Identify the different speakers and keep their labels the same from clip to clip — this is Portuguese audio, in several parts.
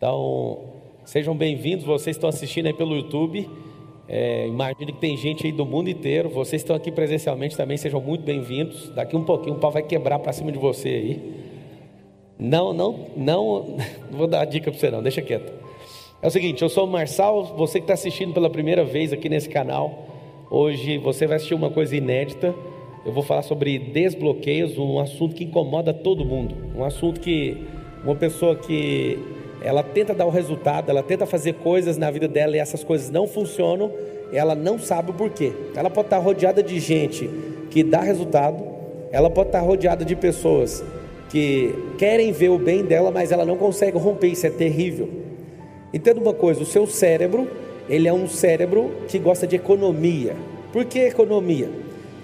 Speaker 1: Então, sejam bem-vindos. Vocês estão assistindo aí pelo YouTube. É, imagino que tem gente aí do mundo inteiro. Vocês estão aqui presencialmente também, sejam muito bem-vindos. Daqui um pouquinho o pau vai quebrar para cima de você aí. Não, não, não, não vou dar a dica para você não, deixa quieto. É o seguinte, eu sou o Marçal, você que está assistindo pela primeira vez aqui nesse canal. Hoje você vai assistir uma coisa inédita. Eu vou falar sobre desbloqueios, um assunto que incomoda todo mundo. Um assunto que uma pessoa que ela tenta dar o resultado, ela tenta fazer coisas na vida dela e essas coisas não funcionam, ela não sabe o porquê. Ela pode estar rodeada de gente que dá resultado, ela pode estar rodeada de pessoas que querem ver o bem dela, mas ela não consegue romper, isso é terrível. Entenda uma coisa, o seu cérebro, ele é um cérebro que gosta de economia. Por que economia?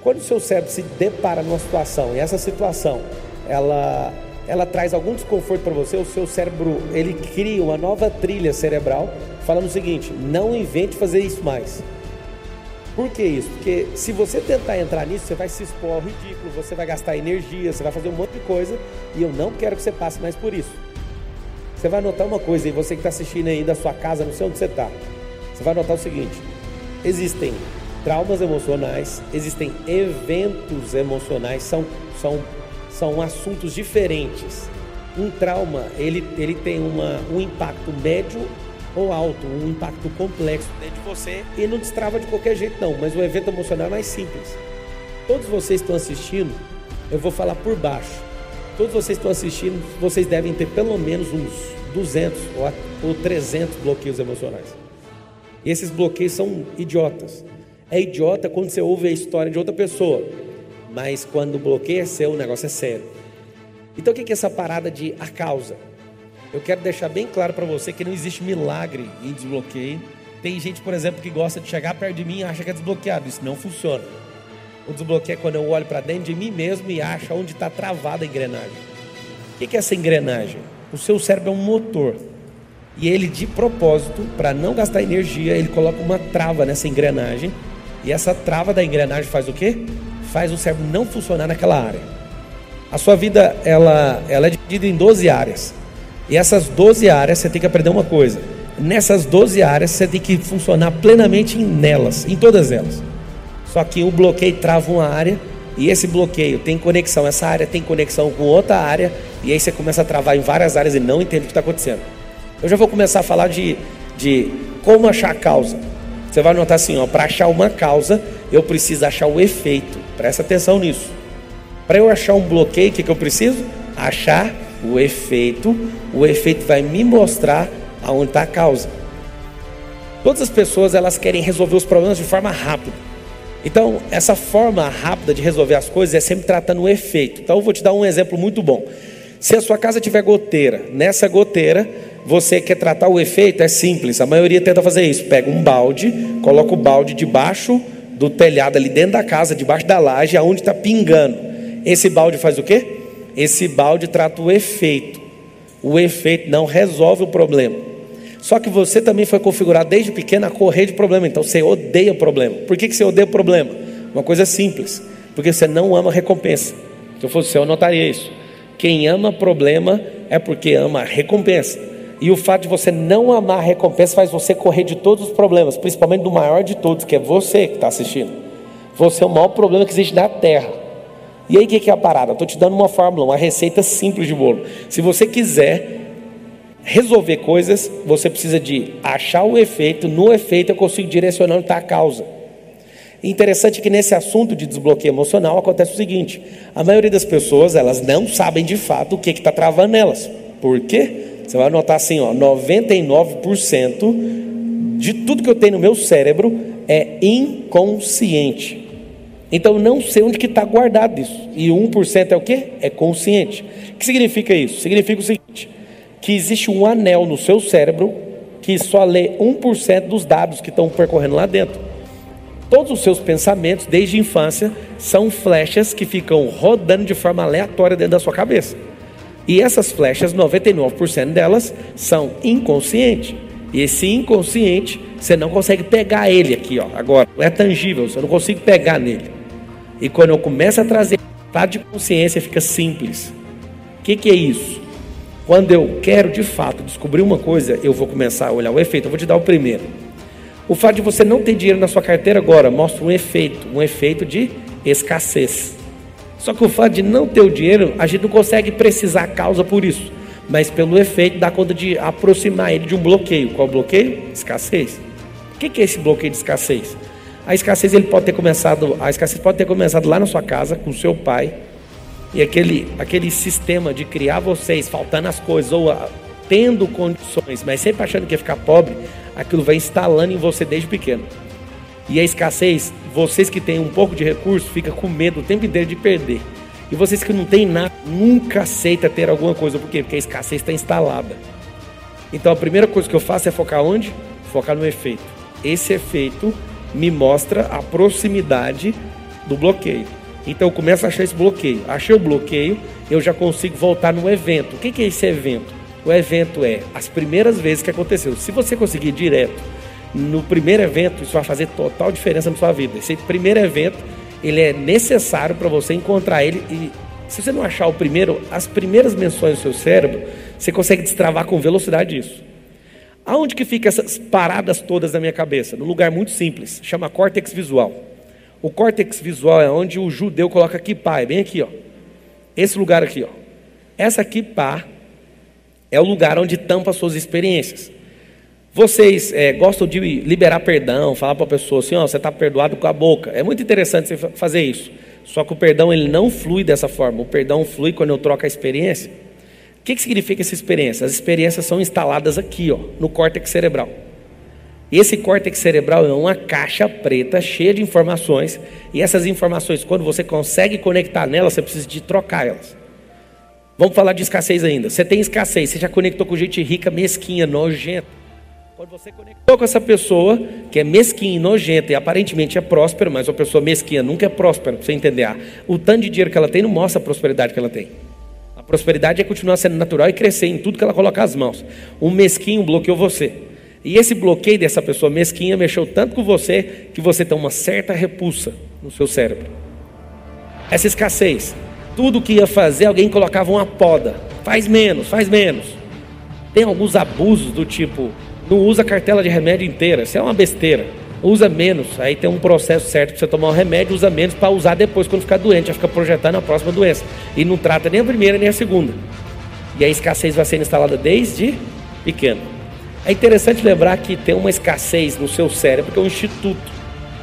Speaker 1: Quando o seu cérebro se depara numa situação, e essa situação, ela ela traz algum desconforto para você, o seu cérebro ele cria uma nova trilha cerebral falando o seguinte: não invente fazer isso mais. Por que isso? Porque se você tentar entrar nisso, você vai se expor ao ridículo, você vai gastar energia, você vai fazer um monte de coisa e eu não quero que você passe mais por isso. Você vai notar uma coisa, e você que está assistindo aí da sua casa, não sei onde você está, você vai notar o seguinte: existem traumas emocionais, existem eventos emocionais, são, são são assuntos diferentes. Um trauma, ele, ele tem uma, um impacto médio ou alto, um impacto complexo dentro de você e não destrava de qualquer jeito não, mas o evento emocional é mais simples. Todos vocês estão assistindo, eu vou falar por baixo. Todos vocês estão assistindo, vocês devem ter pelo menos uns 200 ou 300 bloqueios emocionais. E esses bloqueios são idiotas. É idiota quando você ouve a história de outra pessoa mas quando o bloqueio é seu, o negócio é sério. Então o que é essa parada de a causa? Eu quero deixar bem claro para você que não existe milagre em desbloqueio. Tem gente, por exemplo, que gosta de chegar perto de mim e acha que é desbloqueado. Isso não funciona. O desbloqueio é quando eu olho para dentro de mim mesmo e acho onde está travada a engrenagem. O que é essa engrenagem? O seu cérebro é um motor. E ele, de propósito, para não gastar energia, ele coloca uma trava nessa engrenagem. E essa trava da engrenagem faz o quê? Faz o cérebro não funcionar naquela área. A sua vida ela, ela é dividida em 12 áreas. E essas 12 áreas você tem que aprender uma coisa. Nessas 12 áreas você tem que funcionar plenamente nelas, em todas elas. Só que o bloqueio trava uma área e esse bloqueio tem conexão, essa área tem conexão com outra área, e aí você começa a travar em várias áreas e não entende o que está acontecendo. Eu já vou começar a falar de, de como achar a causa. Você vai notar assim, ó, para achar uma causa, eu preciso achar o efeito. Presta atenção nisso. Para eu achar um bloqueio, o que, que eu preciso? Achar o efeito. O efeito vai me mostrar aonde está a causa. Todas as pessoas elas querem resolver os problemas de forma rápida. Então, essa forma rápida de resolver as coisas é sempre tratando o efeito. Então, eu vou te dar um exemplo muito bom. Se a sua casa tiver goteira, nessa goteira, você quer tratar o efeito, é simples. A maioria tenta fazer isso. Pega um balde, coloca o balde debaixo do telhado ali dentro da casa, debaixo da laje, aonde está pingando. Esse balde faz o quê? Esse balde trata o efeito. O efeito não resolve o problema. Só que você também foi configurado desde pequeno a correr de problema. Então você odeia o problema. Por que, que você odeia o problema? Uma coisa simples. Porque você não ama recompensa. Se eu fosse você, eu notaria isso. Quem ama problema é porque ama recompensa. E o fato de você não amar a recompensa faz você correr de todos os problemas, principalmente do maior de todos, que é você que está assistindo. Você é o maior problema que existe na Terra. E aí o que é a parada? Estou te dando uma fórmula, uma receita simples de bolo. Se você quiser resolver coisas, você precisa de achar o efeito, no efeito eu consigo direcionar onde está a causa. Interessante que nesse assunto de desbloqueio emocional acontece o seguinte: a maioria das pessoas elas não sabem de fato o que está travando nelas. Por quê? Você vai notar assim, ó, 99% de tudo que eu tenho no meu cérebro é inconsciente. Então eu não sei onde que está guardado isso. E 1% é o que? É consciente. O que significa isso? Significa o seguinte: que existe um anel no seu cérebro que só lê 1% dos dados que estão percorrendo lá dentro. Todos os seus pensamentos, desde a infância, são flechas que ficam rodando de forma aleatória dentro da sua cabeça. E essas flechas, 99% delas são inconscientes. E esse inconsciente, você não consegue pegar ele aqui, ó. Agora, é tangível, você não consegue pegar nele. E quando eu começo a trazer estado de consciência, fica simples. O que, que é isso? Quando eu quero de fato descobrir uma coisa, eu vou começar a olhar o efeito. Eu vou te dar o primeiro. O fato de você não ter dinheiro na sua carteira agora mostra um efeito, um efeito de escassez. Só que o fato de não ter o dinheiro, a gente não consegue precisar a causa por isso, mas pelo efeito dá conta de aproximar ele de um bloqueio. Qual bloqueio? Escassez. O que é esse bloqueio de escassez? A escassez ele pode ter começado, a escassez pode ter começado lá na sua casa com seu pai, e aquele, aquele sistema de criar vocês faltando as coisas, ou a, tendo condições, mas sempre achando que ia ficar pobre, aquilo vai instalando em você desde pequeno. E a escassez, vocês que têm um pouco de recurso, fica com medo o tempo inteiro de perder. E vocês que não têm nada, nunca aceita ter alguma coisa. Por quê? Porque a escassez está instalada. Então a primeira coisa que eu faço é focar onde? Focar no efeito. Esse efeito me mostra a proximidade do bloqueio. Então eu começo a achar esse bloqueio. Achei o bloqueio, eu já consigo voltar no evento. O que é esse evento? O evento é as primeiras vezes que aconteceu. Se você conseguir direto no primeiro evento, isso vai fazer total diferença na sua vida. Esse primeiro evento, ele é necessário para você encontrar ele e se você não achar o primeiro, as primeiras menções do seu cérebro, você consegue destravar com velocidade isso. Aonde que fica essas paradas todas na minha cabeça? Num lugar muito simples, chama córtex visual. O córtex visual é onde o judeu coloca kippah, é bem aqui, ó. Esse lugar aqui, ó. Essa kippah é o lugar onde tampa suas experiências. Vocês é, gostam de liberar perdão, falar para a pessoa assim, ó, você está perdoado com a boca. É muito interessante você fazer isso. Só que o perdão ele não flui dessa forma. O perdão flui quando eu troco a experiência. O que, que significa essa experiência? As experiências são instaladas aqui, ó, no córtex cerebral. Esse córtex cerebral é uma caixa preta cheia de informações, e essas informações, quando você consegue conectar nelas, você precisa de trocar elas. Vamos falar de escassez ainda. Você tem escassez, você já conectou com gente rica, mesquinha, nojenta. Quando você conectou com essa pessoa que é mesquinha, nojenta e aparentemente é próspera, mas uma pessoa mesquinha nunca é próspera, para você entender. O tanto de dinheiro que ela tem não mostra a prosperidade que ela tem. A prosperidade é continuar sendo natural e crescer em tudo que ela coloca as mãos. Um mesquinho bloqueou você. E esse bloqueio dessa pessoa mesquinha mexeu tanto com você que você tem uma certa repulsa no seu cérebro. Essa escassez, tudo que ia fazer, alguém colocava uma poda. Faz menos, faz menos. Tem alguns abusos do tipo, não usa a cartela de remédio inteira, isso é uma besteira. Usa menos, aí tem um processo certo para você tomar um remédio, usa menos para usar depois quando ficar doente, já fica projetando a próxima doença. E não trata nem a primeira nem a segunda. E a escassez vai ser instalada desde pequeno. É interessante lembrar que tem uma escassez no seu cérebro, que é um instituto.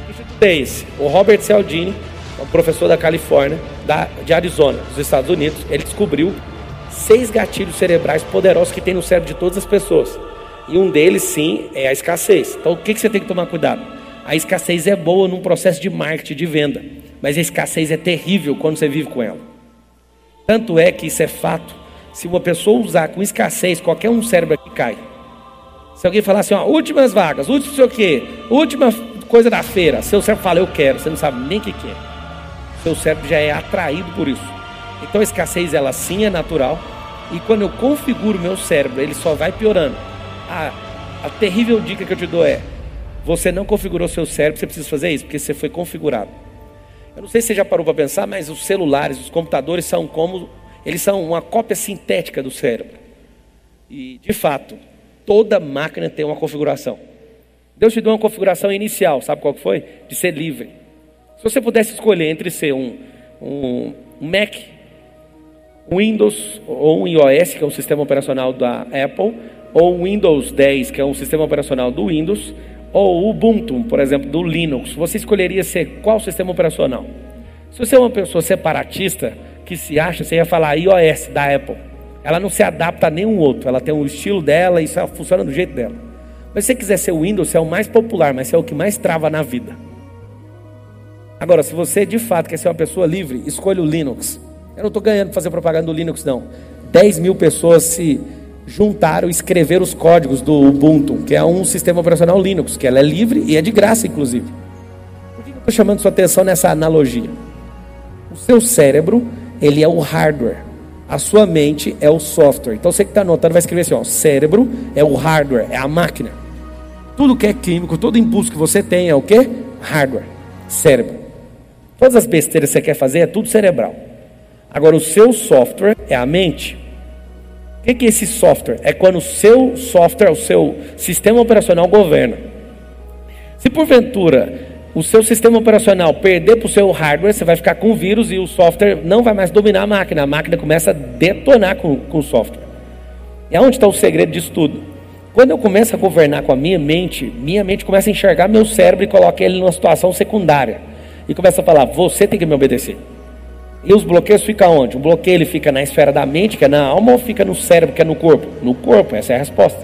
Speaker 1: Que instituto é esse? O Robert Cialdini, um professor da Califórnia, da, de Arizona, dos Estados Unidos, ele descobriu seis gatilhos cerebrais poderosos que tem no cérebro de todas as pessoas. E um deles, sim, é a escassez. Então, o que, que você tem que tomar cuidado? A escassez é boa num processo de marketing, de venda, mas a escassez é terrível quando você vive com ela. Tanto é que isso é fato. Se uma pessoa usar com escassez, qualquer um cérebro aqui cai. Se alguém falar assim, ó, últimas vagas, último sei o quê, última coisa da feira, seu cérebro fala, eu quero, você não sabe nem o que quer. É. Seu cérebro já é atraído por isso. Então a escassez, ela sim é natural. E quando eu configuro meu cérebro, ele só vai piorando. A, a terrível dica que eu te dou é: você não configurou seu cérebro, você precisa fazer isso, porque você foi configurado. Eu não sei se você já parou para pensar, mas os celulares, os computadores são como. Eles são uma cópia sintética do cérebro. E, de fato, Toda máquina tem uma configuração. Deus te deu uma configuração inicial, sabe qual que foi? De ser livre. Se você pudesse escolher entre ser um, um, Mac, Windows ou um iOS, que é um sistema operacional da Apple, ou um Windows 10, que é um sistema operacional do Windows, ou o Ubuntu, por exemplo, do Linux, você escolheria ser qual sistema operacional? Se você é uma pessoa separatista que se acha, você ia falar iOS da Apple. Ela não se adapta a nenhum outro. Ela tem o estilo dela e só funciona do jeito dela. Mas se você quiser ser o Windows, você é o mais popular, mas você é o que mais trava na vida. Agora, se você de fato quer ser uma pessoa livre, escolha o Linux. Eu não estou ganhando para fazer propaganda do Linux, não. 10 mil pessoas se juntaram escreveram os códigos do Ubuntu, que é um sistema operacional Linux, que ela é livre e é de graça, inclusive. Por que eu estou chamando sua atenção nessa analogia? O seu cérebro, ele é o hardware. A sua mente é o software. Então você que está anotando vai escrever assim: ó, cérebro é o hardware, é a máquina. Tudo que é químico, todo impulso que você tem é o que? Hardware, cérebro. Todas as besteiras que você quer fazer é tudo cerebral. Agora o seu software é a mente. O que é esse software? É quando o seu software, o seu sistema operacional governa. Se porventura o seu sistema operacional perder para o seu hardware, você vai ficar com vírus e o software não vai mais dominar a máquina. A máquina começa a detonar com, com o software. E aonde está o segredo disso tudo? Quando eu começo a governar com a minha mente, minha mente começa a enxergar meu cérebro e coloca ele numa situação secundária. E começa a falar, você tem que me obedecer. E os bloqueios ficam onde? O bloqueio ele fica na esfera da mente, que é na alma, ou fica no cérebro, que é no corpo? No corpo, essa é a resposta.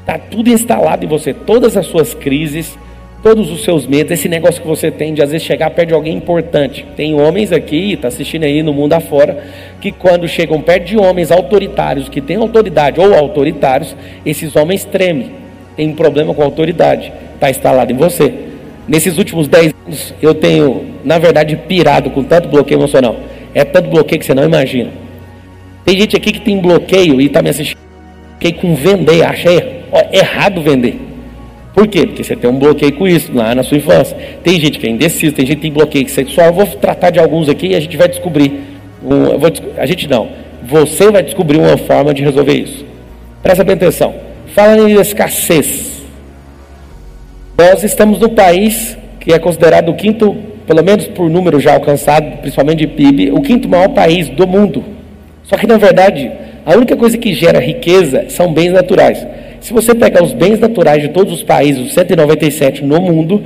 Speaker 1: Está tudo instalado em você, todas as suas crises, todos os seus medos, esse negócio que você tem de às vezes chegar perto de alguém importante. Tem homens aqui, está assistindo aí no mundo afora, que quando chegam perto de homens autoritários, que têm autoridade ou autoritários, esses homens tremem. Tem um problema com a autoridade, está instalado em você. Nesses últimos 10 anos, eu tenho, na verdade, pirado com tanto bloqueio emocional. É tanto bloqueio que você não imagina. Tem gente aqui que tem bloqueio e está me assistindo. Bloqueio com vender, acha errado vender. Por quê? Porque você tem um bloqueio com isso lá na sua infância. Tem gente que é indeciso, tem gente que tem bloqueio sexual. Eu vou tratar de alguns aqui e a gente vai descobrir. Um, vou, a gente não. Você vai descobrir uma forma de resolver isso. Presta bem atenção. Fala em escassez. Nós estamos no país que é considerado o quinto, pelo menos por número já alcançado, principalmente de PIB, o quinto maior país do mundo. Só que na verdade, a única coisa que gera riqueza são bens naturais. Se você pegar os bens naturais de todos os países, os 197 no mundo,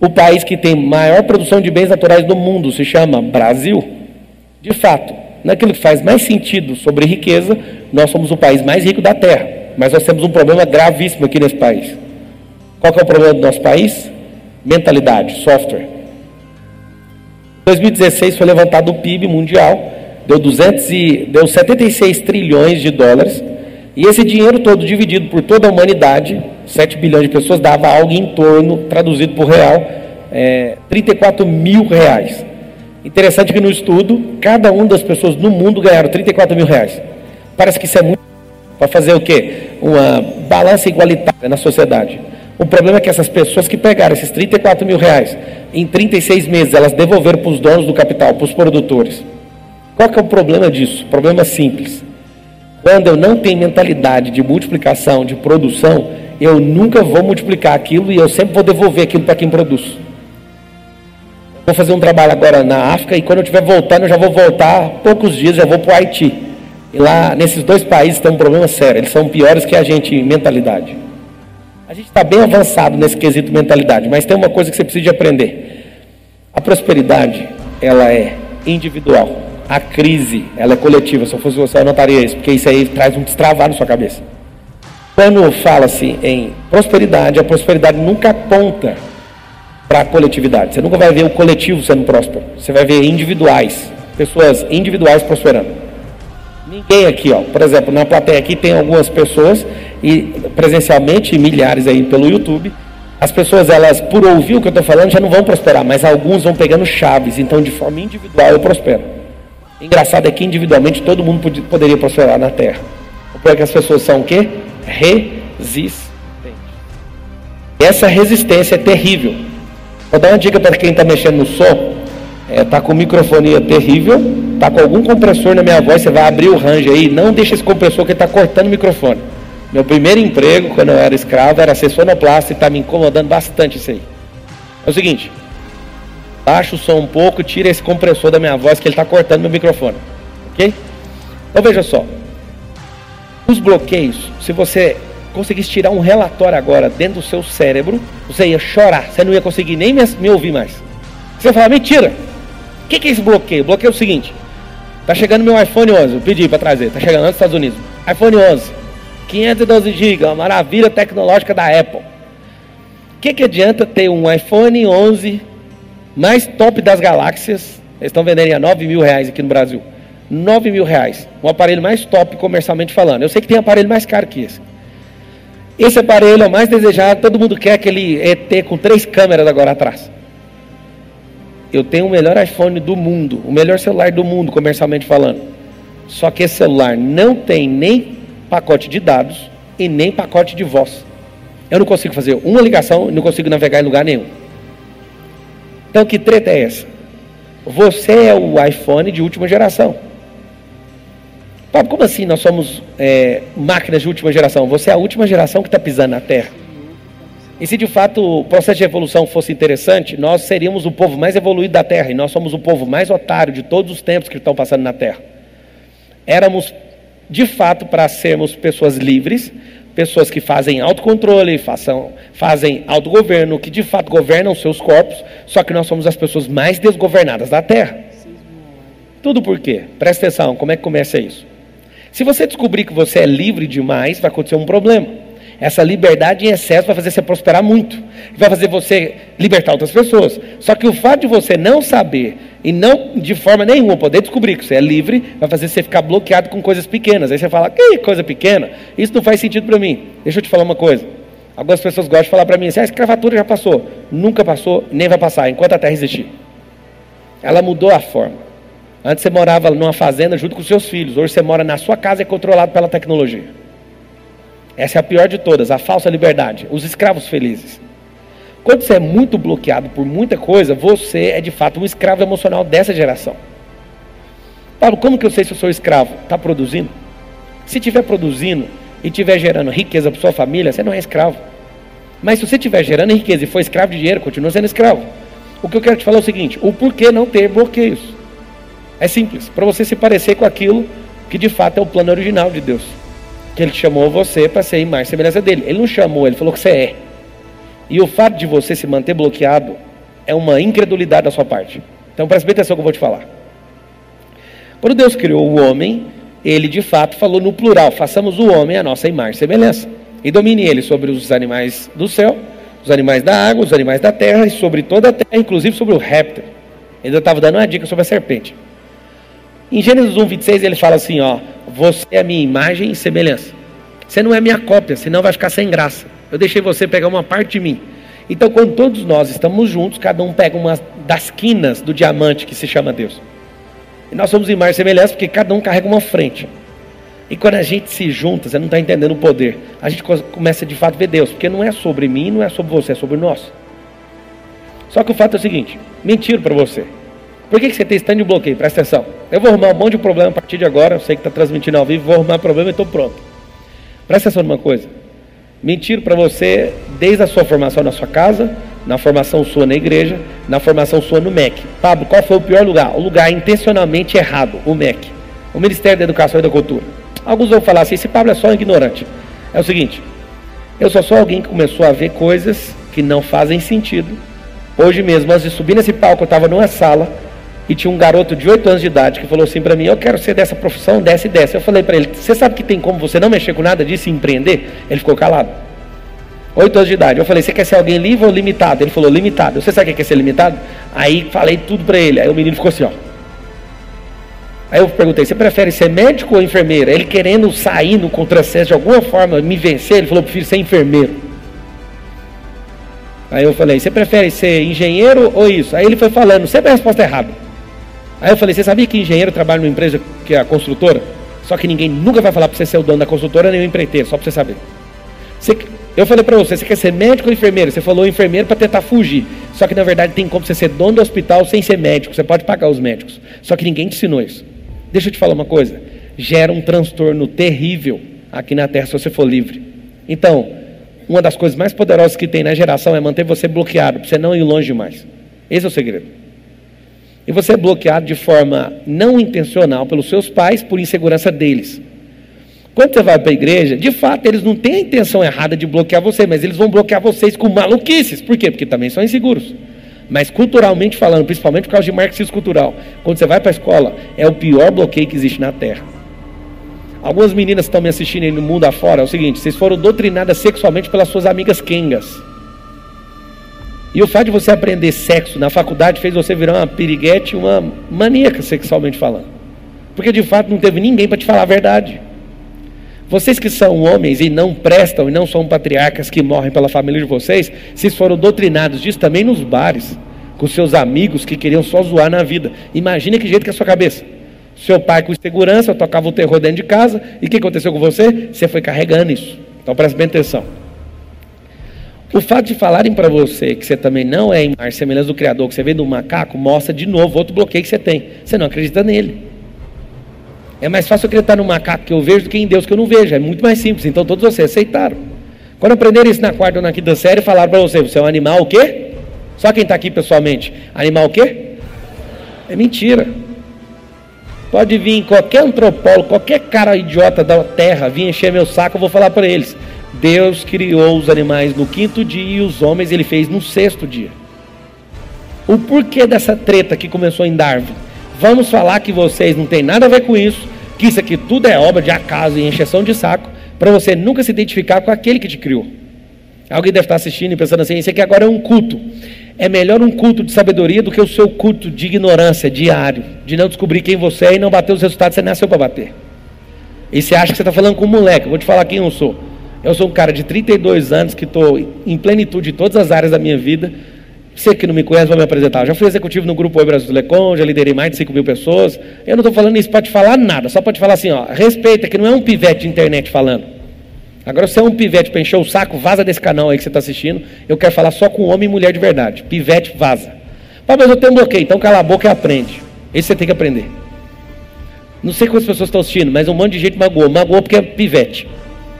Speaker 1: o país que tem maior produção de bens naturais do mundo se chama Brasil. De fato, naquilo que faz mais sentido sobre riqueza, nós somos o país mais rico da Terra. Mas nós temos um problema gravíssimo aqui nesse país. Qual é o problema do nosso país? Mentalidade, software. Em 2016 foi levantado o PIB mundial, deu, 200 e, deu 76 trilhões de dólares, e esse dinheiro todo dividido por toda a humanidade, 7 bilhões de pessoas, dava algo em torno, traduzido por real, é, 34 mil reais. Interessante que no estudo, cada uma das pessoas no mundo ganharam 34 mil reais. Parece que isso é muito para fazer o quê? Uma balança igualitária na sociedade. O problema é que essas pessoas que pegaram esses 34 mil reais, em 36 meses, elas devolveram para os donos do capital, para os produtores. Qual que é o problema disso? Problema simples. Quando eu não tenho mentalidade de multiplicação, de produção, eu nunca vou multiplicar aquilo e eu sempre vou devolver aquilo para quem produz. Vou fazer um trabalho agora na África e quando eu estiver voltando, eu já vou voltar poucos dias, já vou para o Haiti. E lá, nesses dois países, tem um problema sério. Eles são piores que a gente em mentalidade. A gente está bem avançado nesse quesito mentalidade, mas tem uma coisa que você precisa de aprender. A prosperidade, ela é individual. A crise, ela é coletiva. Se eu fosse você, eu notaria isso, porque isso aí traz um destravado na sua cabeça. Quando fala-se em prosperidade, a prosperidade nunca aponta para a coletividade. Você nunca vai ver o coletivo sendo próspero. Você vai ver individuais, pessoas individuais prosperando. Ninguém aqui, ó, por exemplo, na plateia aqui tem algumas pessoas e presencialmente milhares aí pelo YouTube. As pessoas, elas, por ouvir o que eu estou falando, já não vão prosperar, mas alguns vão pegando chaves, então de forma individual eu prospero. Engraçado é que individualmente todo mundo pod poderia prosperar na Terra. O é que as pessoas são o quê? Resistentes. Essa resistência é terrível. Vou dar uma dica para quem está mexendo no som. Está é, tá com microfonia terrível, está com algum compressor na minha voz, você vai abrir o range aí, não deixa esse compressor que está cortando o microfone. Meu primeiro emprego, quando eu era escravo, era ser sonoplasta e está me incomodando bastante isso aí. É o seguinte, baixa o som um pouco, tira esse compressor da minha voz que ele está cortando meu microfone. Ok? Então veja só. Os bloqueios, se você conseguisse tirar um relatório agora dentro do seu cérebro, você ia chorar, você não ia conseguir nem me, me ouvir mais. Você ia falar, mentira! O que, que é esse bloqueio? O bloqueio é o seguinte: tá chegando meu iPhone 11, eu pedi para trazer, tá chegando nos Estados Unidos. iPhone 11, 512 GB, uma maravilha tecnológica da Apple. O que, que adianta ter um iPhone 11 mais top das galáxias? Eles estão vendendo a 9 mil reais aqui no Brasil. 9 mil reais. Um aparelho mais top comercialmente falando. Eu sei que tem aparelho mais caro que esse. Esse aparelho é o mais desejado, todo mundo quer aquele ET com três câmeras agora atrás. Eu tenho o melhor iPhone do mundo, o melhor celular do mundo, comercialmente falando. Só que esse celular não tem nem pacote de dados e nem pacote de voz. Eu não consigo fazer uma ligação e não consigo navegar em lugar nenhum. Então, que treta é essa? Você é o iPhone de última geração. Como assim nós somos é, máquinas de última geração? Você é a última geração que está pisando na Terra. E se de fato o processo de evolução fosse interessante, nós seríamos o povo mais evoluído da Terra, e nós somos o povo mais otário de todos os tempos que estão passando na Terra. Éramos, de fato, para sermos pessoas livres, pessoas que fazem autocontrole, façam, fazem autogoverno, que de fato governam seus corpos, só que nós somos as pessoas mais desgovernadas da Terra. Tudo por quê? Presta atenção, como é que começa isso? Se você descobrir que você é livre demais, vai acontecer um problema. Essa liberdade em excesso vai fazer você prosperar muito, vai fazer você libertar outras pessoas. Só que o fato de você não saber e não de forma nenhuma poder descobrir que você é livre, vai fazer você ficar bloqueado com coisas pequenas. Aí você fala, que coisa pequena? Isso não faz sentido para mim. Deixa eu te falar uma coisa. Algumas pessoas gostam de falar para mim assim: ah, a escravatura já passou. Nunca passou, nem vai passar, enquanto a terra existir. Ela mudou a forma. Antes você morava numa fazenda junto com seus filhos, hoje você mora na sua casa e é controlado pela tecnologia. Essa é a pior de todas, a falsa liberdade, os escravos felizes. Quando você é muito bloqueado por muita coisa, você é de fato um escravo emocional dessa geração. Paulo, como que eu sei se eu sou escravo? Está produzindo? Se estiver produzindo e estiver gerando riqueza para sua família, você não é escravo. Mas se você estiver gerando riqueza e for escravo de dinheiro, continua sendo escravo. O que eu quero te falar é o seguinte: o porquê não ter bloqueios. É simples, para você se parecer com aquilo que de fato é o plano original de Deus que ele chamou você para ser imagem e semelhança dele. Ele não chamou, ele falou que você é. E o fato de você se manter bloqueado é uma incredulidade da sua parte. Então preste bem atenção que eu vou te falar. Quando Deus criou o homem, ele de fato falou no plural: façamos o homem a nossa imagem e semelhança. E domine ele sobre os animais do céu, os animais da água, os animais da terra e sobre toda a terra, inclusive sobre o réptil. Ele estava dando uma dica sobre a serpente. Em Gênesis 1, 26, ele fala assim: ó, você é a minha imagem e semelhança. Você não é minha cópia, senão vai ficar sem graça. Eu deixei você pegar uma parte de mim. Então, quando todos nós estamos juntos, cada um pega uma das quinas do diamante que se chama Deus. E nós somos imagem e semelhança porque cada um carrega uma frente. E quando a gente se junta, você não está entendendo o poder, a gente começa de fato a ver Deus, porque não é sobre mim, não é sobre você, é sobre nós. Só que o fato é o seguinte: mentiro para você. Por que, que você tem stand de bloqueio? Presta atenção. Eu vou arrumar um monte de problema a partir de agora. Eu sei que está transmitindo ao vivo, vou arrumar problema e estou pronto. Presta atenção numa coisa. Mentiro para você desde a sua formação na sua casa, na formação sua na igreja, na formação sua no MEC. Pablo, qual foi o pior lugar? O lugar intencionalmente errado, o MEC. O Ministério da Educação e da Cultura. Alguns vão falar assim, esse Pablo é só um ignorante. É o seguinte, eu só sou alguém que começou a ver coisas que não fazem sentido. Hoje mesmo, antes de subir nesse palco, eu estava numa sala e tinha um garoto de 8 anos de idade que falou assim para mim: Eu quero ser dessa profissão, dessa e dessa. Eu falei para ele: Você sabe que tem como você não mexer com nada disso e empreender? Ele ficou calado. 8 anos de idade. Eu falei: Você quer ser alguém livre ou limitado? Ele falou: Limitado. Você sabe o que é ser limitado? Aí falei tudo para ele. Aí o menino ficou assim: Ó. Aí eu perguntei: Você prefere ser médico ou enfermeira? Ele querendo sair no contrassenso de alguma forma, me vencer, ele falou: Prefiro ser enfermeiro. Aí eu falei: Você prefere ser engenheiro ou isso? Aí ele foi falando: Sempre a resposta é errada. Aí eu falei, você sabia que engenheiro trabalha numa empresa que é a construtora? Só que ninguém nunca vai falar para você ser o dono da construtora nem o empreiteiro, só para você saber. Você, eu falei para você, você quer ser médico ou enfermeiro? Você falou enfermeiro para tentar fugir. Só que na verdade tem como você ser dono do hospital sem ser médico. Você pode pagar os médicos. Só que ninguém te ensinou isso. Deixa eu te falar uma coisa. Gera um transtorno terrível aqui na Terra se você for livre. Então, uma das coisas mais poderosas que tem na geração é manter você bloqueado, para você não ir longe demais. Esse é o segredo. E você é bloqueado de forma não intencional pelos seus pais por insegurança deles. Quando você vai para a igreja, de fato, eles não têm a intenção errada de bloquear você, mas eles vão bloquear vocês com maluquices. Por quê? Porque também são inseguros. Mas culturalmente falando, principalmente por causa de marxismo cultural, quando você vai para a escola, é o pior bloqueio que existe na Terra. Algumas meninas que estão me assistindo aí no mundo afora, é o seguinte: vocês foram doutrinadas sexualmente pelas suas amigas quengas. E o fato de você aprender sexo na faculdade fez você virar uma piriguete, uma maníaca sexualmente falando. Porque de fato não teve ninguém para te falar a verdade. Vocês que são homens e não prestam e não são patriarcas que morrem pela família de vocês, vocês foram doutrinados disso também nos bares, com seus amigos que queriam só zoar na vida. Imagine que jeito que é a sua cabeça. Seu pai com segurança tocava o terror dentro de casa, e o que aconteceu com você? Você foi carregando isso. Então preste bem atenção. O fato de falarem para você que você também não é imagem semelhança do Criador, que você vem do macaco, mostra de novo outro bloqueio que você tem. Você não acredita nele. É mais fácil acreditar no macaco que eu vejo do que em Deus que eu não vejo. É muito mais simples. Então todos vocês aceitaram. Quando aprenderam isso na quarta ou na quinta série, falaram para você: você é um animal o quê? Só quem está aqui pessoalmente. Animal o quê? É mentira. Pode vir qualquer antropólogo, qualquer cara idiota da terra vir encher meu saco, eu vou falar para eles. Deus criou os animais no quinto dia e os homens ele fez no sexto dia. O porquê dessa treta que começou em Darwin? Vamos falar que vocês não têm nada a ver com isso, que isso aqui tudo é obra de acaso e encheção de saco, para você nunca se identificar com aquele que te criou. Alguém deve estar assistindo e pensando assim: isso aqui agora é um culto. É melhor um culto de sabedoria do que o seu culto de ignorância diário, de não descobrir quem você é e não bater os resultados que você nasceu para bater. E você acha que você está falando com um moleque? Eu vou te falar quem eu sou. Eu sou um cara de 32 anos que estou em plenitude de todas as áreas da minha vida você que não me conhece, vai me apresentar. Eu já fui executivo no Grupo Oi Brasil Telecom, já liderei mais de 5 mil pessoas. Eu não estou falando isso para te falar nada, só para te falar assim, ó, respeita, que não é um pivete de internet falando. Agora, se é um pivete para encher o saco, vaza desse canal aí que você está assistindo. Eu quero falar só com homem e mulher de verdade. Pivete, vaza. Ah, mas eu tenho bloqueio, então cala a boca e aprende. Esse você tem que aprender. Não sei quantas pessoas estão assistindo, mas um monte de gente magoou. Magoou porque é pivete.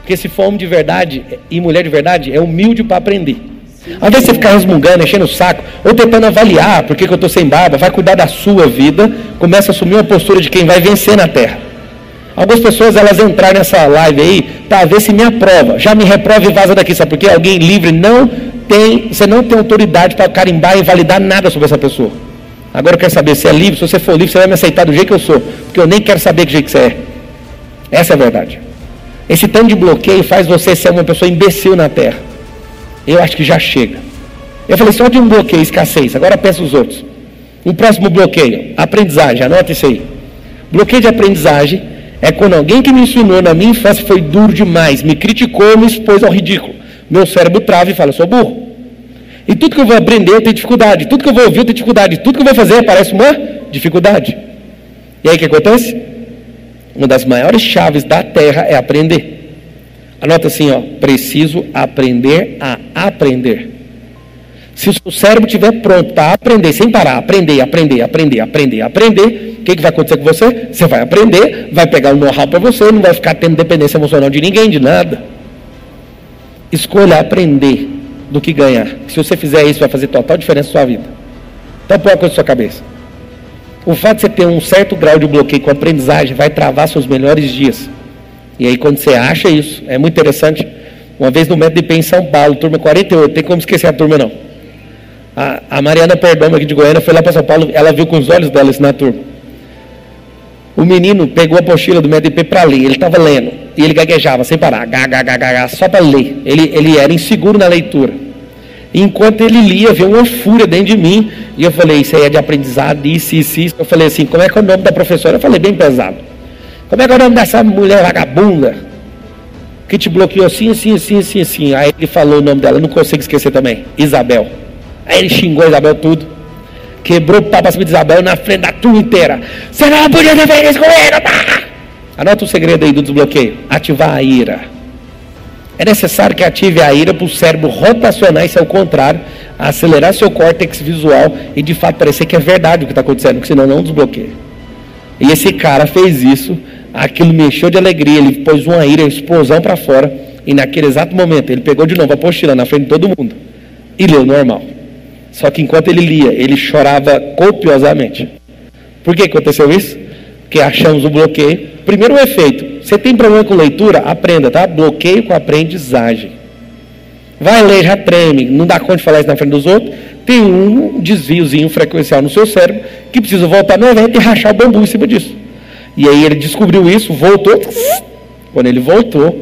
Speaker 1: Porque se for homem de verdade e mulher de verdade, é humilde para aprender. Ao invés de você ficar resmungando, enchendo o saco, ou tentando avaliar por que, eu estou sem barba, vai cuidar da sua vida, começa a assumir uma postura de quem vai vencer na terra. Algumas pessoas elas entraram nessa live aí para ver se me aprova. Já me reprova e vaza daqui, sabe por quê? Alguém livre não tem, você não tem autoridade para carimbar e validar nada sobre essa pessoa. Agora eu quero saber se é livre, se você for livre, você vai me aceitar do jeito que eu sou, porque eu nem quero saber que jeito que você é. Essa é a verdade. Esse tanto de bloqueio faz você ser uma pessoa imbecil na terra. Eu acho que já chega. Eu falei só de um bloqueio, escassez. Agora pensa os outros. Um próximo bloqueio, aprendizagem. Anota isso aí. Bloqueio de aprendizagem é quando alguém que me ensinou na minha infância foi duro demais, me criticou, me expôs ao ridículo. Meu cérebro trava e fala, eu sou burro. E tudo que eu vou aprender eu tenho dificuldade. Tudo que eu vou ouvir eu tenho dificuldade. Tudo que eu vou fazer parece uma dificuldade. E aí o que acontece? Uma das maiores chaves da terra é aprender. Anota assim, ó, preciso aprender a aprender. Se o seu cérebro estiver pronto para aprender, sem parar, aprender, aprender, aprender, aprender, aprender, o que, que vai acontecer com você? Você vai aprender, vai pegar o know-how para você, não vai ficar tendo dependência emocional de ninguém, de nada. Escolha aprender do que ganhar. Se você fizer isso, vai fazer total diferença na sua vida. Então põe a coisa na sua cabeça. O fato de você ter um certo grau de bloqueio com a aprendizagem vai travar seus melhores dias. E aí quando você acha isso, é muito interessante. Uma vez no método de em São Paulo, turma 48, tem como esquecer a turma não. A, a Mariana Perdomo aqui de Goiânia foi lá para São Paulo, ela viu com os olhos dela isso na turma. O menino pegou a apostila do método de para ler, ele estava lendo, e ele gaguejava sem parar, gaga, só para ler. Ele, ele era inseguro na leitura. Enquanto ele lia, veio uma fúria dentro de mim, e eu falei, isso aí é de aprendizado, isso, isso, isso. Eu falei assim, como é que é o nome da professora? Eu falei, bem pesado. Como é que é o nome dessa mulher vagabunda? Que te bloqueou assim, assim, assim, assim, assim. Aí ele falou o nome dela, não consigo esquecer também. Isabel. Aí ele xingou a Isabel tudo. Quebrou o papo acima de Isabel na frente da turma inteira. Você não podia ter feito isso com ele, tá? Anota o segredo aí do desbloqueio. Ativar a ira. É necessário que ative a ira para o cérebro rotacionar, isso é o contrário, acelerar seu córtex visual e de fato parecer que é verdade o que está acontecendo, porque senão não desbloqueia. E esse cara fez isso aquilo mexeu de alegria, ele pôs uma ira, uma explosão para fora, e naquele exato momento ele pegou de novo a apostila na frente de todo mundo e leu normal. Só que enquanto ele lia, ele chorava copiosamente. Por que aconteceu isso? Porque achamos o bloqueio. Primeiro o efeito. Você tem problema com leitura? Aprenda, tá? Bloqueio com aprendizagem. Vai ler, já treme, não dá conta de falar isso na frente dos outros. Tem um desviozinho frequencial no seu cérebro que precisa voltar no evento e rachar o bambu em cima disso. E aí ele descobriu isso, voltou. Quando ele voltou,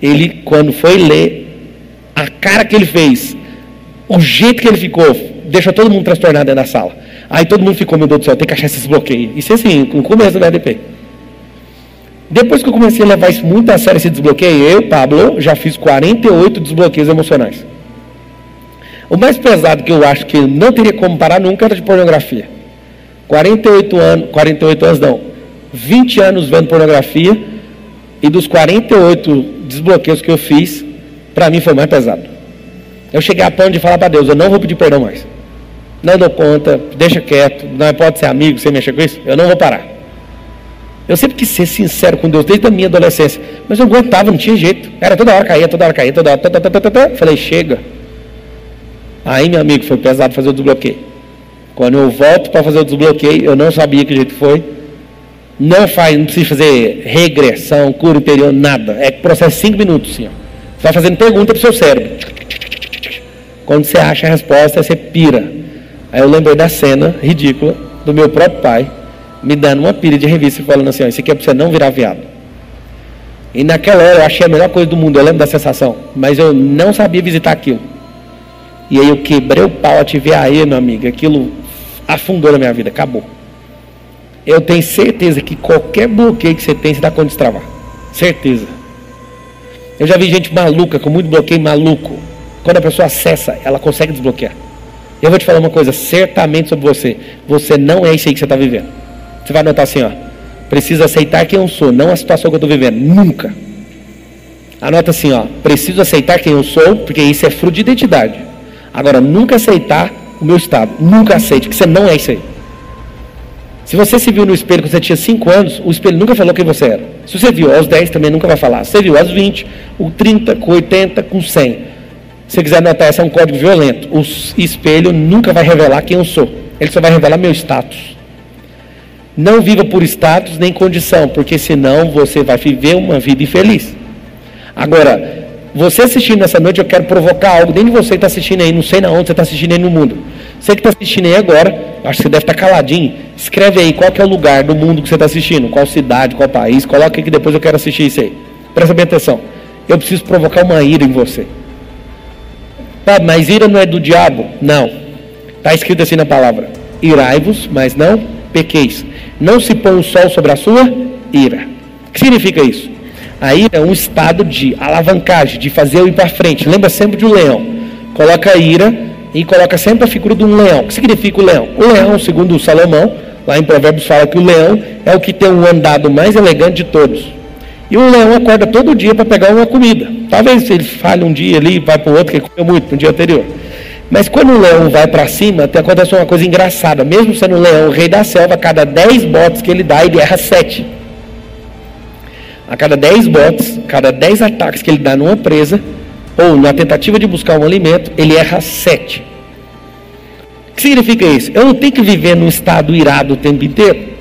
Speaker 1: ele, quando foi ler, a cara que ele fez, o jeito que ele ficou, deixou todo mundo transtornado dentro da sala. Aí todo mundo ficou, meu Deus do céu, tem que achar esses bloqueios. Isso é assim, no começo do BDP. Depois que eu comecei a levar isso muito a sério, esse desbloqueio, eu, Pablo, já fiz 48 desbloqueios emocionais. O mais pesado que eu acho que não teria como parar nunca era de pornografia. 48 anos, 48 anos não, 20 anos vendo pornografia e dos 48 desbloqueios que eu fiz, para mim foi mais pesado. Eu cheguei a ponto de falar para Deus, eu não vou pedir perdão mais. Não dou conta, deixa quieto, não pode ser amigo, você mexer com isso, eu não vou parar. Eu sempre quis ser sincero com Deus desde a minha adolescência, mas eu aguentava, não tinha jeito. Era toda hora caía, toda hora caía, toda hora. Tá, tá, tá, tá, tá. Falei, chega. Aí, meu amigo, foi pesado fazer o desbloqueio. Quando eu volto para fazer o desbloqueio, eu não sabia que jeito foi. Não faz, não precisa fazer regressão, cura interior, nada. É processo cinco minutos, assim, ó. Você vai fazendo pergunta para o seu cérebro. Quando você acha a resposta, você pira. Aí eu lembrei da cena ridícula do meu próprio pai me dando uma pilha de revista e falando assim: ó, Isso aqui é para você não virar viado. E naquela hora eu achei a melhor coisa do mundo, eu lembro da sensação, mas eu não sabia visitar aquilo. E aí eu quebrei o pau, ativei aí, meu amigo, aquilo afundou na minha vida, acabou. Eu tenho certeza que qualquer bloqueio que você tem, você dá conta de destravar. Certeza. Eu já vi gente maluca, com muito bloqueio maluco. Quando a pessoa acessa, ela consegue desbloquear. Eu vou te falar uma coisa, certamente sobre você. Você não é isso aí que você está vivendo. Você vai anotar assim, ó. Preciso aceitar quem eu sou, não a situação que eu estou vivendo. Nunca. Anota assim, ó. Preciso aceitar quem eu sou, porque isso é fruto de identidade. Agora, nunca aceitar o meu estado. Nunca aceite, que você não é isso aí. Se você se viu no espelho quando você tinha 5 anos, o espelho nunca falou quem você era. Se você viu aos 10, também nunca vai falar. Se você viu aos 20, o 30, com 80, com 100. Se você quiser anotar, esse é um código violento. O espelho nunca vai revelar quem eu sou. Ele só vai revelar meu status. Não viva por status nem condição, porque senão você vai viver uma vida infeliz. Agora, você assistindo essa noite, eu quero provocar algo dentro de você que está assistindo aí, não sei na onde você está assistindo aí no mundo. Você que está assistindo aí agora, acho que você deve estar tá caladinho. Escreve aí qual é o lugar do mundo que você está assistindo, qual cidade, qual país, coloca aí que depois eu quero assistir isso aí. Presta bem atenção. Eu preciso provocar uma ira em você. Mas ira não é do diabo? Não. Está escrito assim na palavra: irai-vos, mas não pequeis. Não se põe o sol sobre a sua ira. O que significa isso? A ira é um estado de alavancagem, de fazer eu ir para frente. Lembra sempre de um leão. Coloca a ira e coloca sempre a figura de um leão. O que significa o leão? O leão, segundo Salomão, lá em Provérbios fala que o leão é o que tem um andado mais elegante de todos. E o leão acorda todo dia para pegar uma comida. Talvez ele falhe um dia ali, vai para o outro que comeu muito no dia anterior. Mas quando o leão vai para cima, acontece uma coisa engraçada. Mesmo sendo o leão o rei da selva, cada 10 botes que ele dá, ele erra 7. A cada 10 botes, cada 10 ataques que ele dá numa presa, ou na tentativa de buscar um alimento, ele erra 7. O que significa isso? Eu não tenho que viver num estado irado o tempo inteiro.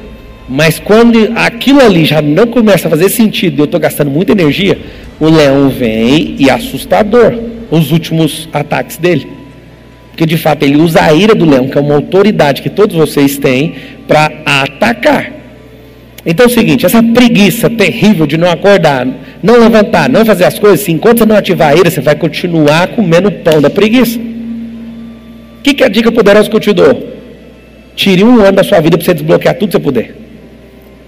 Speaker 1: Mas quando aquilo ali já não começa a fazer sentido, eu estou gastando muita energia, o leão vem e é assustador os últimos ataques dele. Porque de fato ele usa a ira do leão, que é uma autoridade que todos vocês têm, para atacar. Então é o seguinte: essa preguiça terrível de não acordar, não levantar, não fazer as coisas, enquanto você não ativar a ira, você vai continuar comendo o pão da preguiça. O que, que é a dica poderosa que eu te dou? Tire um ano da sua vida para você desbloquear tudo que você puder.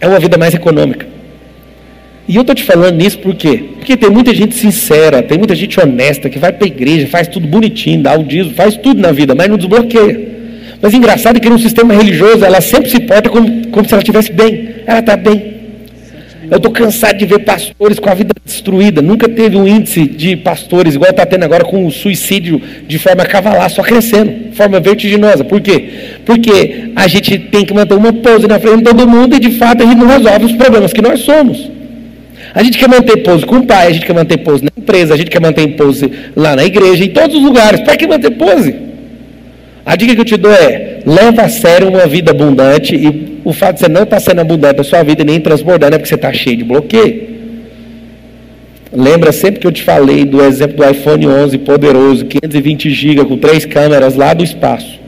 Speaker 1: É uma vida mais econômica. E eu estou te falando isso por quê? Porque tem muita gente sincera, tem muita gente honesta que vai para a igreja, faz tudo bonitinho, dá o dízimo, faz tudo na vida, mas não desbloqueia. Mas engraçado é que no sistema religioso ela sempre se porta como, como se ela estivesse bem. Ela está bem. Eu estou cansado de ver pastores com a vida destruída. Nunca teve um índice de pastores igual está tendo agora com o suicídio de forma cavalar, só crescendo, forma vertiginosa. Por quê? Porque a gente tem que manter uma pose na frente de todo mundo e de fato a gente não resolve os problemas que nós somos. A gente quer manter pose com o pai, a gente quer manter pose na empresa, a gente quer manter pose lá na igreja, em todos os lugares. Para que manter pose? A dica que eu te dou é: leva a sério uma vida abundante e o fato de você não estar tá sendo abundante na sua vida nem transbordando é porque você está cheio de bloqueio. Lembra sempre que eu te falei do exemplo do iPhone 11 poderoso, 520 GB com três câmeras lá do espaço.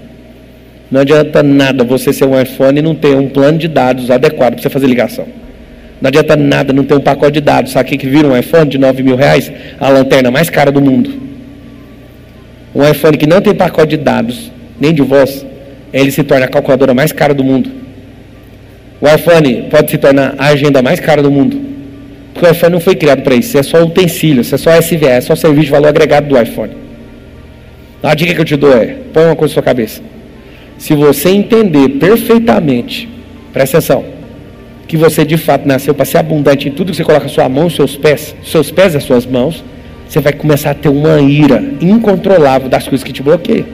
Speaker 1: Não adianta nada você ser um iPhone e não ter um plano de dados adequado para você fazer ligação. Não adianta nada não ter um pacote de dados. Sabe o que vira um iPhone de 9 mil reais? A lanterna mais cara do mundo. Um iPhone que não tem pacote de dados, nem de voz, ele se torna a calculadora mais cara do mundo. O iPhone pode se tornar a agenda mais cara do mundo. Porque o iPhone não foi criado para isso. É só utensílio, é só SVE, é só serviço de valor agregado do iPhone. A dica que eu te dou é: põe uma coisa na sua cabeça. Se você entender perfeitamente, presta atenção que você de fato nasceu para ser abundante em tudo que você coloca sua mão, seus pés, seus pés e as suas mãos, você vai começar a ter uma ira incontrolável das coisas que te bloqueiam.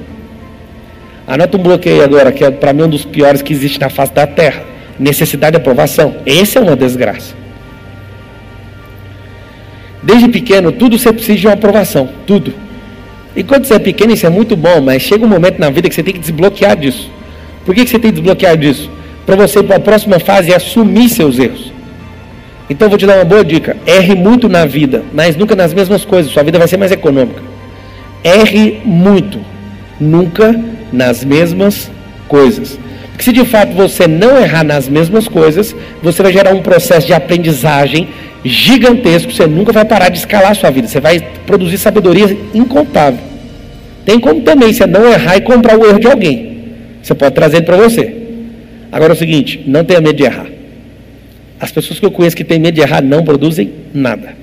Speaker 1: Anota um bloqueio agora, que é para mim um dos piores que existe na face da terra. necessidade de aprovação. Essa é uma desgraça. Desde pequeno, tudo você precisa de uma aprovação, tudo. E quando você é pequeno, isso é muito bom, mas chega um momento na vida que você tem que desbloquear disso. Por que você tem que desbloquear disso? Para você ir para a próxima fase e assumir seus erros. Então vou te dar uma boa dica. Erre muito na vida, mas nunca nas mesmas coisas. Sua vida vai ser mais econômica. Erre muito, nunca nas mesmas coisas. Porque se de fato você não errar nas mesmas coisas, você vai gerar um processo de aprendizagem gigantesco, você nunca vai parar de escalar sua vida, você vai produzir sabedoria incontável. Tem como também você não errar e comprar o erro de alguém. Você pode trazer ele para você. Agora é o seguinte, não tenha medo de errar. As pessoas que eu conheço que têm medo de errar não produzem nada.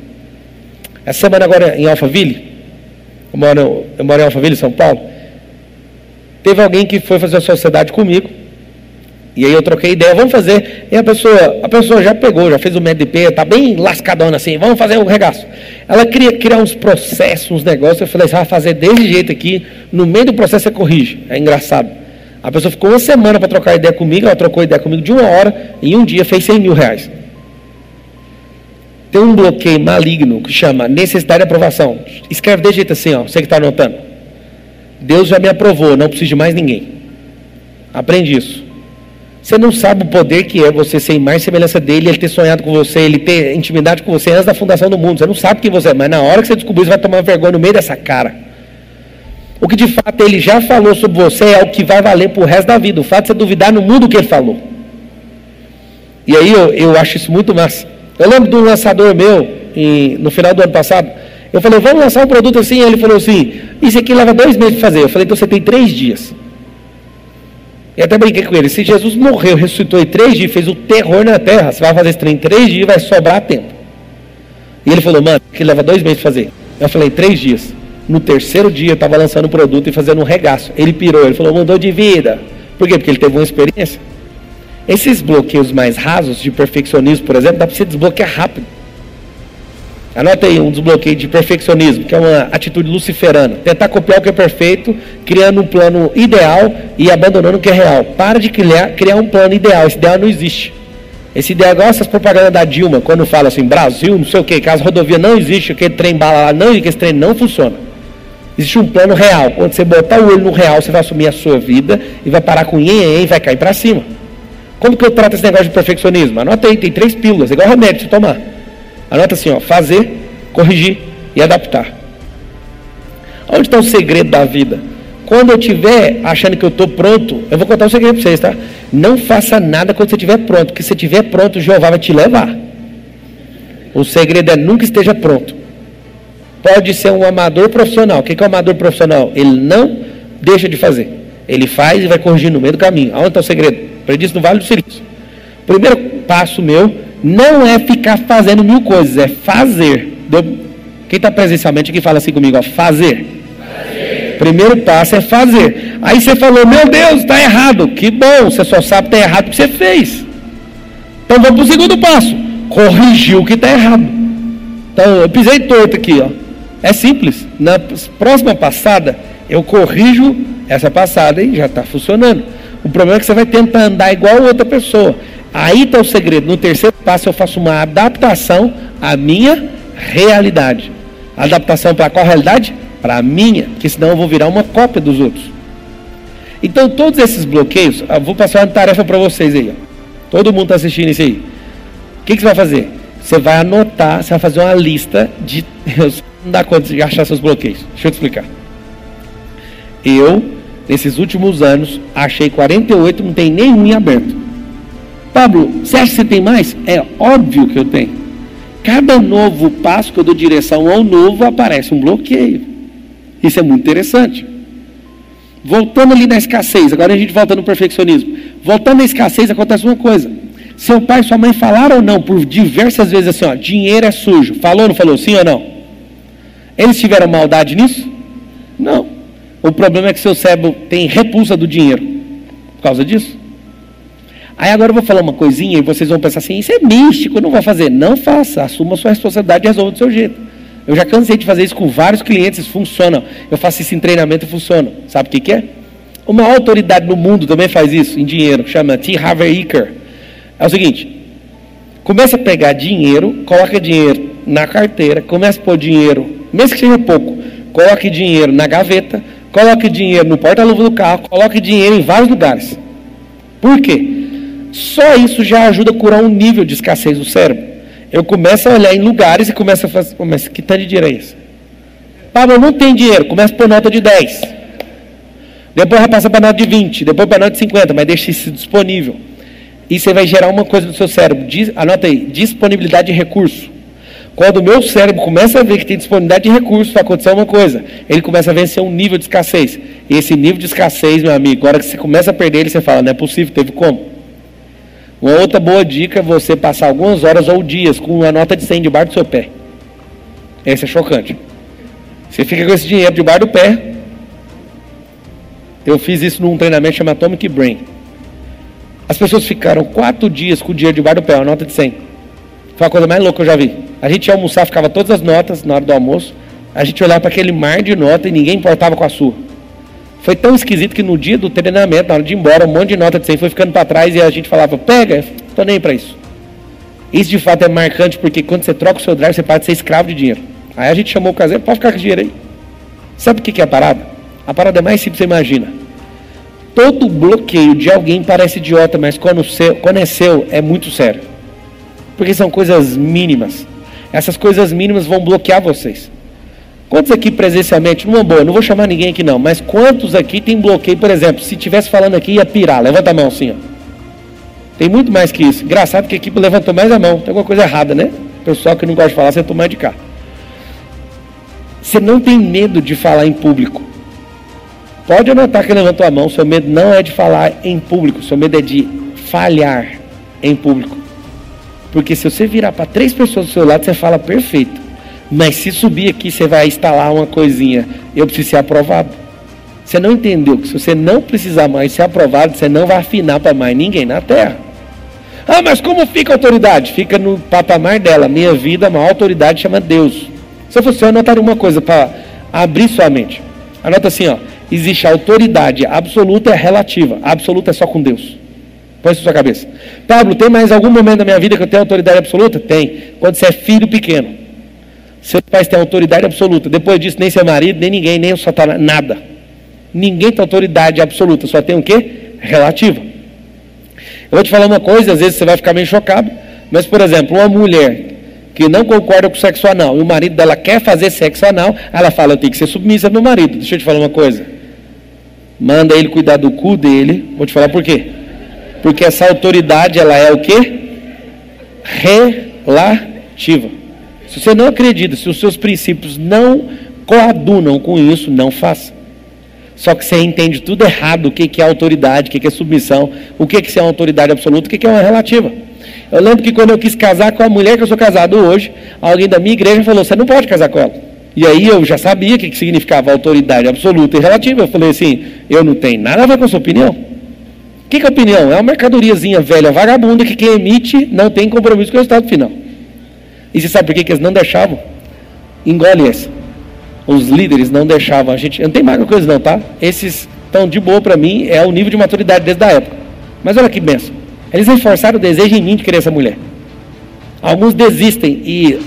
Speaker 1: Essa semana agora em Alphaville, eu moro, eu moro em Alphaville, São Paulo, teve alguém que foi fazer a sociedade comigo, e aí eu troquei ideia, vamos fazer. E a pessoa, a pessoa já pegou, já fez o MDP, está bem lascadona assim, vamos fazer o regaço. Ela queria criar uns processos, uns negócios. Eu falei, você vai fazer desse jeito aqui, no meio do processo você corrige. É engraçado. A pessoa ficou uma semana para trocar ideia comigo, ela trocou ideia comigo de uma hora, e em um dia fez 100 mil reais. Tem um bloqueio maligno que chama necessidade de aprovação. Escreve desse jeito assim, ó, você que está anotando. Deus já me aprovou, não preciso de mais ninguém. Aprende isso. Você não sabe o poder que é você ser mais semelhança dele, ele ter sonhado com você, ele ter intimidade com você antes da fundação do mundo. Você não sabe quem você é, mas na hora que você descobrir, você vai tomar vergonha no meio dessa cara. O que de fato ele já falou sobre você é o que vai valer para o resto da vida. O fato de você duvidar no mundo que ele falou. E aí eu, eu acho isso muito massa. Eu lembro de um lançador meu, em, no final do ano passado. Eu falei, vamos lançar um produto assim. Ele falou assim: Isso aqui leva dois meses para fazer. Eu falei, então você tem três dias. E até brinquei com ele: se Jesus morreu, ressuscitou em três dias, fez o terror na terra, você vai fazer esse trem em três dias, vai sobrar tempo. E ele falou: mano, que leva dois meses para fazer. Eu falei: três dias. No terceiro dia, estava lançando o produto e fazendo um regaço. Ele pirou, ele falou: mudou de vida. Por quê? Porque ele teve uma experiência. Esses bloqueios mais rasos de perfeccionismo, por exemplo, dá para você desbloquear rápido. Anota aí um desbloqueio de perfeccionismo, que é uma atitude luciferana. Tentar copiar o que é perfeito, criando um plano ideal e abandonando o que é real. Para de criar, criar um plano ideal. Esse ideal não existe. Esse ideal é igual essas propagandas da Dilma, quando fala assim, Brasil, não sei o que, caso rodovia não existe, aquele trem bala lá, não, que esse trem não funciona. Existe um plano real. Quando você botar o olho no real, você vai assumir a sua vida e vai parar com e vai cair para cima. Como que eu trato esse negócio de perfeccionismo? Anota aí, tem três pílulas, igual remédio, você tomar. Anota assim, ó, fazer, corrigir e adaptar. Onde está o segredo da vida? Quando eu estiver achando que eu estou pronto, eu vou contar um segredo para vocês, tá? Não faça nada quando você estiver pronto, porque se você estiver pronto, Jeová vai te levar. O segredo é nunca esteja pronto. Pode ser um amador profissional. O que é um amador profissional? Ele não deixa de fazer. Ele faz e vai corrigir no meio do caminho. Aonde está o segredo? Aprendi isso no Vale do Silício. Primeiro passo meu não é ficar fazendo mil coisas, é fazer. Quem está presencialmente aqui fala assim comigo, ó, fazer. fazer. Primeiro passo é fazer. Aí você falou, meu Deus, está errado. Que bom, você só sabe que está errado porque você fez. Então vamos para o segundo passo. Corrigir o que está errado. Então eu pisei torto aqui, ó. É simples. Na próxima passada, eu corrijo essa passada e já está funcionando. O problema é que você vai tentar andar igual outra pessoa. Aí está o segredo. No terceiro passo, eu faço uma adaptação à minha realidade. Adaptação para qual realidade? Para a minha, porque senão eu vou virar uma cópia dos outros. Então, todos esses bloqueios, vou passar uma tarefa para vocês aí. Ó. Todo mundo está assistindo isso aí. O que, que, você vai fazer? Você vai anotar, você vai fazer uma lista de. Não dá conta de achar seus bloqueios. Deixa eu te explicar. Eu, nesses últimos anos, achei 48, não tem nenhum em aberto. Pablo, você acha que você tem mais? É óbvio que eu tenho. Cada novo passo que eu dou direção ao novo, aparece um bloqueio. Isso é muito interessante. Voltando ali na escassez, agora a gente volta no perfeccionismo. Voltando na escassez, acontece uma coisa. Seu pai e sua mãe falaram ou não, por diversas vezes assim, ó, dinheiro é sujo. Falou ou não falou? Sim ou não? Eles tiveram maldade nisso? Não. O problema é que seu cérebro tem repulsa do dinheiro. Por causa disso? Aí agora eu vou falar uma coisinha e vocês vão pensar assim: isso é místico, eu não vou fazer. Não faça, assuma sua responsabilidade e resolva do seu jeito. Eu já cansei de fazer isso com vários clientes, funciona. Eu faço isso em treinamento e funciona. Sabe o que, que é? Uma autoridade no mundo também faz isso, em dinheiro, chama T. Harvey Eker. É o seguinte: começa a pegar dinheiro, coloca dinheiro na carteira, começa a pôr dinheiro, mesmo que seja pouco, coloque dinheiro na gaveta, coloque dinheiro no porta-luva do carro, coloque dinheiro em vários lugares. Por quê? Só isso já ajuda a curar um nível de escassez do cérebro. Eu começo a olhar em lugares e começo a fazer, começo, que tanto de dinheiro é esse? Pablo, não tem dinheiro, começa por nota de 10. Depois vai passar para nota de 20, depois para nota de 50, mas deixa isso disponível. E você vai gerar uma coisa no seu cérebro, anota aí, disponibilidade de recurso. Quando o meu cérebro começa a ver que tem disponibilidade de recursos, vai acontecer uma coisa. Ele começa a vencer um nível de escassez. E esse nível de escassez, meu amigo, agora que você começa a perder ele, você fala, não é possível, teve como? Uma outra boa dica é você passar algumas horas ou dias com uma nota de 100 debaixo do seu pé. Esse é chocante. Você fica com esse dinheiro debaixo do pé. Eu fiz isso num treinamento chamado Atomic Brain. As pessoas ficaram quatro dias com o dinheiro debaixo do pé, uma nota de 100. Foi a coisa mais louca que eu já vi. A gente ia almoçar, ficava todas as notas na hora do almoço. A gente olhava para aquele mar de nota e ninguém importava com a sua. Foi tão esquisito que no dia do treinamento, na hora de ir embora, um monte de nota de 100 foi ficando para trás e a gente falava, pega, tô nem para isso. Isso de fato é marcante porque quando você troca o seu drive, você para de ser escravo de dinheiro. Aí a gente chamou o caseiro, pode ficar com dinheiro aí. Sabe o que é a parada? A parada é mais simples que você imagina. Todo bloqueio de alguém parece idiota, mas quando, seu, quando é seu, é muito sério. Porque são coisas mínimas. Essas coisas mínimas vão bloquear vocês. Quantos aqui presencialmente, numa boa, não vou chamar ninguém aqui não, mas quantos aqui tem bloqueio, por exemplo, se tivesse falando aqui ia pirar, levanta a mão assim, ó. Tem muito mais que isso. Engraçado que a equipe levantou mais a mão, tem alguma coisa errada, né? Pessoal que não gosta de falar, você mais de cá. Você não tem medo de falar em público. Pode anotar que levantou a mão, seu medo não é de falar em público, seu medo é de falhar em público. Porque se você virar para três pessoas do seu lado, você fala perfeito. Mas se subir aqui, você vai instalar uma coisinha. Eu preciso ser aprovado. Você não entendeu que se você não precisar mais ser aprovado, você não vai afinar para mais ninguém na terra. Ah, mas como fica a autoridade? Fica no patamar dela. Minha vida, a maior autoridade chama Deus. Se eu fosse eu, anotaria uma coisa para abrir sua mente. Anota assim, ó. Existe autoridade absoluta e relativa. A absoluta é só com Deus. Põe isso na sua cabeça. Pablo, tem mais algum momento da minha vida que eu tenho autoridade absoluta? Tem. Quando você é filho pequeno. Seus pais têm autoridade absoluta. Depois disso, nem seu marido, nem ninguém, nem o satanás, nada. Ninguém tem autoridade absoluta. Só tem o quê? Relativa. Eu vou te falar uma coisa, às vezes você vai ficar meio chocado. Mas, por exemplo, uma mulher que não concorda com o sexo anal e o marido dela quer fazer sexo anal, ela fala: Eu tenho que ser submissa ao meu marido. Deixa eu te falar uma coisa. Manda ele cuidar do cu dele. Vou te falar por quê. Porque essa autoridade, ela é o quê? Relativa. Se você não acredita, se os seus princípios não coadunam com isso, não faça. Só que você entende tudo errado, o que é autoridade, o que é submissão, o que é uma autoridade absoluta, o que é uma relativa. Eu lembro que quando eu quis casar com a mulher que eu sou casado hoje, alguém da minha igreja falou: você não pode casar com ela. E aí eu já sabia o que significava autoridade absoluta e relativa. Eu falei assim: eu não tenho nada a ver com a sua opinião. O que, que é opinião? É uma mercadoriazinha velha, vagabunda, que quem emite não tem compromisso com o resultado final. E você sabe por que, que eles não deixavam? Engole essa. Os líderes não deixavam a gente. Não tem mais coisa não, tá? Esses estão de boa para mim, é o nível de maturidade desde a época. Mas olha que benção. Eles reforçaram o desejo em mim de querer essa mulher. Alguns desistem e,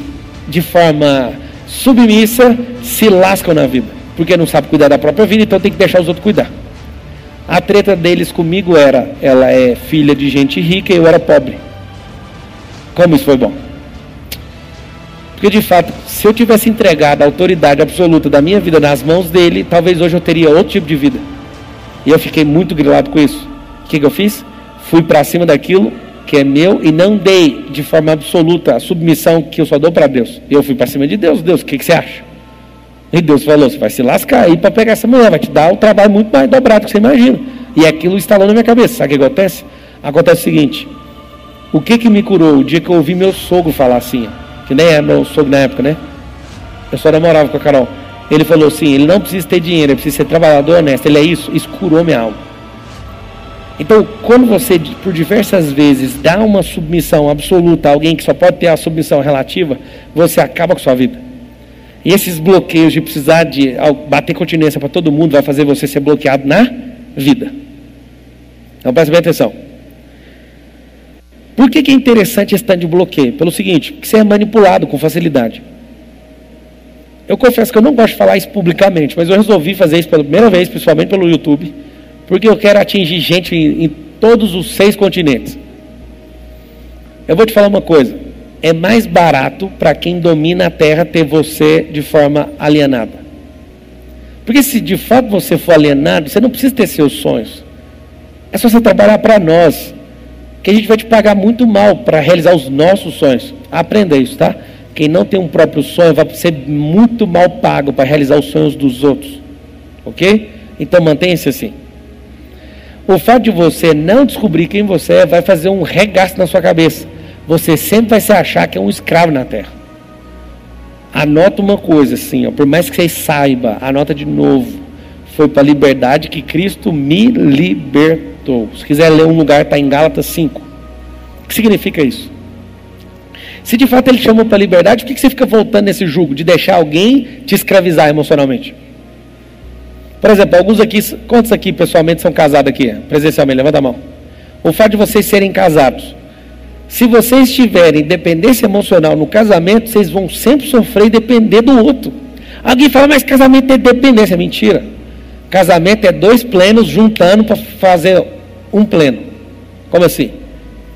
Speaker 1: de forma submissa, se lascam na vida. Porque não sabe cuidar da própria vida, então tem que deixar os outros cuidar. A treta deles comigo era: ela é filha de gente rica e eu era pobre. Como isso foi bom? Porque de fato, se eu tivesse entregado a autoridade absoluta da minha vida nas mãos dele, talvez hoje eu teria outro tipo de vida. E eu fiquei muito grilado com isso. O que, que eu fiz? fui para cima daquilo que é meu e não dei de forma absoluta a submissão que eu só dou para Deus. Eu fui para cima de Deus. Deus, o que, que você acha? E Deus falou: você vai se lascar aí para pegar essa mulher, vai te dar um trabalho muito mais dobrado do que você imagina. E aquilo instalou na minha cabeça. Sabe o que acontece? Acontece o seguinte: o que, que me curou? O dia que eu ouvi meu sogro falar assim, que nem é meu sogro na época, né? Eu só namorava com a Carol. Ele falou assim: ele não precisa ter dinheiro, ele precisa ser trabalhador honesto. Ele é isso. Isso curou minha alma. Então, quando você, por diversas vezes, dá uma submissão absoluta a alguém que só pode ter a submissão relativa, você acaba com sua vida. E esses bloqueios de precisar de bater continência para todo mundo vai fazer você ser bloqueado na vida. Então, preste bem atenção. Por que, que é interessante esse tanto de bloqueio? Pelo seguinte, você é manipulado com facilidade. Eu confesso que eu não gosto de falar isso publicamente, mas eu resolvi fazer isso pela primeira vez, principalmente pelo YouTube, porque eu quero atingir gente em, em todos os seis continentes. Eu vou te falar uma coisa: é mais barato para quem domina a terra ter você de forma alienada. Porque se de fato você for alienado, você não precisa ter seus sonhos. É só você trabalhar para nós, que a gente vai te pagar muito mal para realizar os nossos sonhos. Aprenda isso, tá? Quem não tem um próprio sonho vai ser muito mal pago para realizar os sonhos dos outros. Ok? Então mantenha-se assim. O fato de você não descobrir quem você é vai fazer um regasto na sua cabeça. Você sempre vai se achar que é um escravo na terra. Anota uma coisa assim, ó, por mais que você saiba, anota de novo. Foi para a liberdade que Cristo me libertou. Se quiser ler um lugar, está em Gálatas 5. O que significa isso? Se de fato ele chamou para a liberdade, por que você fica voltando nesse jugo de deixar alguém te escravizar emocionalmente? Por exemplo, alguns aqui, quantos aqui pessoalmente são casados aqui? Presencialmente, levanta a mão. O fato de vocês serem casados. Se vocês tiverem dependência emocional no casamento, vocês vão sempre sofrer e depender do outro. Alguém fala, mas casamento é dependência. Mentira. Casamento é dois plenos juntando para fazer um pleno. Como assim?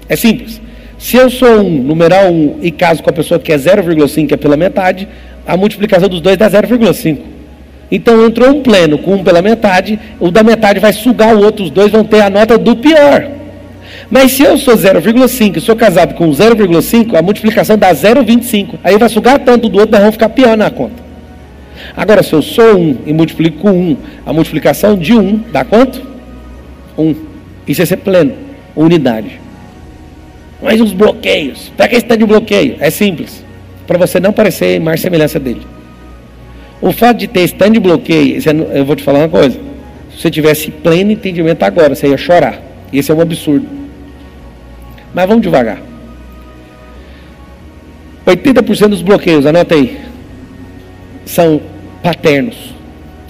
Speaker 1: É simples. Se eu sou um, numeral 1, e caso com a pessoa que é 0,5, que é pela metade, a multiplicação dos dois dá 0,5. Então entrou um pleno com um pela metade, o da metade vai sugar o outro, os dois vão ter a nota do pior. Mas se eu sou 0,5 e sou casado com 0,5, a multiplicação dá 0,25. Aí vai sugar tanto do outro, nós vamos ficar pior na conta. Agora, se eu sou 1 e multiplico com 1, a multiplicação de 1 dá quanto? 1. Isso é ser pleno, unidade. Mas os bloqueios. Para que está de bloqueio? É simples. Para você não parecer mais semelhança dele. O fato de ter stand de bloqueio, eu vou te falar uma coisa. Se você tivesse pleno entendimento agora, você ia chorar. Esse é um absurdo. Mas vamos devagar. 80% dos bloqueios, anota aí, são paternos.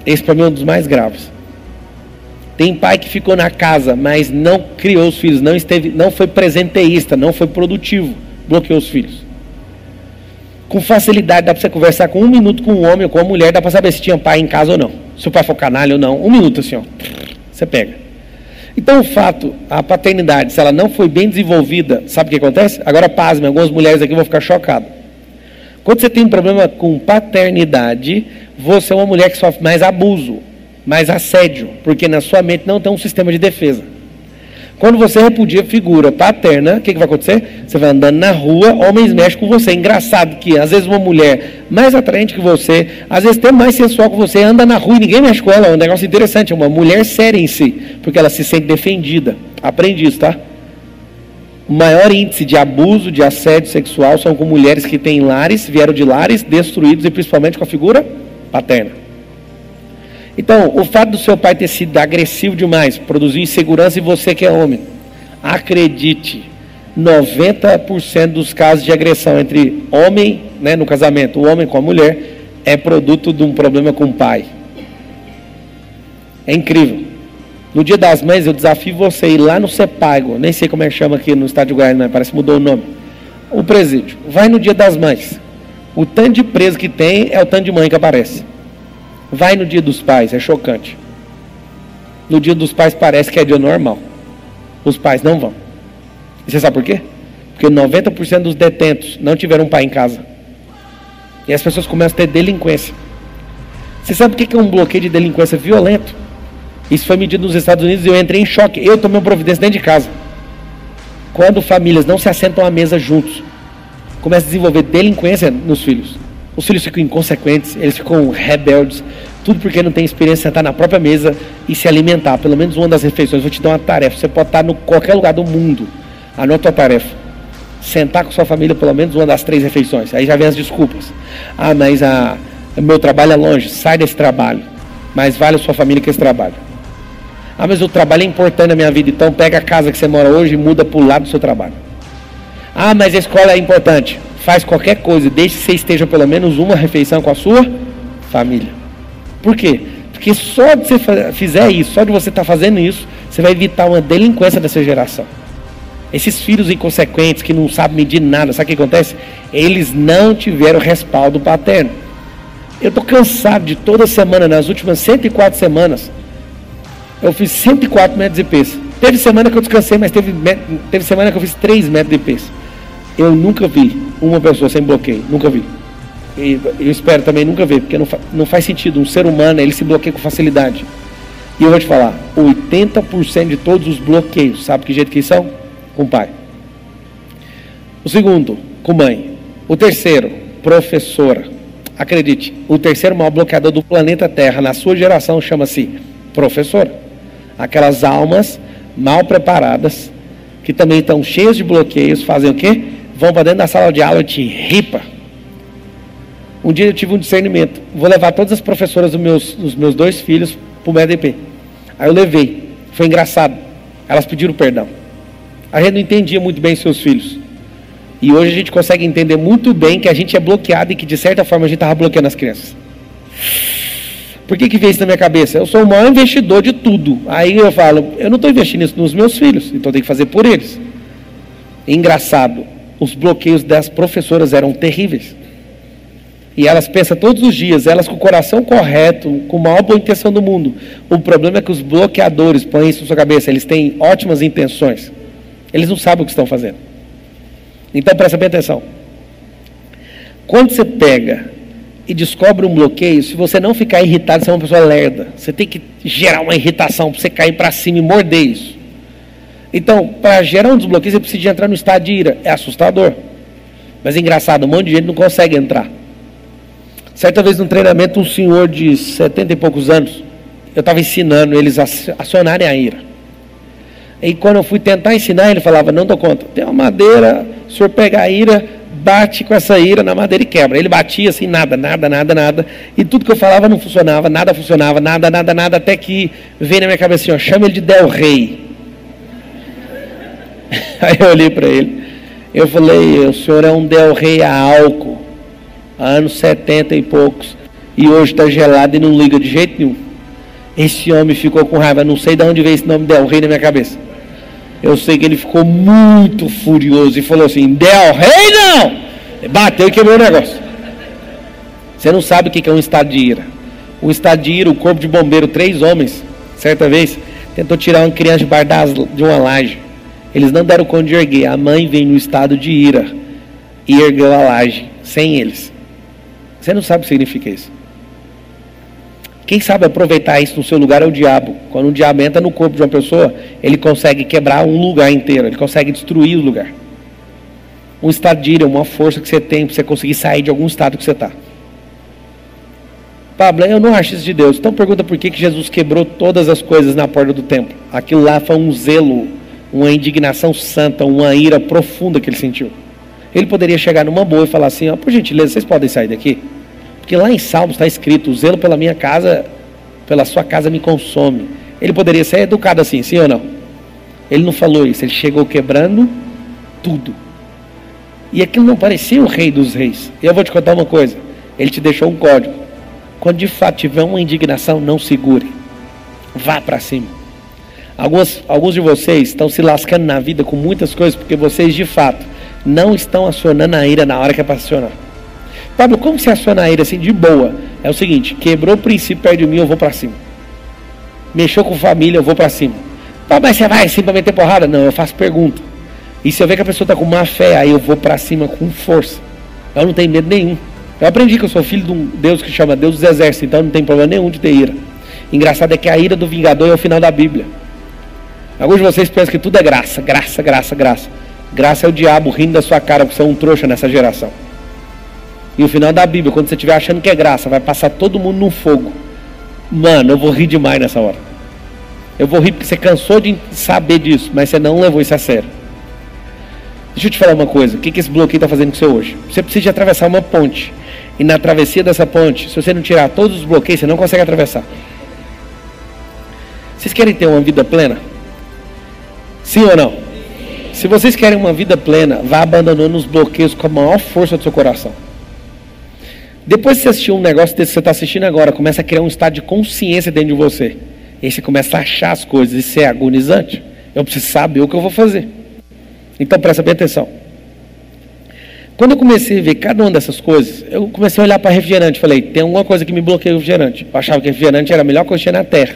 Speaker 1: Esse para mim é um dos mais graves. Tem pai que ficou na casa, mas não criou os filhos, não esteve, não foi presenteísta, não foi produtivo, bloqueou os filhos. Com facilidade dá para você conversar com um minuto com um homem ou com uma mulher, dá para saber se tinha pai em casa ou não. Se o pai for canalha ou não. Um minuto assim, ó. Você pega. Então o fato, a paternidade, se ela não foi bem desenvolvida, sabe o que acontece? Agora pasme, algumas mulheres aqui vão ficar chocadas. Quando você tem um problema com paternidade, você é uma mulher que sofre mais abuso mais assédio, porque na sua mente não tem um sistema de defesa. Quando você repudia figura paterna, o que, que vai acontecer? Você vai andando na rua, homens mexem com você. Engraçado que às vezes uma mulher mais atraente que você, às vezes até mais sensual que você, anda na rua e ninguém mexe com ela. É um negócio interessante, é uma mulher séria em si, porque ela se sente defendida. Aprende isso, tá? O maior índice de abuso, de assédio sexual são com mulheres que têm lares, vieram de lares destruídos e principalmente com a figura paterna. Então, o fato do seu pai ter sido agressivo demais, produziu insegurança em você que é homem. Acredite, 90% dos casos de agressão entre homem, né, no casamento, o homem com a mulher, é produto de um problema com o pai. É incrível. No dia das mães, eu desafio você ir lá no CEPAGO, nem sei como é que chama aqui no estádio Guarani, parece que mudou o nome. O presídio. Vai no dia das mães. O tanto de preso que tem é o tanto de mãe que aparece. Vai no dia dos pais, é chocante. No dia dos pais parece que é dia normal. Os pais não vão. E você sabe por quê? Porque 90% dos detentos não tiveram um pai em casa. E as pessoas começam a ter delinquência. Você sabe o que é um bloqueio de delinquência violento? Isso foi medido nos Estados Unidos e eu entrei em choque. Eu tomei uma providência dentro de casa. Quando famílias não se assentam à mesa juntos, começa a desenvolver delinquência nos filhos. Os filhos ficam inconsequentes, eles ficam rebeldes, tudo porque não tem experiência de sentar na própria mesa e se alimentar. Pelo menos uma das refeições. Vou te dar uma tarefa. Você pode estar em qualquer lugar do mundo. Anota a tarefa. Sentar com sua família pelo menos uma das três refeições. Aí já vem as desculpas. Ah, mas a, meu trabalho é longe. Sai desse trabalho. Mais vale a sua família que esse trabalho. Ah, mas o trabalho é importante na minha vida. Então pega a casa que você mora hoje e muda para o lado do seu trabalho. Ah, mas a escola é importante faz qualquer coisa, desde que você esteja pelo menos uma refeição com a sua família. Por quê? Porque só de você fizer isso, só de você estar tá fazendo isso, você vai evitar uma delinquência dessa geração. Esses filhos inconsequentes que não sabem medir nada, sabe o que acontece? Eles não tiveram respaldo paterno. Eu estou cansado de toda semana, nas últimas 104 semanas, eu fiz 104 metros de peso. Teve semana que eu descansei, mas teve, teve semana que eu fiz 3 metros de peso. Eu nunca vi uma pessoa sem bloqueio, nunca vi. E eu espero também nunca ver, porque não, fa não faz sentido. Um ser humano, ele se bloqueia com facilidade. E eu vou te falar, 80% de todos os bloqueios, sabe que jeito que são? com pai. O segundo, com mãe. O terceiro, professora. Acredite, o terceiro maior bloqueador do planeta Terra na sua geração chama-se professora. Aquelas almas mal preparadas, que também estão cheias de bloqueios, fazem o quê? Vão para dentro da sala de aula e te ripa. Um dia eu tive um discernimento. Vou levar todas as professoras dos meus, dos meus dois filhos para o BDP. Aí eu levei. Foi engraçado. Elas pediram perdão. A gente não entendia muito bem seus filhos. E hoje a gente consegue entender muito bem que a gente é bloqueado e que de certa forma a gente estava bloqueando as crianças. Por que, que veio isso na minha cabeça? Eu sou o maior investidor de tudo. Aí eu falo, eu não estou investindo isso nos meus filhos, então tem que fazer por eles. Engraçado, os bloqueios das professoras eram terríveis. E elas pensam todos os dias, elas com o coração correto, com a maior boa intenção do mundo. O problema é que os bloqueadores põem isso na sua cabeça, eles têm ótimas intenções. Eles não sabem o que estão fazendo. Então presta bem atenção. Quando você pega e descobre um bloqueio, se você não ficar irritado, você é uma pessoa lerda. Você tem que gerar uma irritação para você cair para cima e morder isso. Então, para gerar um desbloqueio, você precisa entrar no estado de ira. É assustador. Mas é engraçado, um monte de gente não consegue entrar. Certa vez num treinamento, um senhor de 70 e poucos anos, eu estava ensinando eles a acionarem a ira. E quando eu fui tentar ensinar, ele falava: Não dou conta. Tem uma madeira, o senhor pega a ira, bate com essa ira na madeira e quebra. Ele batia assim, nada, nada, nada, nada. E tudo que eu falava não funcionava, nada funcionava, nada, nada, nada. Até que veio na minha cabeça assim: ó, chama ele de Del Rey. Aí eu olhei para ele. Eu falei: O senhor é um Del Rey a álcool, anos 70 e poucos. E hoje está gelado e não liga de jeito nenhum. Esse homem ficou com raiva. Não sei de onde veio esse nome Del Rey na minha cabeça. Eu sei que ele ficou muito furioso e falou assim: Del Rey não! Bateu e quebrou o negócio. Você não sabe o que é um estado de ira. Um estado de ira, o corpo de bombeiro, três homens, certa vez, tentou tirar uma criança de uma laje. Eles não deram conta de erguer. A mãe vem no estado de ira e ergueu a laje, sem eles. Você não sabe o que significa isso. Quem sabe aproveitar isso no seu lugar é o diabo. Quando o diabo entra no corpo de uma pessoa, ele consegue quebrar um lugar inteiro, ele consegue destruir o lugar. Um estado de ira, uma força que você tem para você conseguir sair de algum estado que você está. Pablo, eu não acho isso de Deus. Então pergunta por que, que Jesus quebrou todas as coisas na porta do templo. Aquilo lá foi um zelo, uma indignação santa, uma ira profunda que ele sentiu. Ele poderia chegar numa boa e falar assim: ó, por gentileza, vocês podem sair daqui? Porque lá em Salmos está escrito: o zelo pela minha casa, pela sua casa me consome. Ele poderia ser educado assim, sim ou não? Ele não falou isso, ele chegou quebrando tudo. E aquilo não parecia o rei dos reis. Eu vou te contar uma coisa: ele te deixou um código. Quando de fato tiver uma indignação, não segure. Vá para cima. Alguns, alguns de vocês estão se lascando na vida com muitas coisas porque vocês de fato não estão acionando a ira na hora que é para acionar. Pablo, como você aciona ele assim de boa? É o seguinte: quebrou o princípio perto de mim, eu vou para cima. Mexeu com família, eu vou para cima. Pablo, mas você vai assim para meter porrada? Não, eu faço pergunta. E se eu ver que a pessoa está com má fé, aí eu vou para cima com força. Eu não tenho medo nenhum. Eu aprendi que eu sou filho de um Deus que chama Deus dos Exércitos, então não tem problema nenhum de ter ira. Engraçado é que a ira do vingador é o final da Bíblia. Alguns de vocês pensam que tudo é graça, graça, graça, graça. Graça é o diabo rindo da sua cara, porque você é um trouxa nessa geração. E o final da Bíblia, quando você estiver achando que é graça, vai passar todo mundo no fogo. Mano, eu vou rir demais nessa hora. Eu vou rir porque você cansou de saber disso, mas você não levou isso a sério. Deixa eu te falar uma coisa: o que, que esse bloqueio está fazendo com você hoje? Você precisa de atravessar uma ponte. E na travessia dessa ponte, se você não tirar todos os bloqueios, você não consegue atravessar. Vocês querem ter uma vida plena? Sim ou não? Se vocês querem uma vida plena, vá abandonando os bloqueios com a maior força do seu coração. Depois que você assistiu um negócio desse que você está assistindo agora, começa a criar um estado de consciência dentro de você. E aí você começa a achar as coisas, isso é agonizante. Eu preciso saber o que eu vou fazer. Então presta bem atenção. Quando eu comecei a ver cada uma dessas coisas, eu comecei a olhar para refrigerante. Falei, tem alguma coisa que me bloqueia o refrigerante. Eu achava que refrigerante era a melhor coisa que tinha na Terra.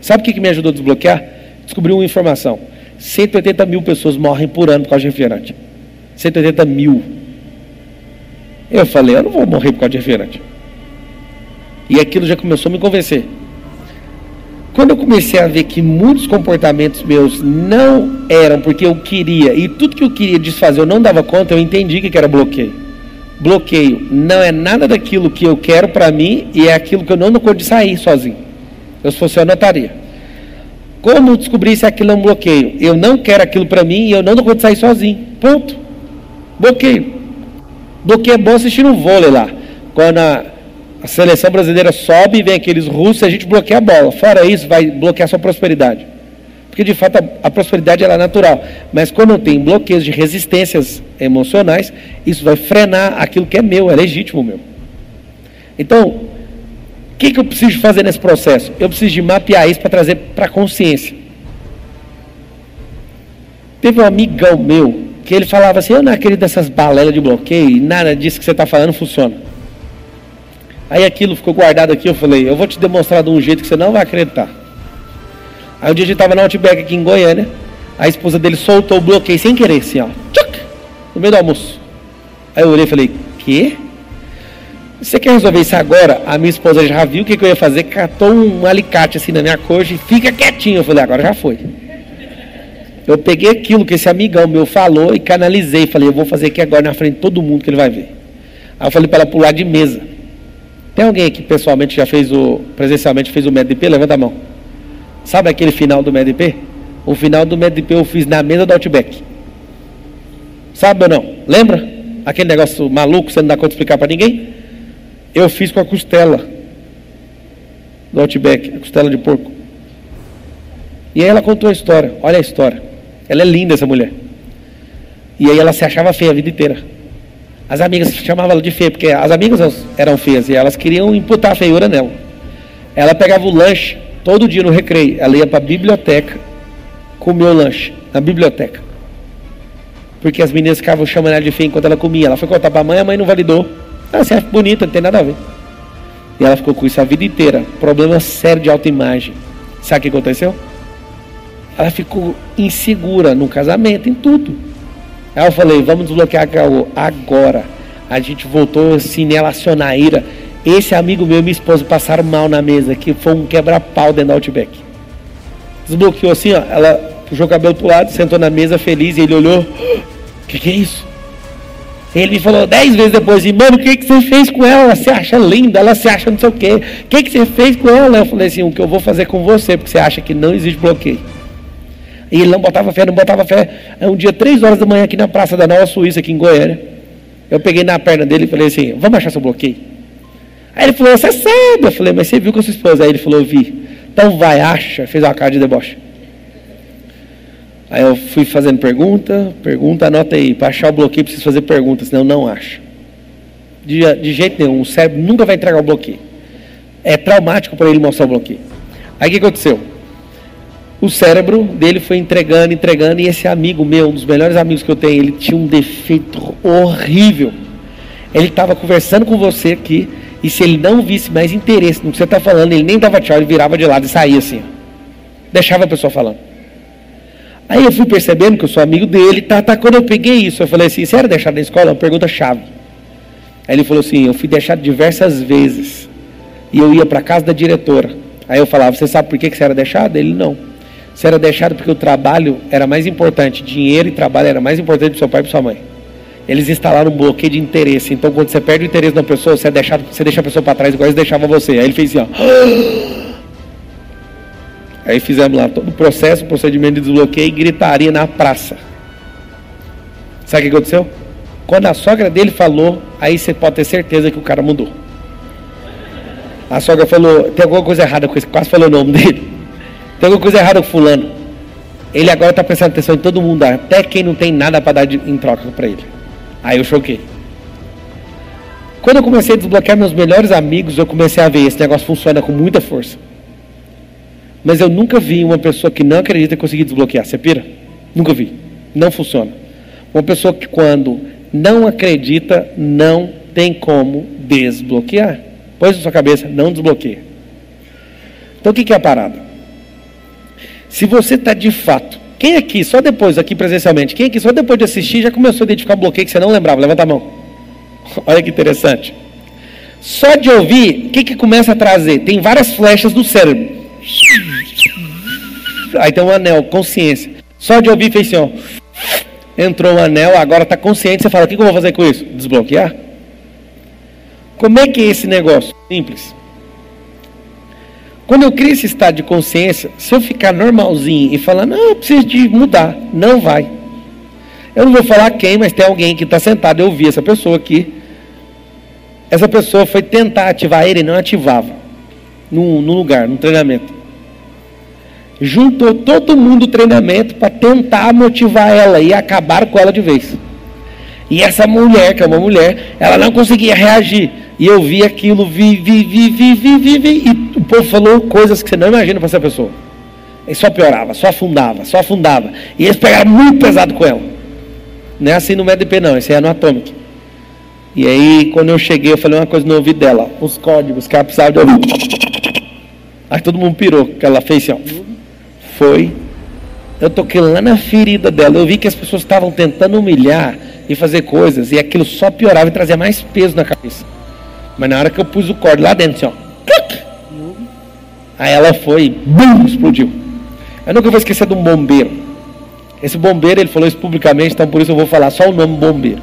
Speaker 1: Sabe o que me ajudou a desbloquear? Descobri uma informação. 180 mil pessoas morrem por ano por causa de refrigerante. 180 mil. Eu falei, eu não vou morrer por causa de refrigerante. E aquilo já começou a me convencer. Quando eu comecei a ver que muitos comportamentos meus não eram porque eu queria, e tudo que eu queria desfazer eu não dava conta, eu entendi que era bloqueio. Bloqueio não é nada daquilo que eu quero para mim e é aquilo que eu não dou conta de sair sozinho. Eu, se fosse, eu anotaria. Como eu descobri se aquilo é um bloqueio? Eu não quero aquilo para mim e eu não de sair sozinho. Ponto. Bloqueio. Bloqueio é bom assistir um vôlei lá. Quando a, a seleção brasileira sobe e vem aqueles russos, a gente bloqueia a bola. Fora isso, vai bloquear sua prosperidade. Porque de fato a, a prosperidade é natural. Mas quando tem bloqueios de resistências emocionais, isso vai frenar aquilo que é meu, é legítimo meu. Então, o que, que eu preciso fazer nesse processo? Eu preciso de mapear isso para trazer para a consciência. Teve um amigão meu que ele falava assim: Eu não acredito nessas balelas de bloqueio nada disso que você está falando funciona. Aí aquilo ficou guardado aqui, eu falei, eu vou te demonstrar de um jeito que você não vai acreditar. Aí um dia a gente estava no Outback aqui em Goiânia, a esposa dele soltou o bloqueio sem querer, assim, ó, tchuc, no meio do almoço. Aí eu olhei e falei, que? Você quer resolver isso agora? A minha esposa já viu o que, que eu ia fazer, catou um alicate assim na minha coxa e fica quietinho. Eu falei, agora já foi. Eu peguei aquilo que esse amigão meu falou e canalizei. Falei, eu vou fazer aqui agora na frente de todo mundo que ele vai ver. Aí eu falei para ela pular de mesa. Tem alguém aqui pessoalmente já fez o, presencialmente fez o MEDP? Levanta a mão. Sabe aquele final do MEDP? O final do MEDP eu fiz na mesa do Outback. Sabe ou não? Lembra? Aquele negócio maluco, você não dá conta de explicar para ninguém? Eu fiz com a costela do Outback, a costela de porco. E aí ela contou a história. Olha a história. Ela é linda essa mulher. E aí ela se achava feia a vida inteira. As amigas chamavam ela de feia, porque as amigas eram feias e elas queriam imputar a feiura nela. Ela pegava o lanche todo dia no recreio. Ela ia para a biblioteca comer o lanche na biblioteca. Porque as meninas ficavam chamando ela de feia enquanto ela comia. Ela foi contar para a mãe, a mãe não validou. Ah, você é bonita, não tem nada a ver. E ela ficou com isso a vida inteira. Problema sério de autoimagem. Sabe o que aconteceu? Ela ficou insegura no casamento, em tudo. Aí eu falei, vamos desbloquear a Caô agora. A gente voltou assim nela acionar ira. Esse amigo meu e minha esposa passaram mal na mesa, que foi um quebra-pau dentro do Outback. Desbloqueou assim, ó. Ela puxou o cabelo pro lado, sentou na mesa feliz e ele olhou. O que, que é isso? Ele me falou dez vezes depois assim, mano, o que, que você fez com ela? Ela se acha linda, ela se acha não sei o quê. O que, que você fez com ela? Eu falei assim, o que eu vou fazer com você, porque você acha que não existe bloqueio. E ele não botava fé, não botava fé. Aí um dia, três horas da manhã, aqui na Praça da Nova Suíça, aqui em Goiânia, eu peguei na perna dele e falei assim, vamos achar seu bloqueio? Aí ele falou, você sabe. Eu falei, mas você viu com a sua esposa? Aí ele falou, vi. Então vai, acha. Fez uma cara de deboche. Aí eu fui fazendo pergunta, pergunta, anota aí. Para achar o bloqueio preciso fazer pergunta, senão não acha. De, de jeito nenhum, o cérebro nunca vai entregar o bloqueio. É traumático para ele mostrar o bloqueio. Aí o que aconteceu? o cérebro dele foi entregando, entregando, e esse amigo meu, um dos melhores amigos que eu tenho, ele tinha um defeito horrível. Ele estava conversando com você aqui, e se ele não visse mais interesse no que você está falando, ele nem dava tchau, ele virava de lado e saía assim. Deixava a pessoa falando. Aí eu fui percebendo que eu sou amigo dele, tá, tá, quando eu peguei isso, eu falei assim, você era deixado na escola? Uma pergunta chave. Aí ele falou assim, eu fui deixado diversas vezes, e eu ia para casa da diretora. Aí eu falava, você sabe por que, que você era deixado? Ele, não. Você era deixado porque o trabalho era mais importante, dinheiro e trabalho era mais importante para seu pai e para sua mãe. Eles instalaram um bloqueio de interesse. Então, quando você perde o interesse da pessoa, você, é deixado, você deixa a pessoa para trás, igual eles deixavam você. Aí ele fez assim, ó. Aí fizemos lá todo o processo, procedimento de desbloqueio e gritaria na praça. Sabe o que aconteceu? Quando a sogra dele falou, aí você pode ter certeza que o cara mudou. A sogra falou, tem alguma coisa errada com isso, quase falou o nome dele. Tem alguma coisa errada com fulano. Ele agora está prestando atenção em todo mundo, até quem não tem nada para dar de, em troca para ele. Aí eu choquei. Quando eu comecei a desbloquear meus melhores amigos, eu comecei a ver esse negócio funciona com muita força. Mas eu nunca vi uma pessoa que não acredita conseguir desbloquear. Você pira? Nunca vi. Não funciona. Uma pessoa que, quando não acredita, não tem como desbloquear. Põe na sua cabeça, não desbloqueia. Então, o que é a parada? Se você está de fato, quem aqui, só depois, aqui presencialmente, quem aqui só depois de assistir já começou a identificar um bloqueio que você não lembrava? Levanta a mão. Olha que interessante. Só de ouvir, o que, que começa a trazer? Tem várias flechas do cérebro. Aí tem um anel, consciência. Só de ouvir fez assim, ó. Entrou um anel, agora está consciente. Você fala: o que, eu vou fazer com isso? Desbloquear? Como é que é esse negócio? Simples. Quando eu crio esse estado de consciência, se eu ficar normalzinho e falar, não, eu preciso de mudar, não vai. Eu não vou falar quem, mas tem alguém que está sentado, eu vi essa pessoa aqui. Essa pessoa foi tentar ativar ele e não ativava. No lugar, no treinamento. Juntou todo mundo treinamento para tentar motivar ela e acabar com ela de vez. E essa mulher, que é uma mulher, ela não conseguia reagir. E eu vi aquilo, vi, vi, vi, vi, vi, vi, vi e o povo falou coisas que você não imagina para essa pessoa. E só piorava, só afundava, só afundava. E eles pegaram muito pesado com ela. Não é assim no MedP não, esse é no Atomic. E aí, quando eu cheguei, eu falei uma coisa no ouvido dela, os códigos que ela precisava de ouvir. Aí todo mundo pirou, que ela fez assim, ó. Foi. Eu toquei lá na ferida dela. Eu vi que as pessoas estavam tentando humilhar e fazer coisas, e aquilo só piorava e trazia mais peso na cabeça. Mas na hora que eu pus o corte lá dentro, assim, ó. Aí ela foi, bum, explodiu. Eu nunca vou esquecer de um bombeiro. Esse bombeiro, ele falou isso publicamente, então por isso eu vou falar só o nome bombeiro.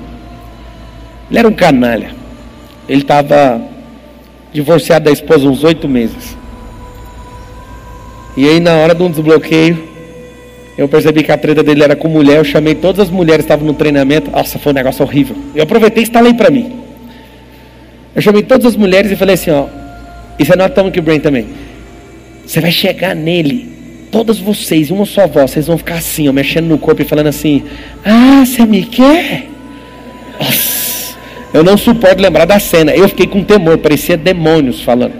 Speaker 1: Ele era um canalha. Ele estava divorciado da esposa uns oito meses. E aí, na hora de um desbloqueio, eu percebi que a treta dele era com mulher. Eu chamei todas as mulheres que estavam no treinamento. Nossa, foi um negócio horrível. Eu aproveitei e instalei para mim. Eu chamei todas as mulheres e falei assim: ó, isso é no Atomic Brain também. Você vai chegar nele, todas vocês, uma só voz, vocês vão ficar assim, ó, mexendo no corpo e falando assim: Ah, você me quer? Nossa, eu não suporto lembrar da cena. Eu fiquei com temor, parecia demônios falando.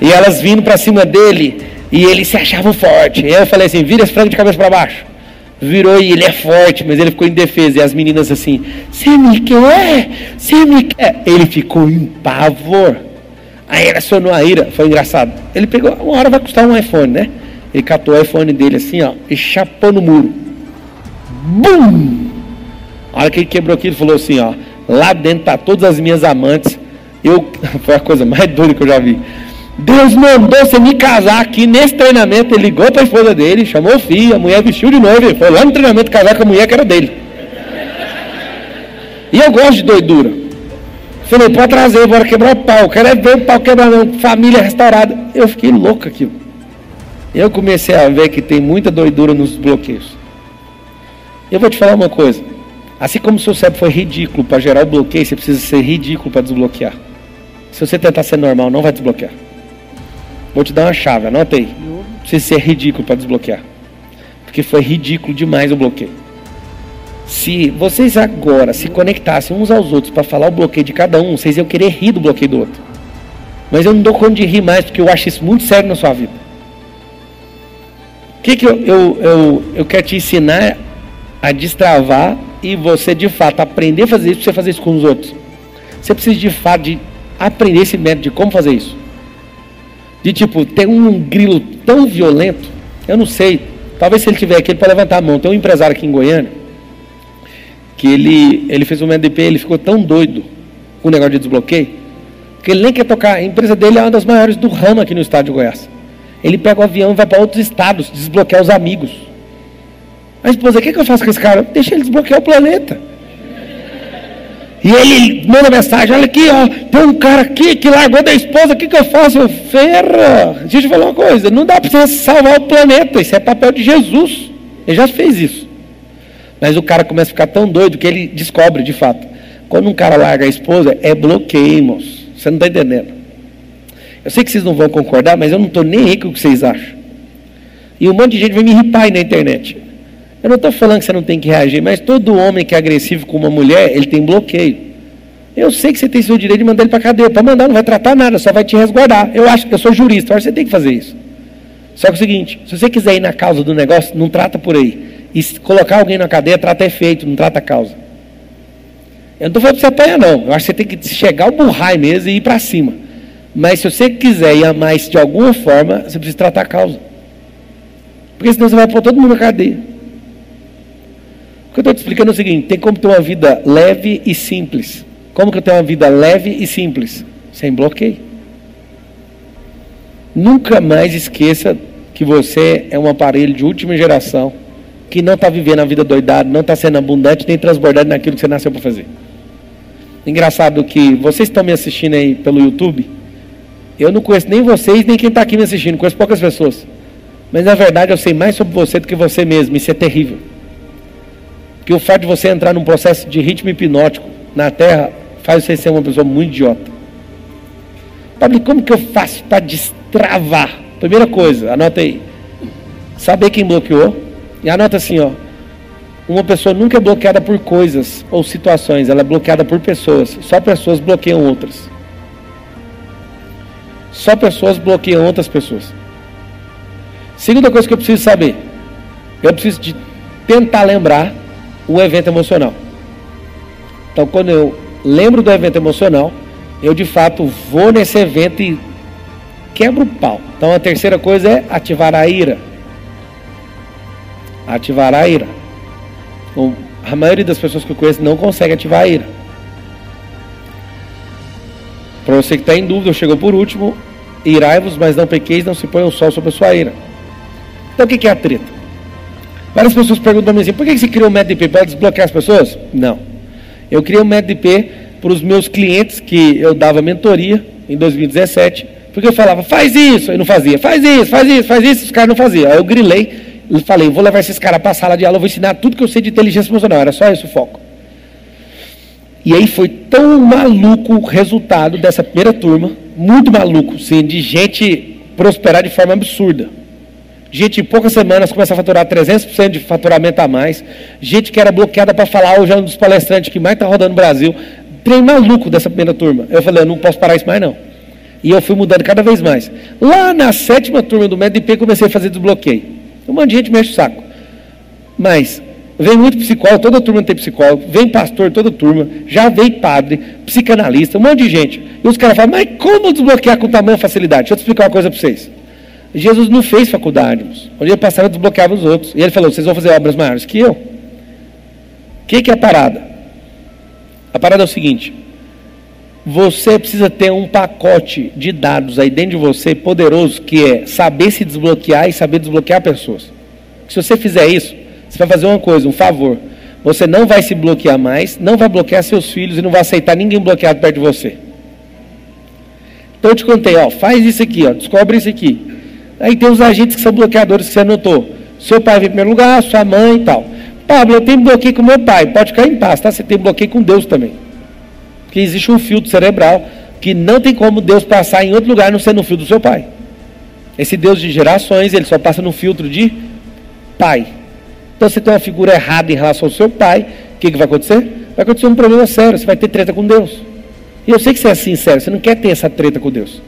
Speaker 1: E elas vindo para cima dele e ele se achava forte. E eu falei assim: vira esse frango de cabeça para baixo. Virou e ele é forte, mas ele ficou indefeso. E as meninas assim: Você me quer? Você me quer? Ele ficou em pavor. Aí ele acionou a ira. Foi engraçado. Ele pegou, uma hora vai custar um iPhone, né? Ele catou o iPhone dele assim, ó, e chapou no muro. Bum! A hora que ele quebrou aquilo, ele falou assim: Ó, lá dentro tá todas as minhas amantes. Eu, foi a coisa mais doida que eu já vi. Deus mandou você me casar aqui nesse treinamento. Ele ligou para a esposa dele, chamou o filho, a mulher vestiu de noiva, foi lá no treinamento casar com a mulher que era dele. E eu gosto de doidura. Falei, pode trazer, bora quebrar o pau. Quero é ver o pau quebrando, família restaurada. Eu fiquei louco aquilo. Eu comecei a ver que tem muita doidura nos bloqueios. Eu vou te falar uma coisa. Assim como o seu cérebro foi ridículo para gerar o bloqueio, você precisa ser ridículo para desbloquear. Se você tentar ser normal, não vai desbloquear. Vou te dar uma chave, anota aí. Precisa ser ridículo para desbloquear. Porque foi ridículo demais o bloqueio. Se vocês agora se conectassem uns aos outros para falar o bloqueio de cada um, vocês iam querer rir do bloqueio do outro. Mas eu não dou conta de rir mais, porque eu acho isso muito sério na sua vida. O que, que eu, eu, eu, eu quero te ensinar a destravar e você de fato aprender a fazer isso, você fazer isso com os outros. Você precisa de fato de aprender esse método de como fazer isso. De tipo, tem um grilo tão violento, eu não sei, talvez se ele tiver aqui, ele pode levantar a mão. Tem um empresário aqui em Goiânia, que ele, ele fez um MDP, ele ficou tão doido com o negócio de desbloqueio, que ele nem quer tocar. A empresa dele é uma das maiores do ramo aqui no estado de Goiás. Ele pega o avião e vai para outros estados desbloquear os amigos. A esposa, o que, que eu faço com esse cara? Deixa ele desbloquear o planeta. E ele manda mensagem, olha aqui, ó, tem um cara aqui que largou da esposa, o que, que eu faço? Eu, ferra, deixa eu te falar uma coisa, não dá para você salvar o planeta, isso é papel de Jesus. Ele já fez isso. Mas o cara começa a ficar tão doido que ele descobre, de fato. Quando um cara larga a esposa, é bloqueio, irmãos. Você não está entendendo. Eu sei que vocês não vão concordar, mas eu não estou nem aí com o que vocês acham. E um monte de gente vai me irritar aí na internet. Eu não estou falando que você não tem que reagir, mas todo homem que é agressivo com uma mulher, ele tem bloqueio. Eu sei que você tem seu direito de mandar ele para cadeia. Para mandar, não vai tratar nada, só vai te resguardar. Eu acho que eu sou jurista, eu você tem que fazer isso. Só que é o seguinte: se você quiser ir na causa do negócio, não trata por aí. E colocar alguém na cadeia trata efeito, não trata causa. Eu não estou falando para você apanhar, não. Eu acho que você tem que chegar ao burrai mesmo e ir para cima. Mas se você quiser ir a mais de alguma forma, você precisa tratar a causa. Porque senão você vai pôr todo mundo na cadeia. O que eu estou te explicando é o seguinte: tem como ter uma vida leve e simples. Como que eu tenho uma vida leve e simples? Sem bloqueio. Nunca mais esqueça que você é um aparelho de última geração que não está vivendo a vida doidada, não está sendo abundante nem transbordado naquilo que você nasceu para fazer. Engraçado que vocês estão me assistindo aí pelo YouTube. Eu não conheço nem vocês, nem quem está aqui me assistindo, conheço poucas pessoas. Mas na verdade eu sei mais sobre você do que você mesmo, isso é terrível. Que o fato de você entrar num processo de ritmo hipnótico na Terra faz você ser uma pessoa muito idiota. Pablo, como que eu faço para destravar? Primeira coisa, anota aí. Saber quem bloqueou. E anota assim, ó. Uma pessoa nunca é bloqueada por coisas ou situações, ela é bloqueada por pessoas. Só pessoas bloqueiam outras. Só pessoas bloqueiam outras pessoas. Segunda coisa que eu preciso saber, eu preciso de tentar lembrar o evento emocional. Então, quando eu lembro do evento emocional, eu de fato vou nesse evento e quebro o pau. Então, a terceira coisa é ativar a ira. Ativar a ira. Então, a maioria das pessoas que eu conheço não consegue ativar a ira. Para você que está em dúvida, chegou por último, irai-vos, mas não pequeis, não se ponha o sol sobre a sua ira. Então o que é a treta? Várias pessoas perguntam assim, por que você criou método IP? Para desbloquear as pessoas? Não. Eu criei método IP para os meus clientes que eu dava mentoria em 2017, porque eu falava, faz isso, e não fazia, faz isso, faz isso, faz isso, os caras não faziam. Aí eu grilei e falei, vou levar esses caras para a sala de aula, vou ensinar tudo que eu sei de inteligência emocional, era só esse o foco. E aí foi tão maluco o resultado dessa primeira turma, muito maluco, sim, de gente prosperar de forma absurda. Gente, em poucas semanas começa a faturar 300% de faturamento a mais. Gente que era bloqueada para falar, hoje é um dos palestrantes que mais está rodando no Brasil. Trem maluco dessa primeira turma. Eu falei, eu não posso parar isso mais não. E eu fui mudando cada vez mais. Lá na sétima turma do MEDP, comecei a fazer desbloqueio. Um monte de gente mexe o saco. Mas vem muito psicólogo, toda turma tem psicólogo, vem pastor, toda turma, já vem padre, psicanalista, um monte de gente. E os caras falam, mas como desbloquear com tamanha facilidade? Deixa eu te explicar uma coisa para vocês. Jesus não fez faculdade, onde ele passava desbloqueava os outros. E ele falou: vocês vão fazer obras maiores que eu. O que, que é a parada? A parada é o seguinte: você precisa ter um pacote de dados aí dentro de você poderoso que é saber se desbloquear e saber desbloquear pessoas. Se você fizer isso, você vai fazer uma coisa, um favor. Você não vai se bloquear mais, não vai bloquear seus filhos e não vai aceitar ninguém bloqueado perto de você. Então eu te contei, ó, faz isso aqui, ó, descobre isso aqui. Aí tem os agentes que são bloqueadores que você anotou. Seu pai vem em primeiro lugar, sua mãe e tal. Pablo, eu tenho bloqueio com meu pai. Pode ficar em paz, tá? Você tem bloqueio com Deus também. Porque existe um filtro cerebral que não tem como Deus passar em outro lugar não sendo no filtro do seu pai. Esse Deus de gerações, ele só passa no filtro de pai. Então você tem uma figura errada em relação ao seu pai, o que, que vai acontecer? Vai acontecer um problema sério, você vai ter treta com Deus. E eu sei que você é sincero, você não quer ter essa treta com Deus.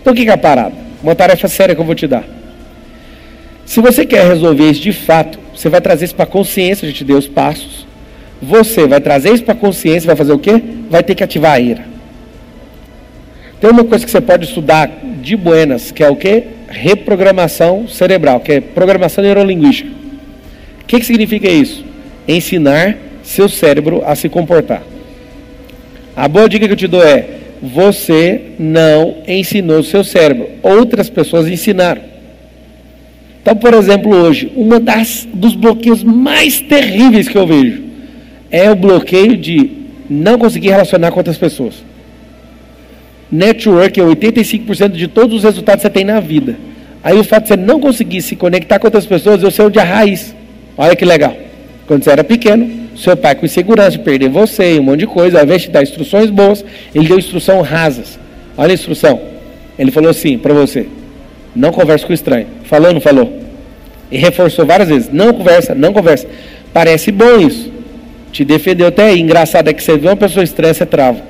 Speaker 1: Então o que, que é a parada? Uma tarefa séria que eu vou te dar. Se você quer resolver isso de fato, você vai trazer isso para a consciência, a gente deu os passos. Você vai trazer isso para a consciência, vai fazer o quê? Vai ter que ativar a ira. Tem uma coisa que você pode estudar de buenas, que é o quê? Reprogramação cerebral, que é programação neurolinguística. O que, que significa isso? Ensinar seu cérebro a se comportar. A boa dica que eu te dou é: você não ensinou seu cérebro. Outras pessoas ensinaram. Então, por exemplo, hoje, uma das dos bloqueios mais terríveis que eu vejo é o bloqueio de não conseguir relacionar com outras pessoas. Network é 85% de todos os resultados que você tem na vida. Aí o fato de você não conseguir se conectar com outras pessoas, eu sei onde é a raiz. Olha que legal. Quando você era pequeno, seu pai com insegurança de perder você e um monte de coisa, ao invés de dar instruções boas, ele deu instrução rasas. Olha a instrução. Ele falou assim para você: não converse com estranho. Falou ou não falou? E reforçou várias vezes: não conversa, não conversa. Parece bom isso. Te defendeu até aí. Engraçado é que você vê uma pessoa estranha, você trava.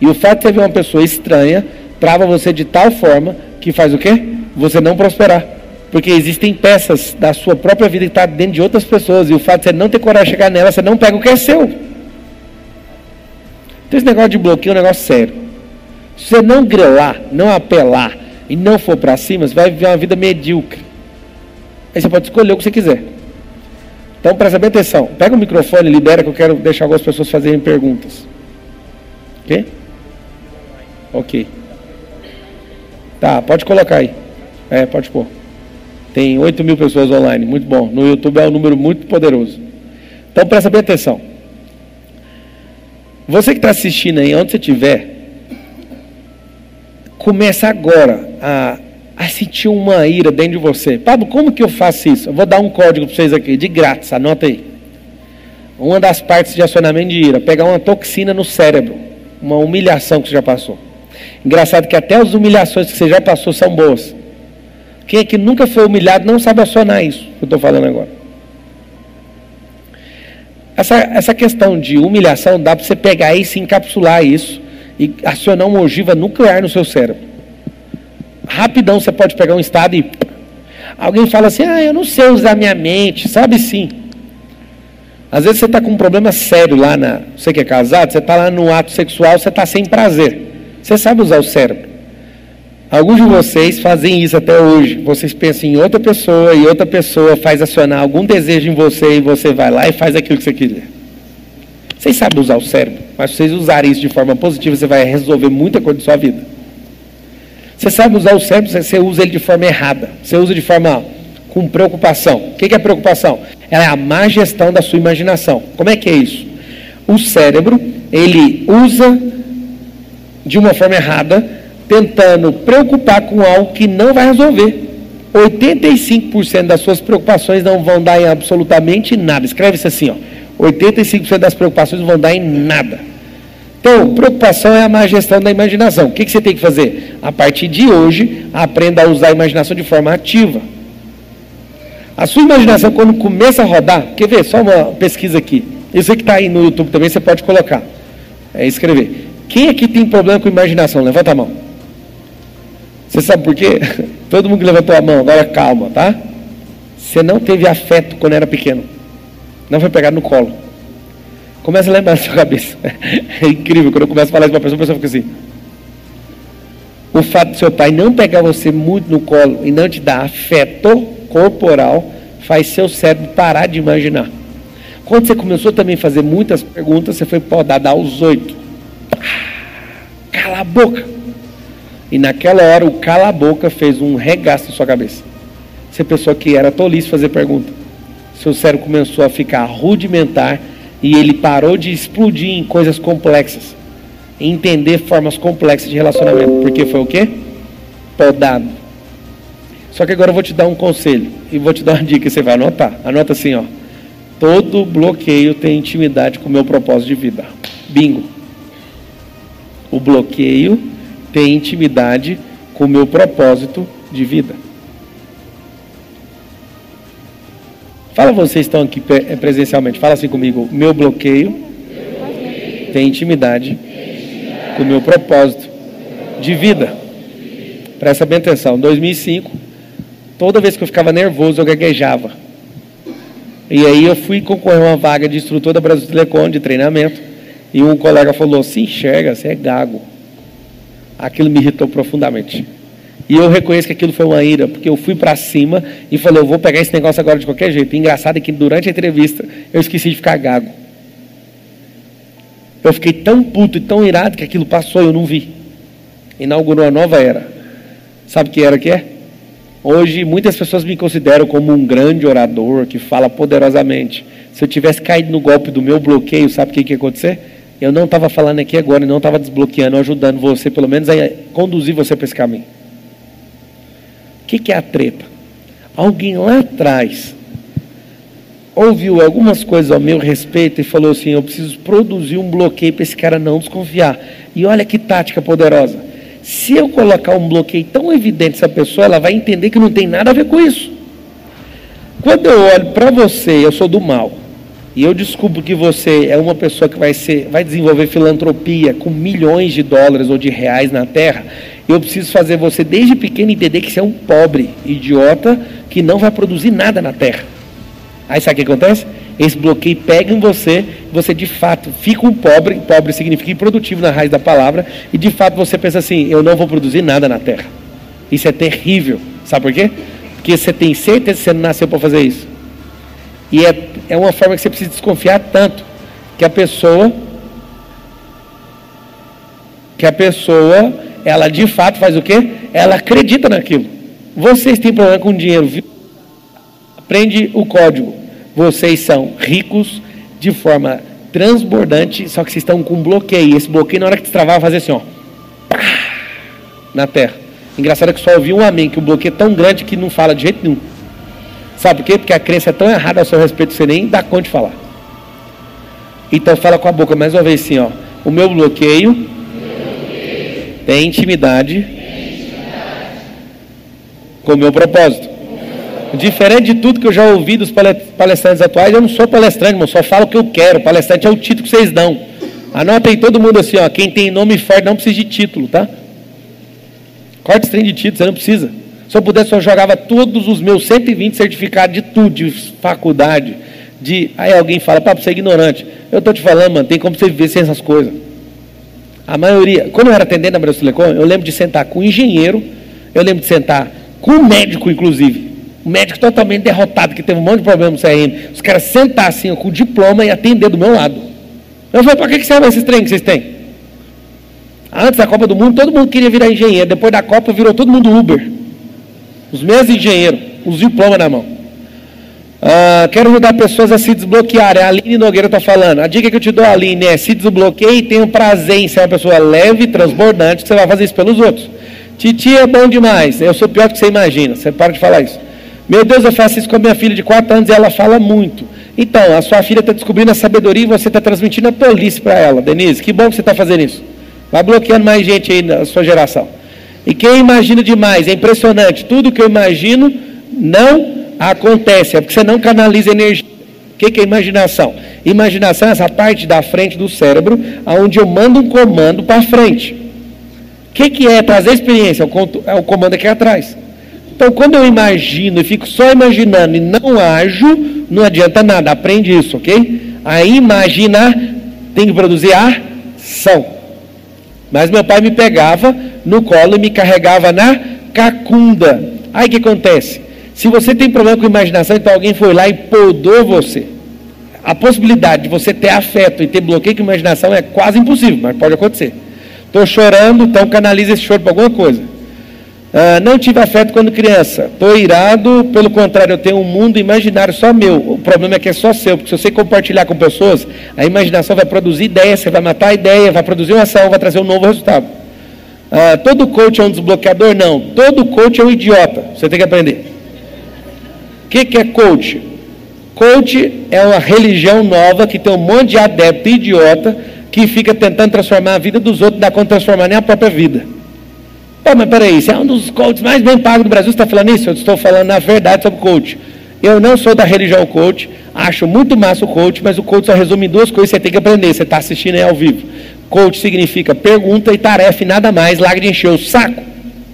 Speaker 1: E o fato de você ver uma pessoa estranha trava você de tal forma que faz o quê? Você não prosperar. Porque existem peças da sua própria vida que estão tá dentro de outras pessoas. E o fato de você não ter coragem de chegar nela, você não pega o que é seu. Então esse negócio de bloqueio é um negócio sério. Se você não grelar, não apelar e não for para cima, você vai viver uma vida medíocre. Aí você pode escolher o que você quiser. Então presta bem atenção. Pega o microfone, libera que eu quero deixar algumas pessoas fazerem perguntas. Ok? Ok. Tá, pode colocar aí. É, pode pôr. Tem 8 mil pessoas online, muito bom. No YouTube é um número muito poderoso. Então presta bem atenção. Você que está assistindo aí, onde você estiver, começa agora a, a sentir uma ira dentro de você. Pablo, como que eu faço isso? Eu vou dar um código para vocês aqui, de grátis, anota aí. Uma das partes de acionamento de ira, pegar uma toxina no cérebro, uma humilhação que você já passou. Engraçado que até as humilhações que você já passou são boas. Quem é que nunca foi humilhado não sabe acionar isso que eu estou falando agora. Essa, essa questão de humilhação dá para você pegar isso encapsular isso e acionar uma ogiva nuclear no seu cérebro. Rapidão você pode pegar um estado e. Alguém fala assim: ah, eu não sei usar minha mente. Sabe sim. Às vezes você está com um problema sério lá na. Você que é casado, você está lá no ato sexual, você está sem prazer. Você sabe usar o cérebro. Alguns de vocês fazem isso até hoje. Vocês pensam em outra pessoa e outra pessoa faz acionar algum desejo em você e você vai lá e faz aquilo que você quiser. Vocês sabem usar o cérebro, mas se vocês usarem isso de forma positiva, você vai resolver muita coisa da sua vida. Você sabe usar o cérebro, você usa ele de forma errada. Você usa de forma com preocupação. O que é preocupação? É a má gestão da sua imaginação. Como é que é isso? O cérebro, ele usa de uma forma errada tentando preocupar com algo que não vai resolver. 85% das suas preocupações não vão dar em absolutamente nada. Escreve isso assim, ó. 85% das preocupações não vão dar em nada. Então, preocupação é a má gestão da imaginação. O que, você tem que fazer? A partir de hoje, aprenda a usar a imaginação de forma ativa. A sua imaginação, quando começa a rodar, quer ver? Só uma pesquisa aqui. Isso que está aí no YouTube também, você pode colocar. É escrever. Quem aqui tem problema com imaginação? Levanta a mão. Você sabe por quê? Todo mundo que levantou a mão, agora calma, tá? Você não teve afeto quando era pequeno. Não foi pegado no colo. Começa a lembrar na sua cabeça. É incrível, quando eu começo a falar isso para a pessoa, a pessoa fica assim. O fato de seu pai não pegar você muito no colo e não te dar afeto corporal faz seu cérebro parar de imaginar. Quando você começou também a fazer muitas perguntas, você foi podado aos oito. Cala a boca. E naquela hora o cala a boca fez um regaço na sua cabeça. Você pensou que era tolice fazer pergunta. Seu cérebro começou a ficar rudimentar e ele parou de explodir em coisas complexas. Entender formas complexas de relacionamento. Porque foi o quê? Podado. Só que agora eu vou te dar um conselho. E vou te dar uma dica você vai anotar. Anota assim, ó. Todo bloqueio tem intimidade com o meu propósito de vida. Bingo. O bloqueio ter intimidade com o meu propósito de vida. Fala vocês estão aqui eh, presencialmente, fala assim comigo, meu bloqueio tem intimidade com o meu propósito de vida. Presta bem atenção, em 2005, toda vez que eu ficava nervoso, eu gaguejava. E aí eu fui concorrer a uma vaga de instrutor da Brasil Telecom, de treinamento, e um colega falou, se enxerga, você é gago aquilo me irritou profundamente. E eu reconheço que aquilo foi uma ira, porque eu fui para cima e falei, eu vou pegar esse negócio agora de qualquer jeito. E engraçado é que durante a entrevista eu esqueci de ficar gago. Eu fiquei tão puto e tão irado que aquilo passou e eu não vi. Inaugurou uma nova era. Sabe que era que é? Hoje muitas pessoas me consideram como um grande orador que fala poderosamente. Se eu tivesse caído no golpe do meu bloqueio, sabe o que, que ia acontecer? Eu não estava falando aqui agora, não estava desbloqueando, ajudando você, pelo menos a conduzir você para esse caminho. O que, que é a treta? Alguém lá atrás ouviu algumas coisas ao meu respeito e falou assim: eu preciso produzir um bloqueio para esse cara não desconfiar. E olha que tática poderosa. Se eu colocar um bloqueio tão evidente essa pessoa, ela vai entender que não tem nada a ver com isso. Quando eu olho para você, eu sou do mal. E eu descubro que você é uma pessoa que vai, ser, vai desenvolver filantropia com milhões de dólares ou de reais na terra, eu preciso fazer você desde pequeno entender que você é um pobre, idiota, que não vai produzir nada na terra. Aí sabe o que acontece? Esse bloqueio pega em você, você de fato fica um pobre, pobre significa improdutivo na raiz da palavra, e de fato você pensa assim: eu não vou produzir nada na terra. Isso é terrível. Sabe por quê? Porque você tem certeza que você nasceu para fazer isso. E é, é uma forma que você precisa desconfiar tanto que a pessoa que a pessoa ela de fato faz o quê? Ela acredita naquilo. Vocês têm problema com dinheiro, viu? Aprende o código. Vocês são ricos de forma transbordante, só que vocês estão com um bloqueio. Esse bloqueio, na hora que destravar, vai fazer assim, ó. Na terra. Engraçado é que só ouvi um amém, que o bloqueio é tão grande que não fala de jeito nenhum. Sabe por quê? Porque a crença é tão errada a seu respeito que você nem dá conta de falar. Então fala com a boca mais uma vez assim, ó. O meu bloqueio, tem intimidade, com o meu propósito. Diferente de tudo que eu já ouvi dos palestrantes atuais, eu não sou palestrante, irmão, só falo o que eu quero. Palestrante é o título que vocês dão. Anota aí todo mundo assim, ó. Quem tem nome forte não precisa de título, tá? Corta esse trem de título, você não precisa. Se eu pudesse, eu jogava todos os meus 120 certificados de tudo, de faculdade, de. Aí alguém fala, papo, você é ignorante. Eu estou te falando, mano, tem como você viver sem essas coisas. A maioria, quando eu era atendente na Brasil Telecom, eu lembro de sentar com um engenheiro, eu lembro de sentar com um médico, inclusive. Um médico totalmente derrotado, que teve um monte de problema no CRM. Os caras sentar assim, com diploma e atender do meu lado. Eu falei, para que, que serve esses treinos que vocês têm? Antes da Copa do Mundo, todo mundo queria virar engenheiro. Depois da Copa, virou todo mundo Uber. Os mesmos engenheiros, os diplomas na mão. Ah, quero ajudar pessoas a se desbloquearem. A Aline Nogueira está falando. A dica que eu te dou, Aline, é se desbloqueie e tenha um prazer em ser uma pessoa leve, transbordante, que você vai fazer isso pelos outros. Titi é bom demais. Eu sou pior do que você imagina. Você para de falar isso. Meu Deus, eu faço isso com a minha filha de 4 anos e ela fala muito. Então, a sua filha está descobrindo a sabedoria e você está transmitindo a polícia para ela. Denise, que bom que você está fazendo isso. Vai bloqueando mais gente aí na sua geração. E quem imagina demais, é impressionante. Tudo que eu imagino não acontece, é porque você não canaliza energia. O que, é imaginação? Imaginação é essa parte da frente do cérebro, onde eu mando um comando para frente. O que, que é trazer experiência? É o comando aqui atrás. Então, quando eu imagino e fico só imaginando e não ajo, não adianta nada. Aprende isso, ok? A imaginar tem que produzir ação. Mas meu pai me pegava no colo e me carregava na cacunda. Aí o que acontece? Se você tem problema com imaginação, então alguém foi lá e podou você. A possibilidade de você ter afeto e ter bloqueio com imaginação é quase impossível, mas pode acontecer. Estou chorando, então canaliza esse choro para alguma coisa. Ah, não tive afeto quando criança. Estou irado, pelo contrário, eu tenho um mundo imaginário só meu. O problema é que é só seu, porque se você compartilhar com pessoas, a imaginação vai produzir ideia, você vai matar a ideia, vai produzir uma ação, vai trazer um novo resultado. Ah, todo coach é um desbloqueador? Não. Todo coach é um idiota. Você tem que aprender. O que, que é coach? Coach é uma religião nova que tem um monte de adepto idiota que fica tentando transformar a vida dos outros, dá conta de transformar nem a própria vida. Pô, mas peraí, você é um dos coaches mais bem pagos do Brasil, você está falando isso? Eu estou falando na verdade sobre coach. Eu não sou da religião coach, acho muito massa o coach, mas o coach só resume duas coisas que você tem que aprender, você está assistindo aí ao vivo. Coach significa pergunta e tarefa e nada mais, larga de encher o saco.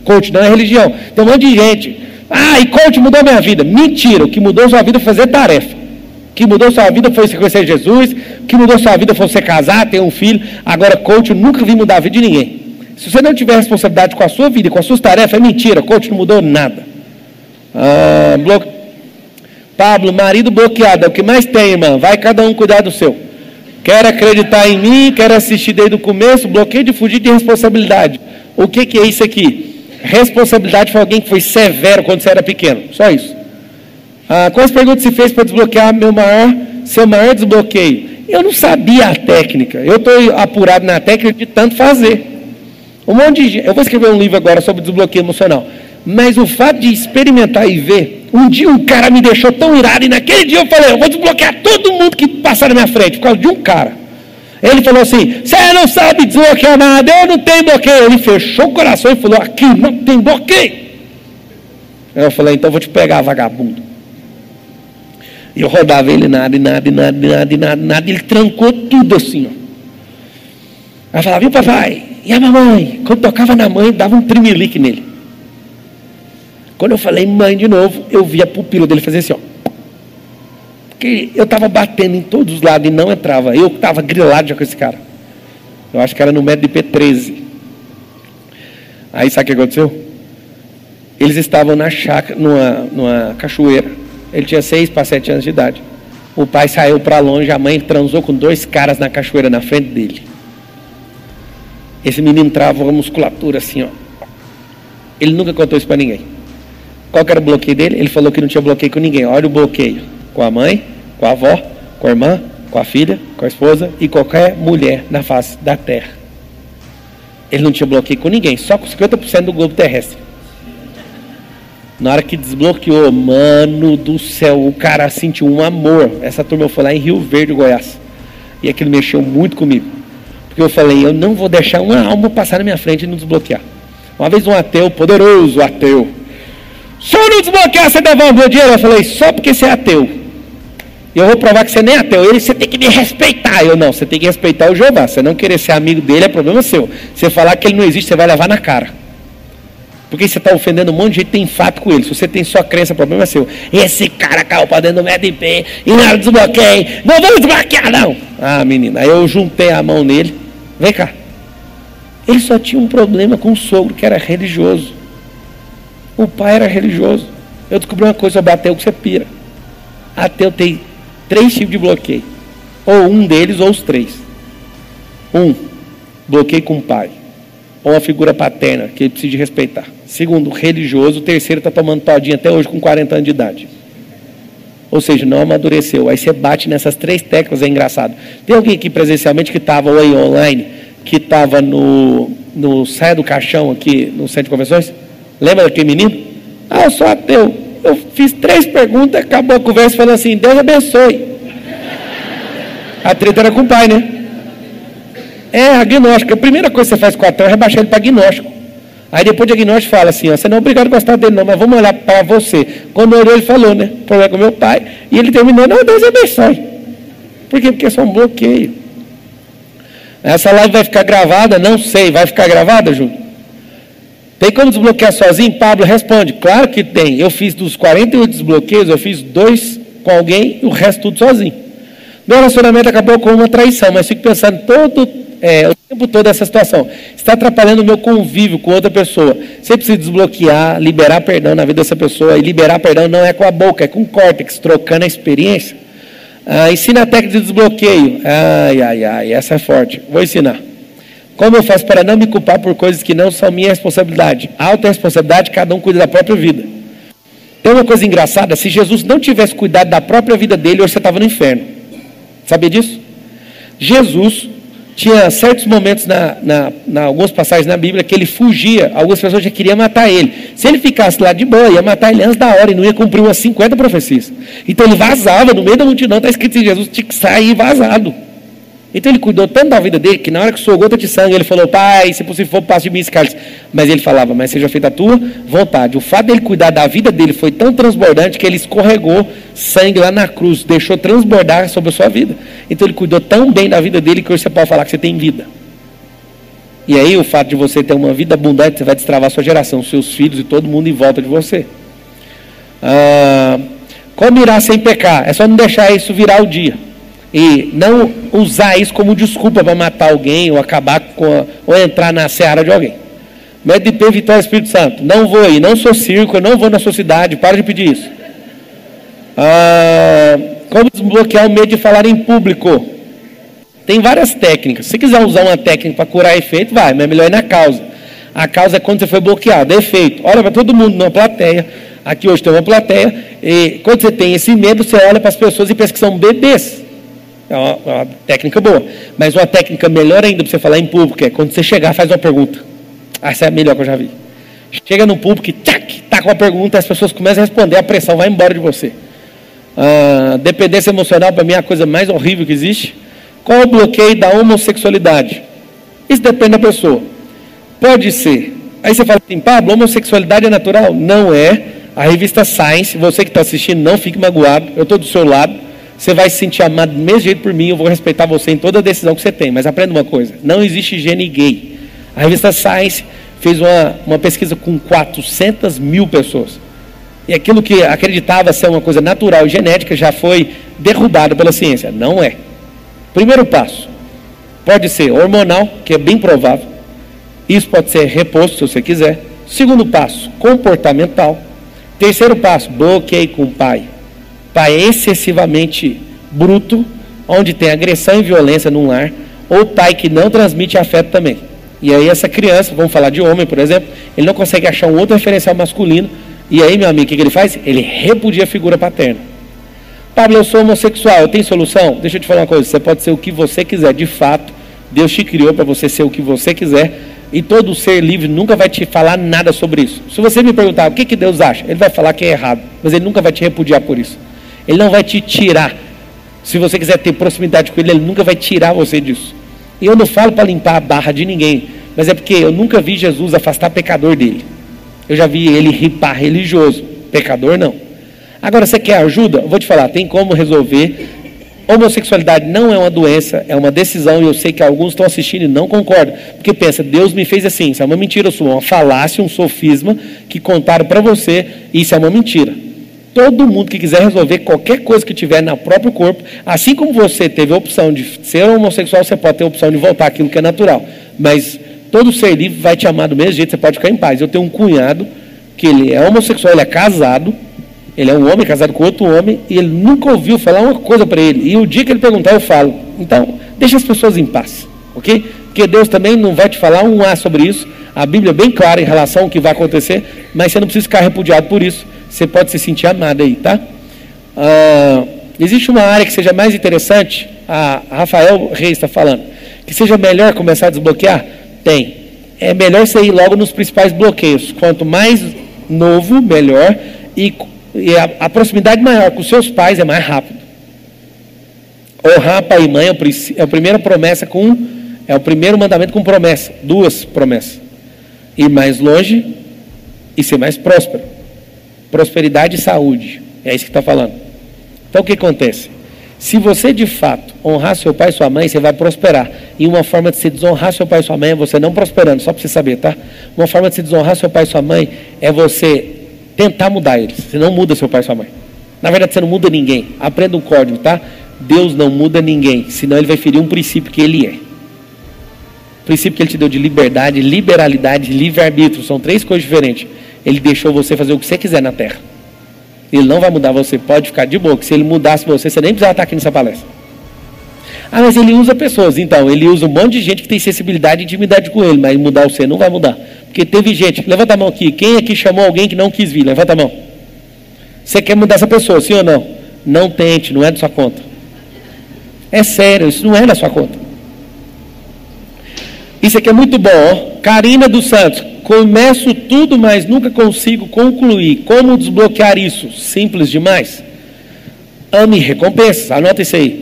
Speaker 1: Coach não é religião. Tem um monte de gente. Ah, e coach mudou minha vida. Mentira, o que mudou sua vida foi fazer tarefa. O que mudou sua vida foi você conhecer Jesus. O que mudou sua vida foi você casar, ter um filho. Agora, coach, eu nunca vi mudar a vida de ninguém. Se você não tiver responsabilidade com a sua vida, com as suas tarefas, é mentira. Coach não mudou nada. Ah, blo... Pablo, marido bloqueado, é o que mais tem, irmã. Vai cada um cuidar do seu. Quer acreditar em mim, quer assistir desde o começo, bloqueio de fugir de responsabilidade. O que, que é isso aqui? Responsabilidade foi alguém que foi severo quando você era pequeno. Só isso. Ah, quais perguntas se fez para desbloquear meu maior, seu maior desbloqueio? Eu não sabia a técnica. Eu estou apurado na técnica de tanto fazer. Um monte de gente. Eu vou escrever um livro agora sobre desbloqueio emocional. Mas o fato de experimentar e ver, um dia um cara me deixou tão irado, e naquele dia eu falei, eu vou desbloquear todo mundo que passar na minha frente, por causa de um cara. Ele falou assim: você não sabe desbloquear nada, eu não tenho bloqueio. Ele fechou o coração e falou: aqui não tem bloqueio. Eu falei: então vou te pegar, vagabundo. E eu rodava ele nada, e nada, e nada, e nada, e nada, nada. Ele trancou tudo assim, ó. Aí falava, o papai? E a mamãe? Quando tocava na mãe, dava um trimelique nele. Quando eu falei mãe de novo, eu vi a pupila dele fazer assim, ó. Porque eu estava batendo em todos os lados e não entrava. Eu estava grilado já com esse cara. Eu acho que era no médio de P13. Aí sabe o que aconteceu? Eles estavam na chácara, numa, numa cachoeira. Ele tinha seis para sete anos de idade. O pai saiu para longe, a mãe transou com dois caras na cachoeira na frente dele. Esse menino travou a musculatura assim, ó. Ele nunca contou isso para ninguém. Qual era o bloqueio dele? Ele falou que não tinha bloqueio com ninguém. Olha o bloqueio. Com a mãe, com a avó, com a irmã, com a filha, com a esposa e qualquer mulher na face da terra. Ele não tinha bloqueio com ninguém, só com 50% do globo terrestre. Na hora que desbloqueou, mano do céu, o cara sentiu um amor. Essa turma foi lá em Rio Verde, Goiás. E aquilo mexeu muito comigo. Porque eu falei, eu não vou deixar uma alma passar na minha frente e não desbloquear. Uma vez um ateu, poderoso ateu, eu não desbloquear, você devolve meu dinheiro? Eu falei, só porque você é ateu. Eu vou provar que você nem é ateu. Ele, você tem que me respeitar. Eu não, você tem que respeitar o Jeová. Você não querer ser amigo dele é problema seu. Você falar que ele não existe, você vai levar na cara. Porque você está ofendendo um monte de gente tem fato com ele. Se você tem sua crença, o problema é seu. Esse cara caiu para dentro do MDP e não desbloqueei. Não vamos desbloquear, não. Ah, menina, aí eu juntei a mão nele. Vem cá. Ele só tinha um problema com o sogro, que era religioso. O pai era religioso. Eu descobri uma coisa sobre ateu que você pira. Ateu tem três tipos de bloqueio. Ou um deles, ou os três. Um, bloqueio com o pai. Ou uma figura paterna, que ele precisa respeitar. Segundo, religioso. O terceiro está tomando todinho até hoje com 40 anos de idade. Ou seja, não amadureceu. Aí você bate nessas três teclas, é engraçado. Tem alguém aqui presencialmente que estava aí online, que estava no, no Saia do Caixão aqui no centro de convenções? Lembra daquele menino? Ah, eu sou ateu. Eu fiz três perguntas, acabou a conversa falando assim, Deus abençoe. A treta era com o pai, né? É, agnóstico. A primeira coisa que você faz com o ateu é rebaixar ele para agnóstico. Aí depois de agnóstico fala assim, ó, você não é obrigado a gostar dele não, mas vamos olhar para você. Quando olhou ele falou, né? Problema com meu pai. E ele terminou, não, Deus abençoe. Por quê? Porque é só um bloqueio. Essa live vai ficar gravada? Não sei. Vai ficar gravada, Júlio? Tem como desbloquear sozinho? Pablo responde, claro que tem. Eu fiz dos 48 desbloqueios, eu fiz dois com alguém e o resto tudo sozinho. Meu relacionamento acabou com uma traição, mas fico pensando todo é, o tempo todo essa situação. Está atrapalhando o meu convívio com outra pessoa. Você precisa desbloquear, liberar perdão na vida dessa pessoa. E liberar perdão não é com a boca, é com o córtex, trocando a experiência. Ah, ensina a técnica de desbloqueio. Ai, ai, ai, essa é forte. Vou ensinar. Como eu faço para não me culpar por coisas que não são minha responsabilidade? Alta responsabilidade, cada um cuida da própria vida. Tem uma coisa engraçada: se Jesus não tivesse cuidado da própria vida dele, hoje você estava no inferno. Sabia disso? Jesus tinha certos momentos, na, na, na, algumas passagens na Bíblia, que ele fugia, algumas pessoas já queriam matar ele. Se ele ficasse lá de boa, ia matar ele antes da hora e não ia cumprir umas 50 profecias. Então ele vazava no meio da multidão, está escrito em Jesus, tinha que sair vazado. Então ele cuidou tanto da vida dele que na hora que soou gota de sangue, ele falou: Pai, se possível for, passe de mim esse cálice. Mas ele falava: Mas seja feita a tua vontade. O fato dele cuidar da vida dele foi tão transbordante que ele escorregou sangue lá na cruz, deixou transbordar sobre a sua vida. Então ele cuidou tão bem da vida dele que hoje você pode falar que você tem vida. E aí o fato de você ter uma vida abundante, você vai destravar sua geração, seus filhos e todo mundo em volta de você. Ah, como irá sem pecar? É só não deixar isso virar o dia e não usar isso como desculpa para matar alguém ou acabar com a, ou entrar na seara de alguém. Médio de P, Vitória Espírito Santo. Não vou aí, não sou circo, não vou na sua cidade, para de pedir isso. Ah, como desbloquear o medo de falar em público? Tem várias técnicas. Se quiser usar uma técnica para curar efeito, vai, mas é melhor ir na causa. A causa é quando você foi bloqueado, é efeito. Olha para todo mundo na plateia. Aqui hoje tem uma plateia. E quando você tem esse medo, você olha para as pessoas e pensa que são bebês. É uma, é uma, técnica boa. Mas uma técnica melhor ainda para você falar em público é quando você chegar, faz uma pergunta. Ah, essa é a melhor que eu já vi. Chega no público e tac, tá com a pergunta, as pessoas começam a responder, a pressão vai embora de você. Ah, dependência emocional, para mim, é a coisa mais horrível que existe. Qual o bloqueio da homossexualidade? Isso depende da pessoa. Pode ser. Aí você fala assim, Pablo, homossexualidade é natural? Não é, A revista Science, você que está assistindo, não fique magoado, eu estou do seu lado. Você vai se sentir amado do mesmo jeito por mim, eu vou respeitar você em toda decisão que você tem. Mas aprenda uma coisa: não existe gene gay. A revista Science fez uma, uma pesquisa com 400 mil pessoas. E aquilo que acreditava ser uma coisa natural e genética já foi derrubado pela ciência. Não é. Primeiro passo: pode ser hormonal, que é bem provável. Isso pode ser reposto se você quiser. Segundo passo: comportamental. Terceiro passo: bloqueio com o pai. Pai é excessivamente bruto, onde tem agressão e violência no lar, ou pai que não transmite afeto também. E aí essa criança, vamos falar de homem, por exemplo, ele não consegue achar um outro referencial masculino e aí, meu amigo, o que, ele faz? Ele repudia a figura paterna. Pablo, eu sou homossexual, eu tenho solução? Deixa eu te falar uma coisa: você pode ser o que você quiser, de fato. Deus te criou para você ser o que você quiser. E todo ser livre nunca vai te falar nada sobre isso. Se você me perguntar o que, que Deus acha, ele vai falar que é errado, mas ele nunca vai te repudiar por isso. Ele não vai te tirar. Se você quiser ter proximidade com ele, ele nunca vai tirar você disso. E eu não falo para limpar a barra de ninguém, mas é porque eu nunca vi Jesus afastar pecador dele. Eu já vi ele ripar religioso, pecador não. Agora, você quer ajuda? Vou te falar, tem como resolver. Homossexualidade não é uma doença, é uma decisão, e eu sei que alguns estão assistindo e não concordam. Porque pensa, Deus me fez assim, isso é uma mentira sua, uma falácia, um sofisma que contaram para você, isso é uma mentira. Todo mundo que quiser resolver qualquer coisa que tiver no próprio corpo, assim como você teve a opção de ser homossexual, você pode ter a opção de voltar aquilo que é natural. Mas Todo ser livre vai te amar do mesmo jeito, você pode ficar em paz. Eu tenho um cunhado que ele é homossexual, ele é casado, ele é um homem casado com outro homem, e ele nunca ouviu falar uma coisa para ele. E o dia que ele perguntar, eu falo. Então, deixa as pessoas em paz, ok? Porque Deus também não vai te falar um A sobre isso. A Bíblia é bem clara em relação ao que vai acontecer, mas você não precisa ficar repudiado por isso. Você pode se sentir amado aí, tá? Ah, existe uma área que seja mais interessante, a Rafael Reis está falando, que seja melhor começar a desbloquear? Tem. É melhor você ir logo nos principais bloqueios. Quanto mais novo, melhor. E, e a, a, proximidade maior com seus pais é mais rápido. Honrar pai e mãe é, é a primeira promessa com. É o primeiro mandamento com promessa. Duas promessas. Ir mais longe e ser mais próspero. Prosperidade e saúde. É isso que está falando. Então o que acontece? Se você de fato honrar seu pai e sua mãe, você vai prosperar. E uma forma de se desonrar seu pai e sua mãe é você não prosperando, só para você saber, tá? Uma forma de se desonrar seu pai e sua mãe é você tentar mudar eles. Você não muda seu pai e sua mãe. Na verdade, você não muda ninguém. Aprenda um código, tá? Deus não muda ninguém, senão ele vai ferir um princípio que ele é. O princípio que ele te deu de liberdade, liberalidade, livre-arbítrio, são três coisas diferentes. Ele deixou você fazer o que você quiser na terra. Ele não vai mudar você, pode ficar de boa, que se ele mudasse você, você nem precisava estar aqui nessa palestra. Ah, mas ele usa pessoas. Então, ele usa um monte de gente que tem sensibilidade e intimidade com ele, mas mudar você não vai mudar. Porque teve gente, levanta a mão aqui, quem aqui chamou alguém que não quis vir? Levanta a mão. Você quer mudar essa pessoa, sim ou não? Não tente, não é da sua conta. É sério, isso não é da sua conta. Isso aqui é muito bom, ó. Karina dos Santos. Começo tudo, mas nunca consigo concluir. Como desbloquear isso? Simples demais. Ame recompensas. Anota isso aí.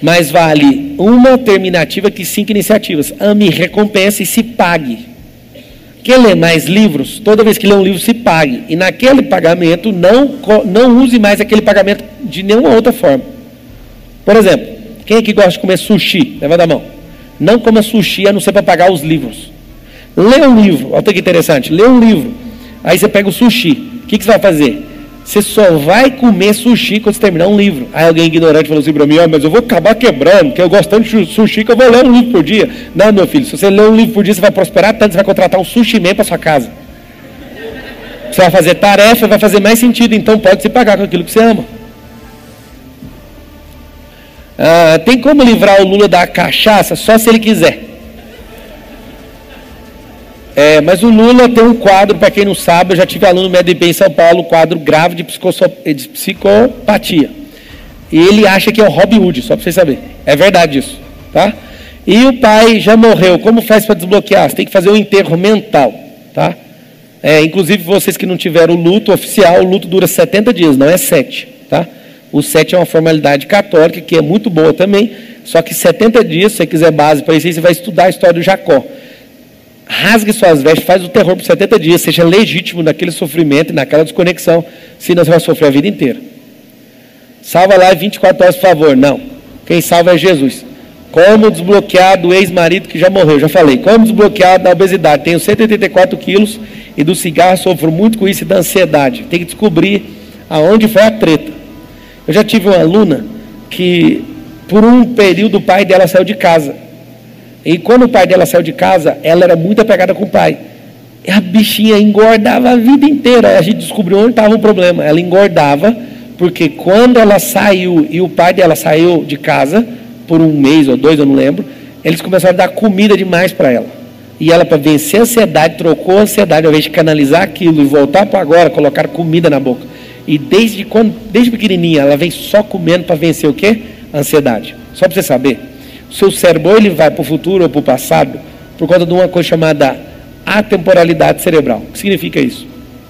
Speaker 1: Mas vale uma terminativa que cinco iniciativas. Ame recompensa e se pague. Quer ler mais livros? Toda vez que lê um livro, se pague. E naquele pagamento, não, não use mais aquele pagamento de nenhuma outra forma. Por exemplo, quem aqui gosta de comer sushi? Levanta a mão. Não coma sushi a não ser para pagar os livros. Lê um livro, olha que interessante, lê um livro. Aí você pega o sushi. O que, que você vai fazer? Você só vai comer sushi quando você terminar um livro. Aí alguém ignorante falou assim para mim, oh, mas eu vou acabar quebrando, porque eu gosto tanto de sushi que eu vou ler um livro por dia. Não, meu filho, se você ler um livro por dia, você vai prosperar tanto, você vai contratar um sushi man para sua casa. Você vai fazer tarefa, vai fazer mais sentido, então pode se pagar com aquilo que você ama. Ah, tem como livrar o Lula da cachaça só se ele quiser. É, mas o Lula tem um quadro, para quem não sabe, eu já tive aluno médio em São Paulo, quadro grave de, de psicopatia. E ele acha que é o Robin Hood, só para vocês saberem. É verdade isso, tá? E o pai já morreu, como faz para desbloquear? Você tem que fazer um enterro mental, tá? É, inclusive vocês que não tiveram o luto oficial, o luto dura 70 dias, não é 7, tá? O 7 é uma formalidade católica que é muito boa também, só que 70 dias, se você quiser base para isso, você vai estudar a história do Jacó. Rasgue suas vestes, faz o terror por 70 dias, seja legítimo naquele sofrimento e naquela desconexão, senão você vai sofrer a vida inteira. Salva lá 24 horas, por favor. Não. Quem salva é Jesus. Como desbloquear do ex-marido que já morreu? Já falei. Como desbloquear da obesidade? Tenho 184 quilos e do cigarro sofro muito com isso e da ansiedade. Tem que descobrir aonde foi a treta. Eu já tive uma aluna que, por um período, o pai dela saiu de casa. E quando o pai dela saiu de casa, ela era muito apegada com o pai. E a bichinha engordava a vida inteira. A gente descobriu onde estava o problema. Ela engordava, porque quando ela saiu e o pai dela saiu de casa, por um mês ou dois, eu não lembro, eles começaram a dar comida demais para ela. E ela, para vencer a ansiedade, trocou a ansiedade, ao invés de canalizar aquilo e voltar para agora, colocar comida na boca. E desde quando, desde pequenininha, ela vem só comendo para vencer o quê? A ansiedade. Só para você saber. Seu cérebro ele vai para o futuro ou para o passado por conta de uma coisa chamada atemporalidade cerebral. O que significa isso?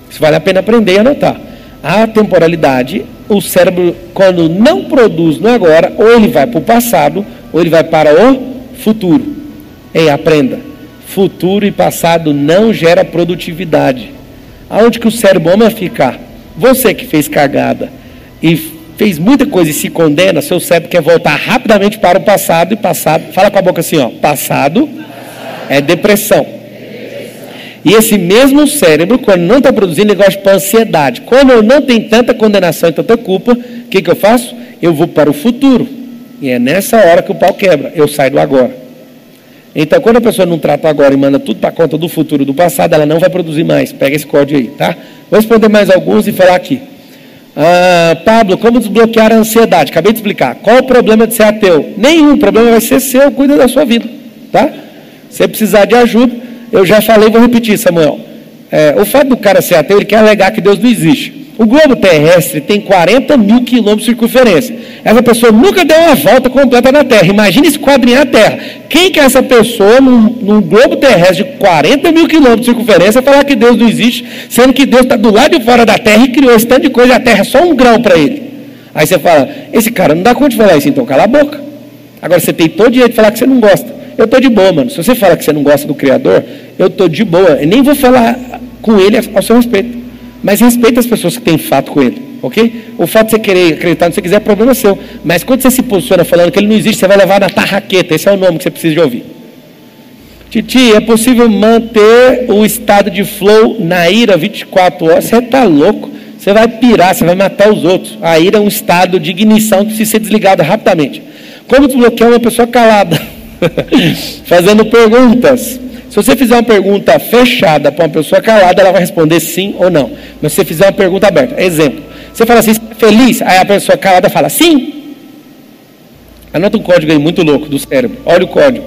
Speaker 1: Isso vale a pena aprender e anotar. A atemporalidade, o cérebro, quando não produz no agora, ou ele vai para o passado, ou ele vai para o futuro. Ei, aprenda. Futuro e passado não gera produtividade. Aonde que o cérebro ama ficar? Você que fez cagada e fez muita coisa e se condena, seu cérebro quer voltar rapidamente para o passado e passado, fala com a boca assim, ó, passado é depressão. E esse mesmo cérebro, quando não está produzindo, ele gosta de ansiedade. Quando eu não tenho tanta condenação e tanta culpa, o que, que eu faço? Eu vou para o futuro. E é nessa hora que o pau quebra. Eu saio do agora. Então, quando a pessoa não trata agora e manda tudo para conta do futuro, do passado, ela não vai produzir mais. Pega esse código aí, tá? Vou responder mais alguns e falar aqui. Ah, Pablo, como desbloquear a ansiedade? Acabei de explicar. Qual o problema de ser ateu? Nenhum. Problema vai ser seu, cuida da sua vida. Tá? Se precisar de ajuda, eu já falei, vou repetir, Samuel. É, o fato do cara ser ateu, ele quer alegar que Deus não existe. O globo terrestre tem 40 mil quilômetros de circunferência. Essa pessoa nunca deu uma volta completa na Terra. Imagine esquadrinhar a Terra. Quem que é essa pessoa num, num globo terrestre de 40 mil quilômetros de circunferência falar que Deus não existe, sendo que Deus está do lado de fora da Terra e criou esse tanto de coisa, a Terra é só um grão para ele. Aí você fala, esse cara não dá conta de falar isso, então cala a boca. Agora você tem todo o direito de falar que você não gosta. Eu estou de boa, mano. Se você fala que você não gosta do Criador, eu estou de boa. Eu nem vou falar com ele ao seu respeito. Mas respeita as pessoas que têm fato com ele, ok? O fato de você querer acreditar no que você quiser é problema seu. Mas quando você se posiciona falando que ele não existe, você vai levar na tarraqueta. Esse é o nome que você precisa de ouvir. Titi, é possível manter o estado de flow na ira 24 horas? Você está louco? Você vai pirar, você vai matar os outros. A ira é um estado de ignição que precisa ser desligado rapidamente. Como desbloquear uma pessoa calada? Fazendo perguntas. Se você fizer uma pergunta fechada para uma pessoa calada, ela vai responder sim ou não. Mas se você fizer uma pergunta aberta, exemplo, você fala assim, feliz? Aí a pessoa calada fala sim. Anota um código aí muito louco do cérebro. Olha o código.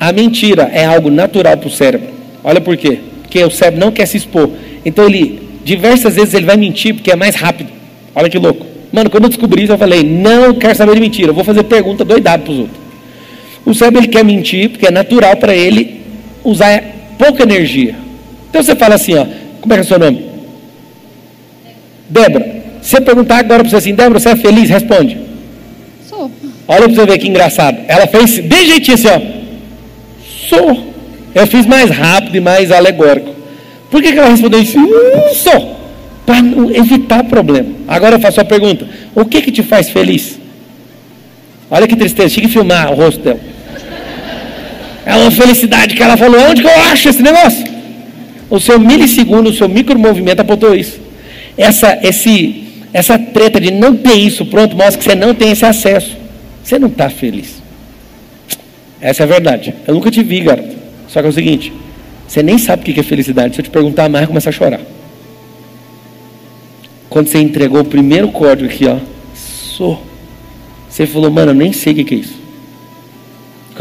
Speaker 1: A mentira é algo natural para o cérebro. Olha por quê? Porque o cérebro não quer se expor. Então ele, diversas vezes ele vai mentir porque é mais rápido. Olha que louco. Mano, quando eu descobri isso, eu falei, não quero saber de mentira. Eu vou fazer pergunta doidado para os outros. O cérebro ele quer mentir porque é natural para ele usar pouca energia. Então você fala assim, ó, como é que é o seu nome? Débora. Se eu perguntar agora para você assim, Débora, você é feliz? Responde.
Speaker 2: Sou.
Speaker 1: Olha para você ver que engraçado. Ela fez de jeitinho assim, ó. Sou. Eu fiz mais rápido e mais alegórico. Por que, que ela respondeu isso? Hum, sou. Para evitar problema. Agora eu faço a pergunta: o que que te faz feliz? Olha que tristeza, tinha que filmar o rosto dela. É uma felicidade que ela falou. Onde que eu acho esse negócio? O seu milissegundo, o seu micromovimento apontou isso. Essa, esse, essa treta de não ter isso pronto mostra que você não tem esse acesso. Você não está feliz. Essa é a verdade. Eu nunca te vi, garoto. Só que é o seguinte: você nem sabe o que é felicidade. Se eu te perguntar mais, começa a chorar. Quando você entregou o primeiro código aqui, ó, sou. Você falou, mano, eu nem sei o que é isso.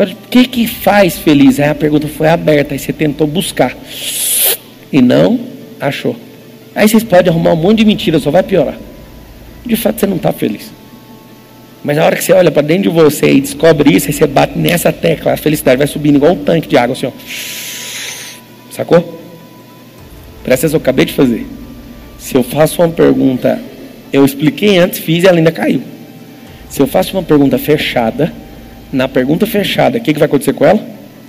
Speaker 1: O que, que faz feliz? Aí a pergunta foi aberta, aí você tentou buscar. E não achou. Aí vocês podem arrumar um monte de mentira, só vai piorar. De fato, você não está feliz. Mas na hora que você olha para dentro de você e descobre isso, aí você bate nessa tecla, a felicidade vai subindo igual um tanque de água, assim, ó. Sacou? Presta atenção, eu acabei de fazer. Se eu faço uma pergunta, eu expliquei antes, fiz e ela ainda caiu. Se eu faço uma pergunta fechada, na pergunta fechada, o que, que vai acontecer com ela?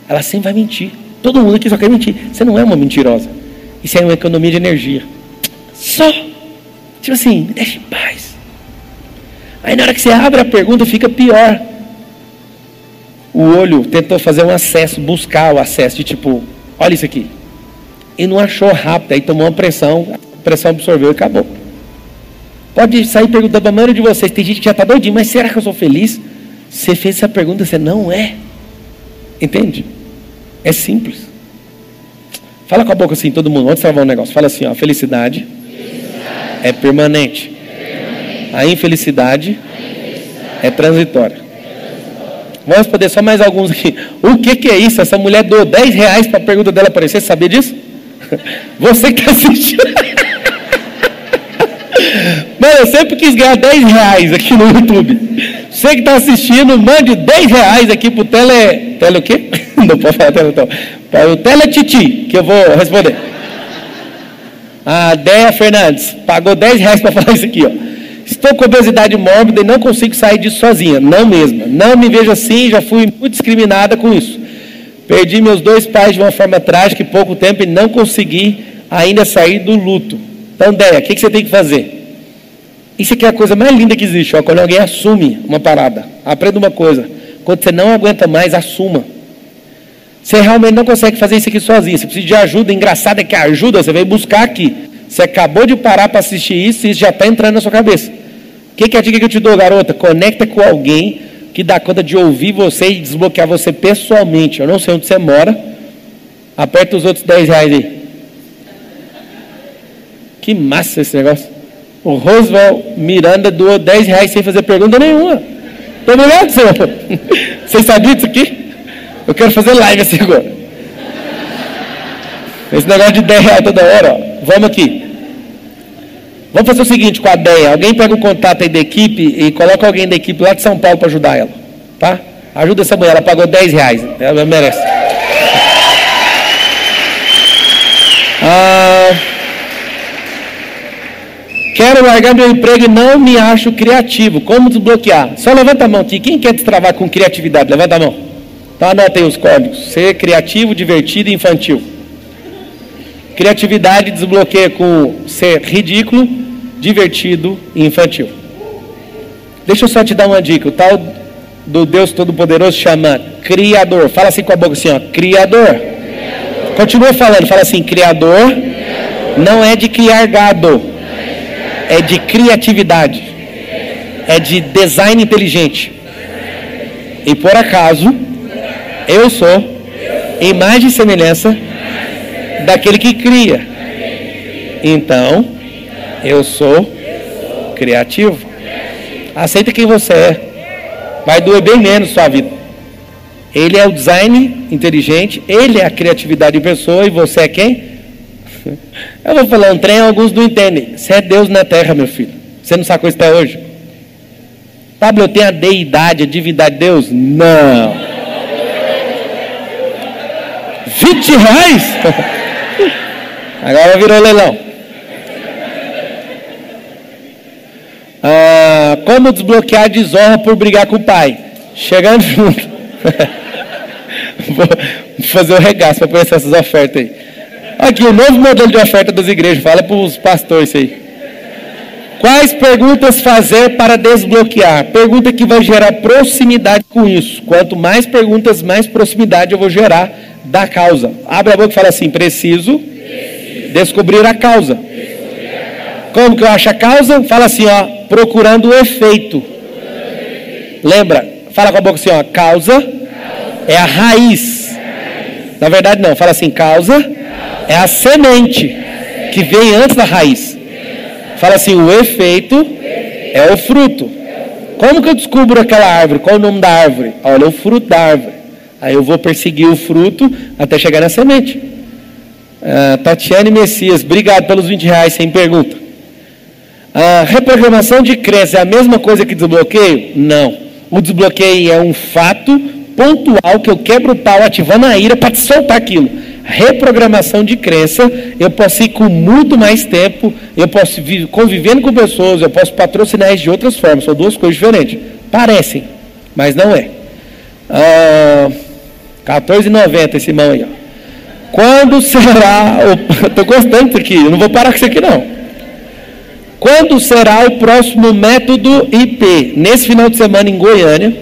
Speaker 1: Ela sempre vai mentir. Todo mundo aqui só quer mentir. Você não é uma mentirosa. Isso é uma economia de energia. Só. Tipo assim, me deixa em paz. Aí na hora que você abre a pergunta fica pior. O olho tentou fazer um acesso, buscar o acesso de tipo, olha isso aqui. E não achou rápido, aí tomou uma pressão, a pressão absorveu e acabou. Pode sair perguntando a maioria de vocês, tem gente que já está doidinho, mas será que eu sou feliz? Você fez essa pergunta, você não é. Entende? É simples. Fala com a boca assim, todo mundo. Vamos travar um negócio. Fala assim, ó, felicidade, felicidade. É, permanente. é permanente. A infelicidade, a infelicidade. é transitória. Vamos responder só mais alguns aqui. O que, que é isso? Essa mulher doou 10 reais para a pergunta dela aparecer. Você sabia disso? Você que está assistindo. Mano, eu sempre quis ganhar 10 reais aqui no YouTube. Você que está assistindo, mande 10 reais aqui pro Tele. Tele o quê? Não pode falar Tele então. Para o Teletiti, que eu vou responder. A Déia Fernandes pagou 10 reais para falar isso aqui, ó. Estou com obesidade mórbida e não consigo sair disso sozinha. Não mesmo. Não me vejo assim, já fui muito discriminada com isso. Perdi meus dois pais de uma forma trágica em pouco tempo e não consegui ainda sair do luto. Então, Déia, o que você tem que fazer? Isso aqui é a coisa mais linda que existe, ó, quando alguém assume uma parada. Aprenda uma coisa: quando você não aguenta mais, assuma. Você realmente não consegue fazer isso aqui sozinho. Você precisa de ajuda. Engraçado é que ajuda você veio buscar aqui. Você acabou de parar para assistir isso e isso já está entrando na sua cabeça. O que, que é a dica que eu te dou, garota? Conecta com alguém que dá conta de ouvir você e desbloquear você pessoalmente. Eu não sei onde você mora. Aperta os outros 10 reais aí. Que massa esse negócio. O Roosevelt Miranda doou 10 reais sem fazer pergunta nenhuma. Estou ligado, senhor? Vocês sabiam disso aqui? Eu quero fazer live assim agora. Esse negócio de 10 reais toda hora, ó. Vamos aqui. Vamos fazer o seguinte com a Deia. Alguém pega o contato aí da equipe e coloca alguém da equipe lá de São Paulo para ajudar ela. Tá? Ajuda essa mulher, ela pagou 10 reais. Ela merece. Ah. Quero largar meu emprego e não me acho criativo. Como desbloquear? Só levanta a mão aqui. Quem quer destravar com criatividade? Levanta a mão. Então anotem os códigos. Ser criativo, divertido e infantil. Criatividade desbloqueia com ser ridículo, divertido e infantil. Deixa eu só te dar uma dica. O tal do Deus Todo-Poderoso chama Criador. Fala assim com a boca assim, ó. Criador. Criador. Continua falando. Fala assim, Criador. Criador. Não é de criar gado é de criatividade, é de design inteligente. E por acaso, eu sou imagem e semelhança daquele que cria. Então, eu sou criativo. Aceita quem você é. Vai doer bem menos sua vida. Ele é o design inteligente, ele é a criatividade em pessoa e você é quem? Eu vou falar um trem, alguns não entendem. Você é Deus na terra, meu filho. Você não sacou isso até hoje? Pablo, eu tenho a deidade, a divindade de Deus? Não. 20 reais? Agora virou leilão. Ah, como desbloquear desonra por brigar com o pai? Chegando junto. Vou fazer o um regaço para conhecer essas ofertas aí. Aqui, o novo modelo de oferta das igrejas. Fala para os pastores aí. Quais perguntas fazer para desbloquear? Pergunta que vai gerar proximidade com isso. Quanto mais perguntas, mais proximidade eu vou gerar da causa. Abre a boca e fala assim: preciso, preciso. Descobrir, a causa. Como que eu acho a causa? Fala assim, ó, procurando o efeito. Lembra? Fala com a boca assim, ó, causa, causa. é a. É a raiz. Na verdade, não. Fala assim, causa é a semente que vem antes da raiz. Fala assim: o efeito é o fruto. Como que eu descubro aquela árvore? Qual o nome da árvore? Olha o fruto da árvore. Aí eu vou perseguir o fruto até chegar na semente. Uh, Tatiane Messias, obrigado pelos 20 reais, sem pergunta. Uh, reprogramação de crença é a mesma coisa que desbloqueio? Não. O desbloqueio é um fato pontual que eu quebro o pau ativando a ira para te soltar aquilo reprogramação de crença, eu posso ir com muito mais tempo, eu posso vir convivendo com pessoas, eu posso patrocinar de outras formas, são duas coisas diferentes. Parecem, mas não é. Ah, 14,90 esse mão aí. Ó. Quando será. Estou gostando disso aqui, eu não vou parar com isso aqui não. Quando será o próximo método IP? Nesse final de semana em Goiânia.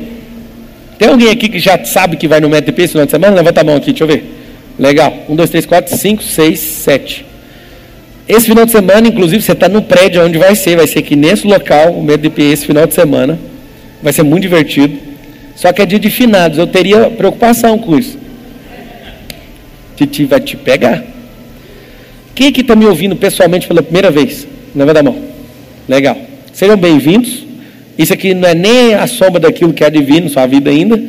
Speaker 1: Tem alguém aqui que já sabe que vai no método IP esse final de semana? Levanta a mão aqui, deixa eu ver. Legal. Um, dois, três, quatro, cinco, seis, sete. Esse final de semana, inclusive, você está no prédio onde vai ser. Vai ser aqui nesse local, o método IP esse final de semana. Vai ser muito divertido. Só que é dia de finados. Eu teria preocupação com isso. Titi vai te pegar. Quem que está me ouvindo pessoalmente pela primeira vez? Levanta a mão. Legal. Sejam bem-vindos. Isso aqui não é nem a sombra daquilo que é divino, sua vida ainda.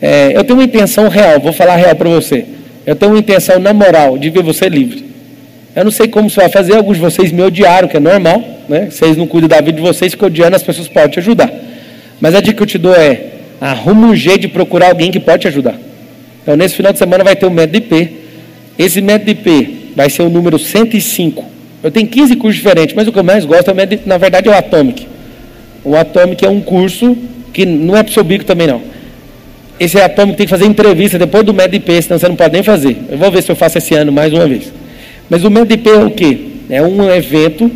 Speaker 1: É, eu tenho uma intenção real, vou falar real para você. Eu tenho uma intenção na moral de ver você livre. Eu não sei como você vai fazer, alguns de vocês me odiaram, que é normal, né? Vocês não cuidam da vida de vocês, ficam odiando, as pessoas podem te ajudar. Mas a dica que eu te dou é: arruma um jeito de procurar alguém que pode te ajudar. Então, nesse final de semana vai ter o um método IP, esse método IP vai ser o número 105. Eu tenho 15 cursos diferentes, mas o que eu mais gosto, é o método, na verdade, é o Atomic. O Atomic é um curso que não é para o seu bico também não. Esse Atomic tem que fazer entrevista depois do IP, senão você não pode nem fazer. Eu vou ver se eu faço esse ano mais uma vez. Mas o IP é o quê? É um evento,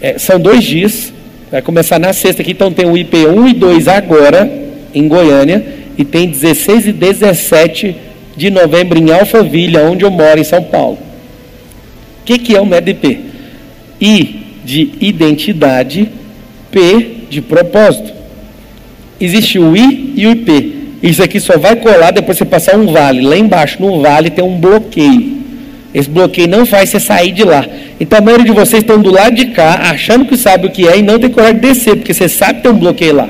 Speaker 1: é, são dois dias, vai começar na sexta aqui, então tem o IP 1 e 2 agora, em Goiânia, e tem 16 e 17 de novembro em Alphaville, onde eu moro, em São Paulo. O que, que é o MEDP? I de identidade, P de propósito. Existe o I e o IP. Isso aqui só vai colar depois você passar um vale. Lá embaixo, no vale, tem um bloqueio. Esse bloqueio não faz você sair de lá. Então a maioria de vocês estão do lado de cá, achando que sabe o que é, e não tem coragem de descer, porque você sabe que tem um bloqueio lá.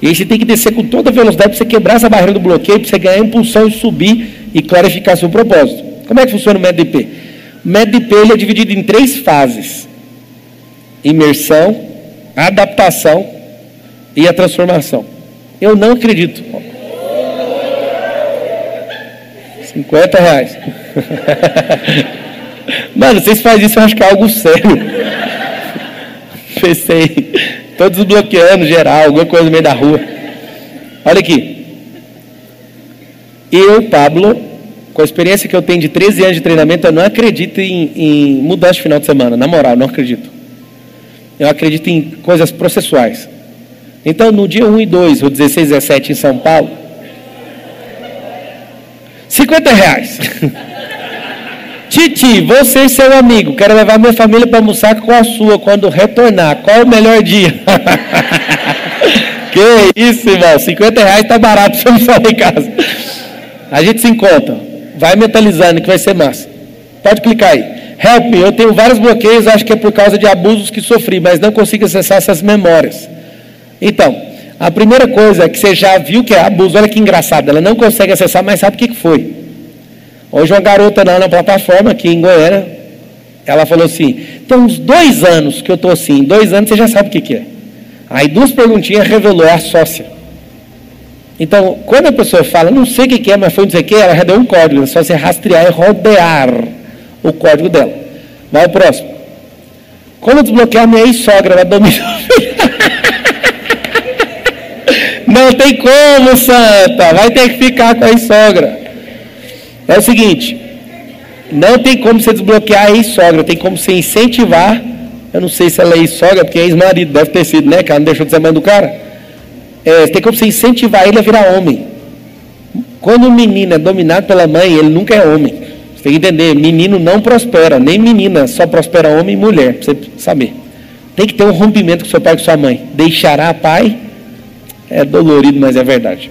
Speaker 1: E aí você tem que descer com toda a velocidade para você quebrar essa barreira do bloqueio, para você ganhar impulsão e subir e clarificar seu propósito. Como é que funciona o IP? O IP ele é dividido em três fases: imersão, adaptação e a transformação. Eu não acredito. 50 reais. Mano, vocês fazem isso, eu acho que é algo sério. Pensei, todos bloqueando geral, alguma coisa no meio da rua. Olha aqui. Eu, Pablo, com a experiência que eu tenho de 13 anos de treinamento, eu não acredito em, em mudança de final de semana. Na moral, não acredito. Eu acredito em coisas processuais. Então, no dia 1 e 2, ou 16 e 17 em São Paulo, 50 reais. Titi, você e seu amigo, quero levar minha família para almoçar com a sua quando retornar. Qual é o melhor dia? que isso, irmão. 50 reais tá barato para você almoçar em casa. A gente se encontra. Vai mentalizando que vai ser massa. Pode clicar aí. Help me, eu tenho vários bloqueios, acho que é por causa de abusos que sofri, mas não consigo acessar essas memórias. Então, a primeira coisa é que você já viu que é abuso, olha que engraçado, ela não consegue acessar, mas sabe o que foi. Hoje uma garota lá na plataforma, aqui em Goiânia, ela falou assim, tem uns dois anos que eu estou assim, dois anos você já sabe o que, que é. Aí duas perguntinhas revelou, é a sócia. Então, quando a pessoa fala, não sei o que é, mas foi não sei o que, ela já deu um código, é só você rastrear e rodear o código dela. Vai o próximo. Como desbloquear minha ex-sogra? Ela domina. Não tem como, santa. Vai ter que ficar com a ex-sogra. É o seguinte. Não tem como você desbloquear a ex-sogra. Tem como você incentivar. Eu não sei se ela é ex-sogra, porque é ex-marido. Deve ter sido, né? Que ela não deixou de ser mãe do cara é, tem como você incentivar ele a virar homem. Quando o menino é dominado pela mãe, ele nunca é homem. Você tem que entender, menino não prospera, nem menina, só prospera homem e mulher, para você saber. Tem que ter um rompimento com seu pai e com sua mãe. Deixará pai, é dolorido, mas é verdade.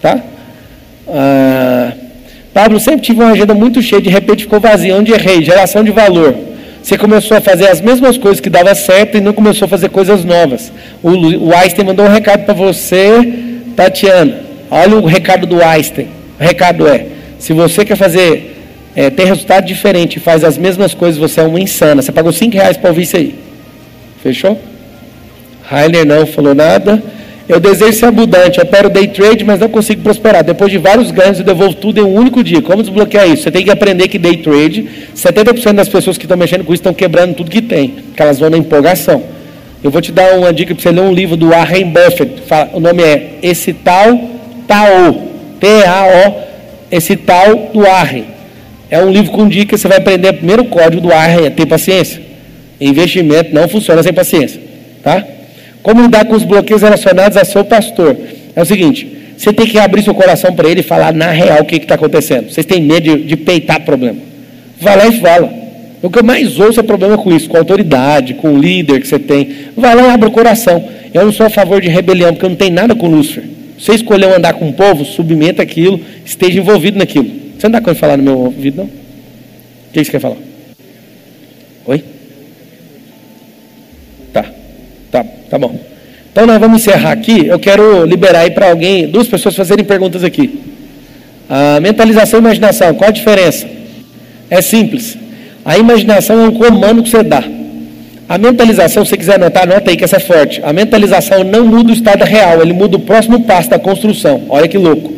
Speaker 1: Tá? Ah, Pablo sempre tive uma agenda muito cheia, de repente ficou vazia. Onde errei? Geração de valor. Você começou a fazer as mesmas coisas que dava certo e não começou a fazer coisas novas. O, o Einstein mandou um recado para você, Tatiana. Olha o recado do Einstein. O recado é: se você quer fazer, é, ter resultado diferente faz as mesmas coisas, você é uma insana. Você pagou 5 reais para ouvir isso aí. Fechou? Rainer não falou nada. Eu desejo ser abundante, opero day trade, mas não consigo prosperar. Depois de vários ganhos, eu devolvo tudo em um único dia. Como desbloquear isso? Você tem que aprender que day trade, 70% das pessoas que estão mexendo com isso estão quebrando tudo que tem, porque elas vão na empolgação. Eu vou te dar uma dica para você ler um livro do Warren Buffett. O nome é Esse Tal Tao. T-A-O. Esse Tal do Warren. É um livro com dicas, você vai aprender o primeiro código do ar, é ter paciência. Investimento não funciona sem paciência. Tá? Como lidar com os bloqueios relacionados a seu pastor? É o seguinte, você tem que abrir seu coração para ele e falar na real o que está acontecendo. Vocês têm medo de, de peitar problema. Vai lá e fala. O que eu mais ouço é problema com isso, com a autoridade, com o líder que você tem. Vai lá e abre o coração. Eu não sou a favor de rebelião, porque eu não tenho nada com Lúcifer. Você escolheu andar com o povo, submeta aquilo, esteja envolvido naquilo. Você não dá conta falar no meu ouvido, não? O que você quer falar? Oi? Tá, tá, tá bom. Então nós vamos encerrar aqui. Eu quero liberar aí para alguém, duas pessoas fazerem perguntas aqui. A mentalização e imaginação, qual a diferença? É simples. A imaginação é um comando que você dá. A mentalização, se você quiser anotar, anota aí que essa é forte. A mentalização não muda o estado real, ele muda o próximo passo da construção. Olha que louco.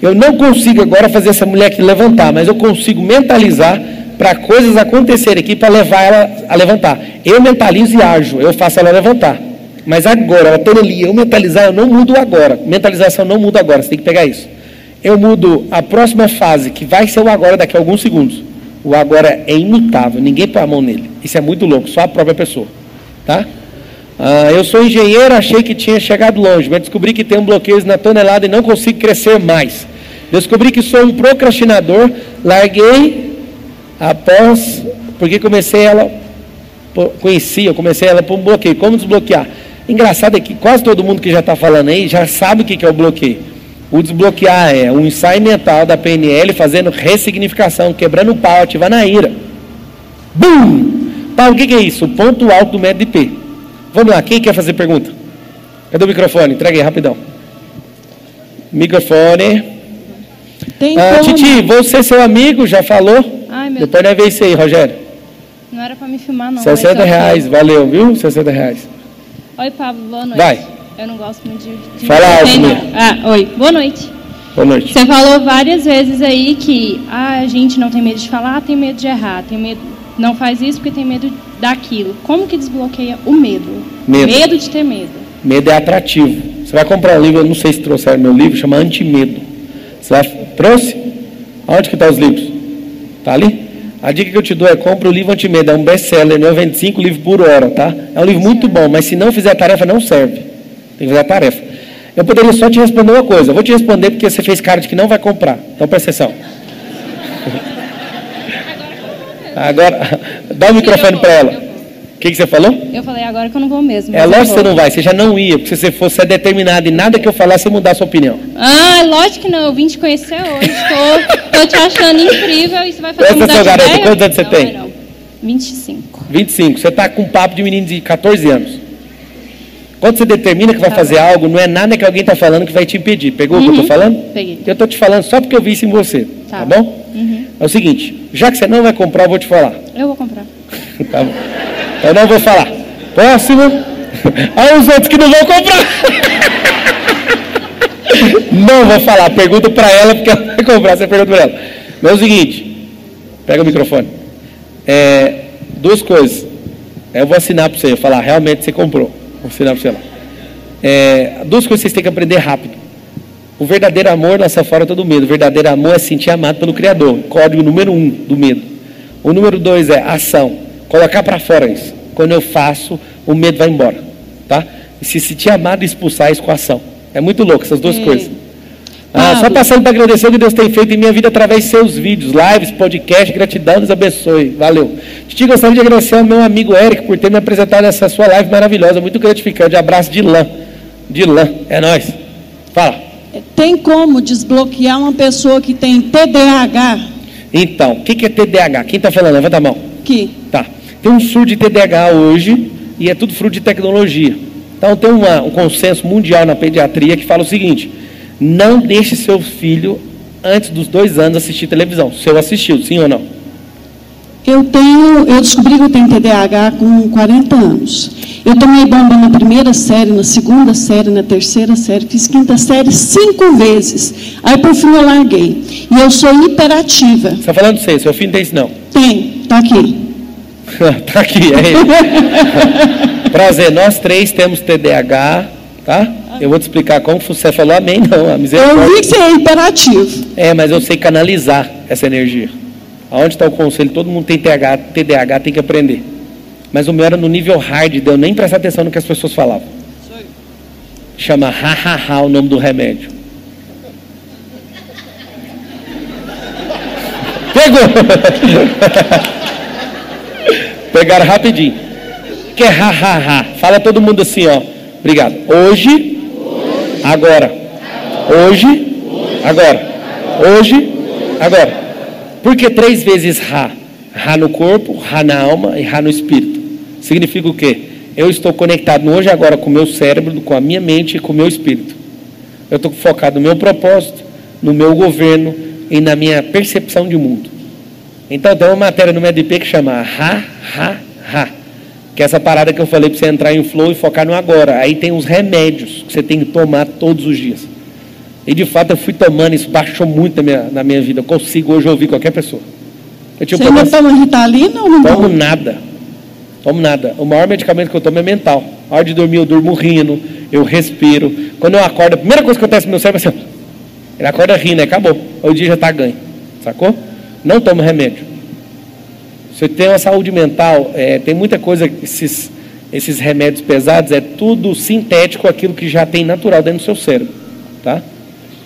Speaker 1: Eu não consigo agora fazer essa mulher aqui levantar, mas eu consigo mentalizar para coisas acontecerem aqui para levar ela a levantar. Eu mentalizo e ajo, eu faço ela levantar. Mas agora, ela toda ali, eu mentalizar, eu não mudo agora. Mentalização não muda agora, você tem que pegar isso. Eu mudo a próxima fase, que vai ser o agora daqui a alguns segundos. O agora é imutável, ninguém põe a mão nele. Isso é muito louco, só a própria pessoa. Tá? Ah, eu sou engenheiro, achei que tinha chegado longe, mas descobri que tem um bloqueio na tonelada e não consigo crescer mais. Descobri que sou um procrastinador, larguei após, porque comecei ela, conheci, eu comecei ela por um bloqueio. Como desbloquear? Engraçado é que quase todo mundo que já está falando aí já sabe o que é o bloqueio. O desbloquear é um ensaio mental da PNL fazendo ressignificação, quebrando o pau, ativando a ira. Bum! Paulo, o que é isso? O ponto alto do método IP. Vamos lá, quem quer fazer pergunta? Cadê o microfone? Entrega aí, rapidão. Microfone.
Speaker 2: Tem
Speaker 1: ah. Titi, você seu amigo já falou?
Speaker 2: Ai, meu
Speaker 1: Depois nós vê isso aí, Rogério.
Speaker 2: Não era para me filmar, não.
Speaker 1: 60
Speaker 2: mas
Speaker 1: reais, valeu, viu? 60 reais.
Speaker 2: Oi, Pablo, boa noite.
Speaker 1: Vai.
Speaker 2: Eu não gosto muito de. de
Speaker 1: Fala alto.
Speaker 2: Ah, oi, boa noite.
Speaker 1: Boa noite.
Speaker 2: Você falou várias vezes aí que ah, a gente não tem medo de falar, tem medo de errar, tem medo. Não faz isso porque tem medo daquilo. Como que desbloqueia o medo?
Speaker 1: Medo.
Speaker 2: de ter medo.
Speaker 1: Medo é atrativo. Você vai comprar um livro, eu não sei se trouxeram meu livro, chama Antimedo. Você vai, trouxe? Aonde que estão os livros? Tá ali? A dica que eu te dou é compra o livro Antimedo, é um best-seller, não é 25 livros por hora, tá? É um livro muito bom, mas se não fizer a tarefa, não serve. Tem que fazer a tarefa. Eu poderia só te responder uma coisa. Eu vou te responder porque você fez cara de que não vai comprar. Então presta atenção. Agora, dá o microfone para ela. O que, que você falou?
Speaker 2: Eu falei agora que eu não vou mesmo.
Speaker 1: É lógico que você não vai, você já não ia, porque se você fosse é determinado e nada que eu falar, você mudar a sua opinião.
Speaker 2: Ah, lógico que não. Eu vim te conhecer hoje. Tô, tô te achando incrível e você vai fazer
Speaker 1: Presta
Speaker 2: mudar de
Speaker 1: garota, quantos anos você
Speaker 2: Não,
Speaker 1: tem?
Speaker 2: não. 25.
Speaker 1: 25, você está com um papo de menino de 14 anos. Quando você determina que vai
Speaker 2: Tá
Speaker 1: fazer algo, não é nada que alguém está falando que vai te impedir. Pegou o que eu estou
Speaker 2: Uhum,
Speaker 1: falando?
Speaker 2: peguei.
Speaker 1: Eu estou te falando só porque eu vi isso em você. Tá,
Speaker 2: Tá.
Speaker 1: bom?
Speaker 2: Uhum.
Speaker 1: É o seguinte, já que você não vai comprar, eu vou te falar.
Speaker 2: Eu vou comprar.
Speaker 1: Tá bom? Eu não vou falar. Próximo. Aí os outros que não vão comprar. Não vou falar. Pergunta para ela, porque ela vai comprar. Você pergunta para ela. Mas é o seguinte. Pega o microfone. É, duas coisas. Eu vou assinar para você. Eu falar, realmente você comprou. Vou assinar para você lá. É, duas coisas que vocês têm que aprender rápido. O verdadeiro amor lança fora todo medo. O verdadeiro amor é se sentir amado pelo Criador. Código número um do medo. O número dois é ação. Colocar para fora isso. Quando eu faço, o medo vai embora. Tá? E se sentir amado expulsar isso com ação. É muito louco essas duas
Speaker 2: Ei.
Speaker 1: coisas. Ah, só passando para agradecer o que Deus tem feito em minha vida através de seus vídeos, lives, podcast, gratidão, Deus abençoe. Valeu. Titi, gostaria de agradecer ao meu amigo Eric por ter me apresentado nessa sua live maravilhosa, muito gratificante. Abraço de lã. De lã. É nóis. Fala.
Speaker 3: Tem como desbloquear uma pessoa que tem TDAH?
Speaker 1: Então, o que que é TDAH? Quem está falando? Levanta a mão.
Speaker 3: Que
Speaker 1: Tá. Tem um surto de TDAH hoje e é tudo fruto de tecnologia. Então tem uma- um consenso mundial na pediatria que fala o seguinte: não deixe seu filho antes dos dois anos assistir televisão. Seu assistiu, sim ou não?
Speaker 3: eu tenho, eu descobri que eu tenho TDAH com 40 anos. Eu tomei bomba na primeira série, na segunda série, na terceira série, fiz quinta série cinco vezes. Aí por fim eu larguei. E eu sou hiperativa.
Speaker 1: Você está falando você, seu filho não tem isso não.
Speaker 3: Tem, tá aqui.
Speaker 1: tá aqui, é ele. Prazer, nós três temos TDAH, tá? Eu vou te explicar como você falou amém, não, a
Speaker 3: Eu
Speaker 1: misericórdia.
Speaker 3: vi que você é hiperativo.
Speaker 1: É, mas eu sei canalizar essa energia. Aonde está o conselho? Todo mundo tem TDAH, TDAH, tem que aprender. Mas o meu era no nível hard, deu nem prestar atenção no que as pessoas falavam. Chama ha-ha-ha o nome do remédio. Pegaram rapidinho. Que é ha-ha-ha. Fala todo mundo assim, ó. Obrigado. Hoje, agora. Hoje, agora. Hoje, agora. Por que três vezes Ra? Ra no corpo, Ra na alma e Ra no espírito. Significa o quê? Eu estou conectado hoje e agora com o meu cérebro, com a minha mente e com o meu espírito. Eu estou focado no meu propósito, no meu governo e na minha percepção de mundo. Então tem uma matéria no MedP que chama Ra, Ra, Ra. Que é essa parada que eu falei para você entrar em flow e focar no agora. Aí tem os remédios que você tem que tomar todos os dias. E de fato eu fui tomando, isso baixou muito na minha, na minha vida. Eu consigo hoje ouvir qualquer pessoa.
Speaker 3: Eu Você ainda toma Ritalina ou não
Speaker 1: tomo? Tomo nada. Tomo nada. O maior medicamento que eu tomo é mental. A hora de dormir eu durmo rindo, eu respiro. Quando eu acordo, a primeira coisa que acontece no meu cérebro é assim, ele acorda rindo, acabou. O dia já está ganho. Sacou? Não tomo remédio. Você tem uma saúde mental, é, tem muita coisa, esses, esses remédios pesados, é tudo sintético aquilo que já tem natural dentro do seu cérebro. Tá?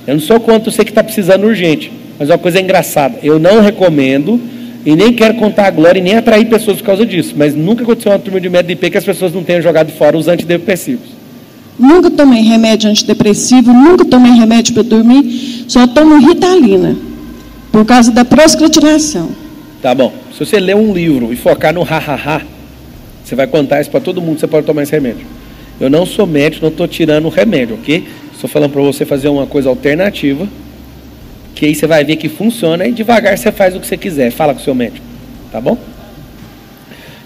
Speaker 1: Eu não sou contra você que está precisando urgente, mas uma coisa engraçada, eu não recomendo e nem quero contar a glória e nem atrair pessoas por causa disso, mas nunca aconteceu uma turma de médio IP que as pessoas não tenham jogado fora os antidepressivos.
Speaker 3: Nunca tomei remédio antidepressivo, nunca tomei remédio para dormir, só tomo Ritalina, por causa da proscritinação.
Speaker 1: Tá bom. Se você ler um livro e focar no ha-ha-ha, você vai contar isso para todo mundo, você pode tomar esse remédio. Eu não sou médico, não estou tirando o remédio, ok? Estou falando para você fazer uma coisa alternativa, que aí você vai ver que funciona e devagar você faz o que você quiser. Fala com o seu médico, tá bom?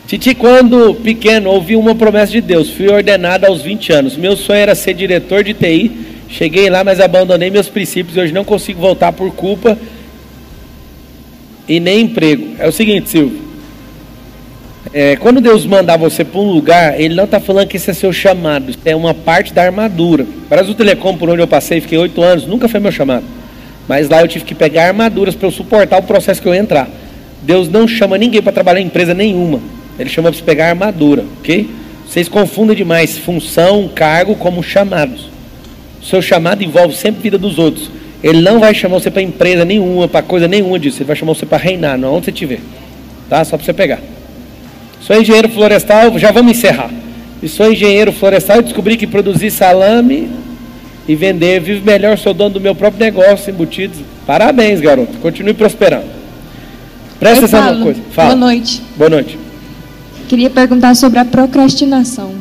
Speaker 1: Titi, quando pequeno, ouvi uma promessa de Deus. Fui ordenado aos 20 anos. Meu sonho era ser diretor de TI. Cheguei lá, mas abandonei meus princípios. Hoje não consigo voltar por culpa e nem emprego. É o seguinte, Silvio. É, quando Deus mandar você para um lugar, Ele não está falando que esse é seu chamado, isso é uma parte da armadura. Brasil Telecom, por onde eu passei, fiquei oito anos, nunca foi meu chamado. Mas lá eu tive que pegar armaduras para eu suportar o processo que eu entrar. Deus não chama ninguém para trabalhar em empresa nenhuma. Ele chama para você pegar armadura, ok? Vocês confundem demais função, cargo como chamados. O seu chamado envolve sempre a vida dos outros. Ele não vai chamar você para empresa nenhuma, para coisa nenhuma disso. Ele vai chamar você para reinar, não onde você estiver. Tá? Só para você pegar. Sou engenheiro florestal, já vamos encerrar. E sou engenheiro florestal e descobri que produzir salame e vender, vivo melhor, sou dono do meu próprio negócio, embutidos. Parabéns, garoto. Continue prosperando. Presta atenção numa coisa.
Speaker 4: Fala. Boa noite.
Speaker 1: Boa noite.
Speaker 4: Queria perguntar sobre a procrastinação.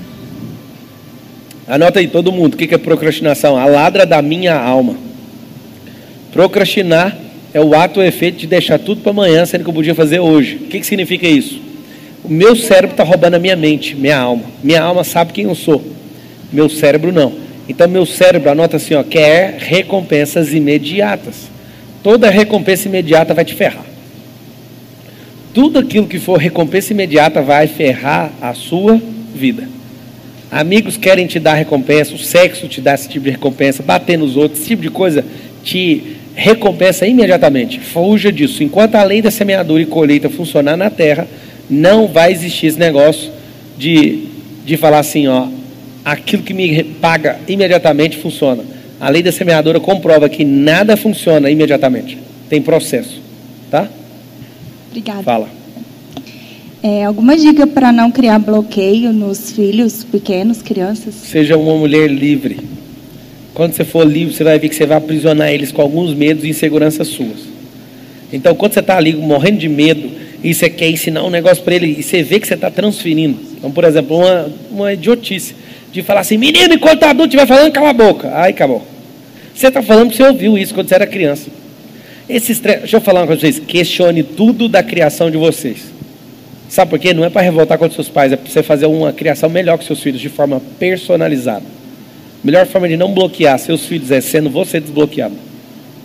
Speaker 1: Anota aí, todo mundo. O que é procrastinação? A ladra da minha alma. Procrastinar é o ato ou efeito de deixar tudo para amanhã, sendo que eu podia fazer hoje. O que, que significa isso? O meu cérebro está roubando a minha mente, minha alma. Minha alma sabe quem eu sou. Meu cérebro não. Então meu cérebro, anota assim, ó, quer recompensas imediatas. Toda recompensa imediata vai te ferrar. Tudo aquilo que for recompensa imediata vai ferrar a sua vida. Amigos querem te dar recompensa, o sexo te dá esse tipo de recompensa, bater nos outros, esse tipo de coisa te recompensa imediatamente. Fuja disso. Enquanto a lei da semeadura e colheita funcionar na terra, não vai existir esse negócio de, de falar assim, ó, aquilo que me paga imediatamente funciona. A lei da semeadora comprova que nada funciona imediatamente. Tem processo, tá?
Speaker 4: Obrigada.
Speaker 1: Fala.
Speaker 4: É, alguma dica para não criar bloqueio nos filhos pequenos, crianças?
Speaker 1: Seja uma mulher livre. Quando você for livre, você vai ver que você vai aprisionar eles com alguns medos e inseguranças suas. Então, quando você está ali morrendo de medo, e você quer ensinar um negócio para ele, e você vê que você está transferindo. Então, por exemplo, uma, uma idiotice de falar assim: menino, enquanto adulto estiver falando, cala a boca. Aí acabou. Você está falando que você ouviu isso quando você era criança. Esse estresse, deixa eu falar uma coisa para vocês: questione tudo da criação de vocês. Sabe por quê? Não é para revoltar contra seus pais, é para você fazer uma criação melhor com seus filhos, de forma personalizada. A melhor forma de não bloquear seus filhos é sendo você desbloqueado.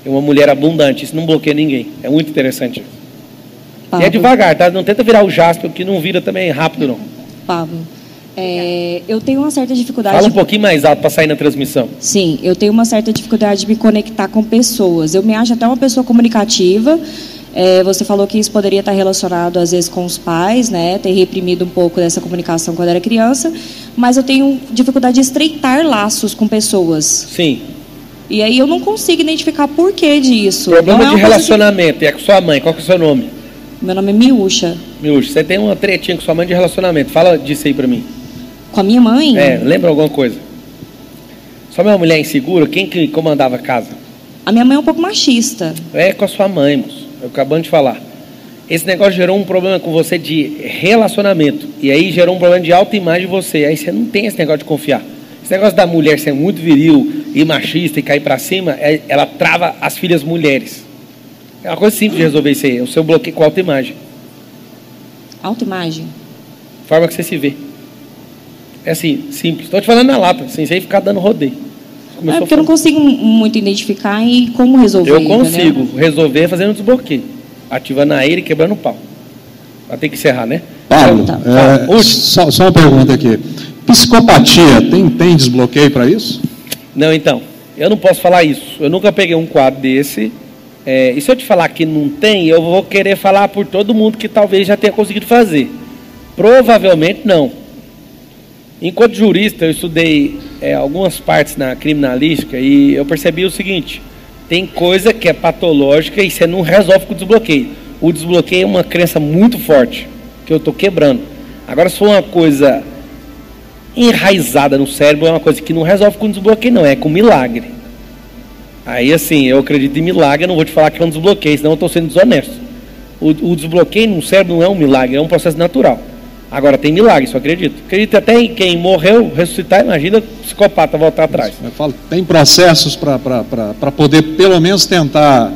Speaker 1: É uma mulher abundante, isso não bloqueia ninguém. É muito interessante. Pablo. E é devagar, tá? Não tenta virar o Jasper, que não vira também rápido, não.
Speaker 4: Pablo. É, eu tenho uma certa dificuldade.
Speaker 1: Fala um pouquinho mais alto para sair na transmissão.
Speaker 4: Sim, eu tenho uma certa dificuldade de me conectar com pessoas. Eu me acho até uma pessoa comunicativa,
Speaker 5: É, você falou que isso poderia estar relacionado às vezes com os pais, né? Ter reprimido um pouco dessa comunicação quando era criança, mas eu tenho dificuldade de estreitar laços com pessoas.
Speaker 1: Sim.
Speaker 5: E aí eu não consigo identificar por que disso.
Speaker 1: Problema
Speaker 5: é
Speaker 1: de relacionamento. E é com sua mãe. Qual que é o seu nome?
Speaker 5: Meu nome é Miúcha.
Speaker 1: Miúcho, você tem uma tretinha com sua mãe de relacionamento. Fala disso aí pra mim.
Speaker 5: Com a minha mãe?
Speaker 1: É, lembra alguma coisa? Sua mãe é uma mulher insegura? Quem que comandava a casa?
Speaker 5: A minha mãe é um pouco machista.
Speaker 1: É com a sua mãe, moço. Eu acabando de falar. Esse negócio gerou um problema com você de relacionamento. E aí gerou um problema de autoimagem de você. Aí você não tem esse negócio de confiar. Esse negócio da mulher ser muito viril e machista e cair pra cima, é- ela trava as filhas mulheres. É uma coisa simples de resolver isso aí. É o seu bloqueio com autoimagem.
Speaker 5: Autoimagem.
Speaker 1: Forma que você se vê. É assim, simples. Estou te falando na lata, sem sem ficar dando rodeio.
Speaker 5: É
Speaker 1: Começou
Speaker 5: porque eu não consigo muito identificar e como resolver.
Speaker 1: Eu
Speaker 5: entendeu?
Speaker 1: consigo resolver fazendo um desbloqueio. Ativando a ele e quebrando o pau. Vai ter que encerrar, né?
Speaker 6: Paulo,
Speaker 5: Tá.
Speaker 6: é,
Speaker 1: Último.
Speaker 6: só, só uma pergunta aqui. Psicopatia, tem, tem desbloqueio para isso?
Speaker 1: Não, então, eu não posso falar isso. Eu nunca peguei um quadro desse. É, e se eu te falar que não tem, eu vou querer falar por todo mundo que talvez já tenha conseguido fazer. Provavelmente não. Enquanto jurista, eu estudei é, algumas partes na criminalística e eu percebi o seguinte: tem coisa que é patológica e você não resolve com o desbloqueio. O desbloqueio é uma crença muito forte que eu estou quebrando. Agora, se for uma coisa enraizada no cérebro, é uma coisa que não resolve com desbloqueio, não, é com milagre. Aí, assim, eu acredito em milagre, eu não vou te falar que é um desbloqueio, senão eu estou sendo desonesto. O, o desbloqueio no cérebro não é um milagre, é um processo natural. Agora, tem milagre, isso eu acredito. Acredito até em quem morreu, ressuscitar, imagina o psicopata voltar atrás.
Speaker 6: Eu falo, tem processos para poder, pelo menos, tentar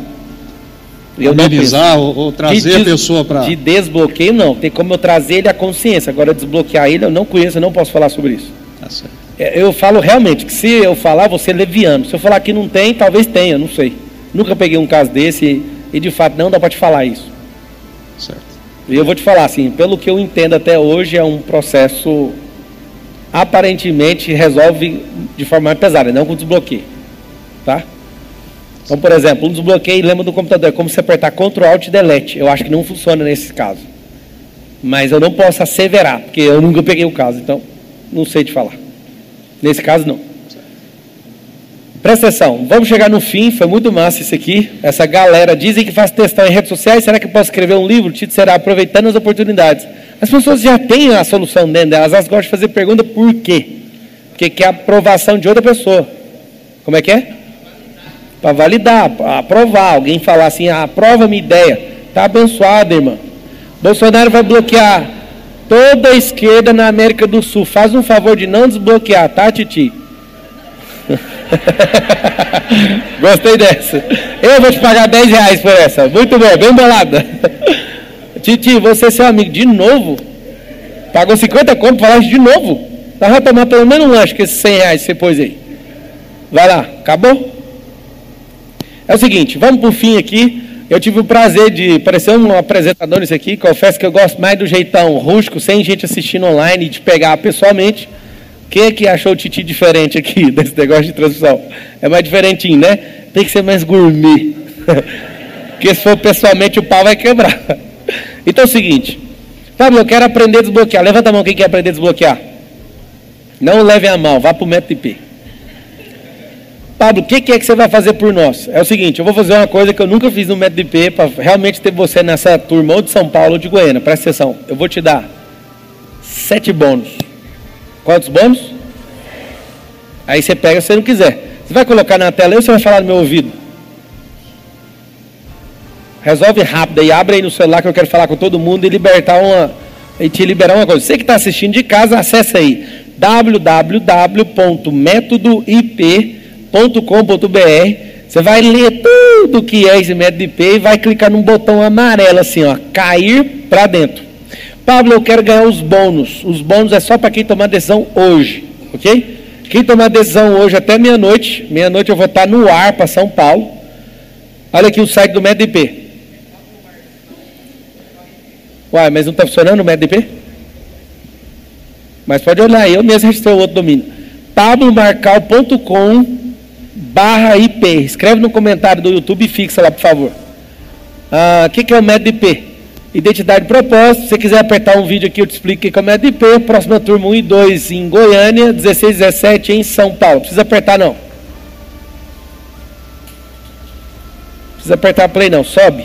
Speaker 1: Eu
Speaker 6: amenizar ou, ou trazer
Speaker 1: De
Speaker 6: a pessoa para.
Speaker 1: De desbloqueio, não. Tem como eu trazer ele à consciência. Agora, desbloquear ele, eu não conheço, eu não posso falar sobre isso.
Speaker 6: Tá certo.
Speaker 1: É, Eu falo realmente que se eu falar, você leviano. Se eu falar que não tem, talvez tenha, não sei. Nunca peguei um caso desse e, e, de fato não dá para te falar isso.
Speaker 6: certo.
Speaker 1: E eu vou te falar assim, pelo que eu entendo até hoje, é um processo aparentemente resolve de forma mais pesada, não com desbloqueio. Tá? Então, por exemplo, um desbloqueio, lembra do computador, é como se apertar Ctrl Alt Delete. Eu acho que não funciona nesse caso. Mas eu não posso asseverar, porque eu nunca peguei o caso, então não sei te falar. Nesse caso, não. Presta atenção, vamos chegar no fim, foi muito massa isso aqui. Essa galera dizem que faz textão em redes sociais, será que eu posso escrever um livro? O título será Aproveitando as Oportunidades. As pessoas já têm a solução dentro delas, elas gostam de fazer pergunta por quê? Porque quer a aprovação de outra pessoa. Como é que é? Para validar, para aprovar. Alguém falar assim, ah, aprova minha ideia. Tá abençoado, irmão. Bolsonaro vai bloquear toda a esquerda na América do Sul. Faz um favor de não desbloquear, tá, Titi? Gostei dessa. Eu vou te pagar 10 reais por essa. Muito bom, bem bolada. Titi, você é seu amigo de novo? Pagou 50 conto para de novo? Nós vamos tomar pelo menos um lanche com esses 100 reais que você pôs aí. Vai lá, acabou? É o seguinte, vamos pro fim aqui. Eu tive o prazer de parecer um apresentador nisso aqui. Confesso que eu gosto mais do jeitão rústico, sem gente assistindo online, de pegar pessoalmente. Quem é que achou o Titi diferente aqui desse negócio de transmissão? É mais diferentinho, né? Tem que ser mais gourmet. Porque se for pessoalmente o pau vai quebrar. Então é o seguinte. Fábio, eu quero aprender a desbloquear. Levanta a mão quem quer aprender a desbloquear. Não leve a mão, vá para o IP. Pablo, o que, que é que você vai fazer por nós? É o seguinte, eu vou fazer uma coisa que eu nunca fiz no método IP para realmente ter você nessa turma ou de São Paulo ou de Goiânia. Presta atenção. Eu vou te dar sete bônus. Quantos bônus? Aí você pega se você não quiser. Você vai colocar na tela ou você vai falar no meu ouvido? Resolve rápido aí, abre aí no celular que eu quero falar com todo mundo e libertar uma. E te liberar uma coisa. Você que está assistindo de casa, acessa aí www.métodoip.com.br. Você vai ler tudo que é esse método IP e vai clicar num botão amarelo assim, ó, cair para dentro. Pablo, eu quero ganhar os bônus. Os bônus é só para quem tomar decisão hoje, ok? Quem tomar decisão hoje até meia-noite, meia-noite eu vou estar no ar para São Paulo. Olha aqui o site do método IP. Uai, mas não está funcionando o método IP? Mas pode olhar aí, eu mesmo registrei o outro domínio. pablomarcal.com barra IP. Escreve no comentário do YouTube e fixa lá, por favor. Ah, o que, que é o método IP? Identidade e propósito. Se você quiser apertar um vídeo aqui, eu te explico o que é método IP. Próxima turma 1 e 2 em Goiânia, 16 e 17 em São Paulo. Precisa apertar não. Precisa apertar play não, sobe.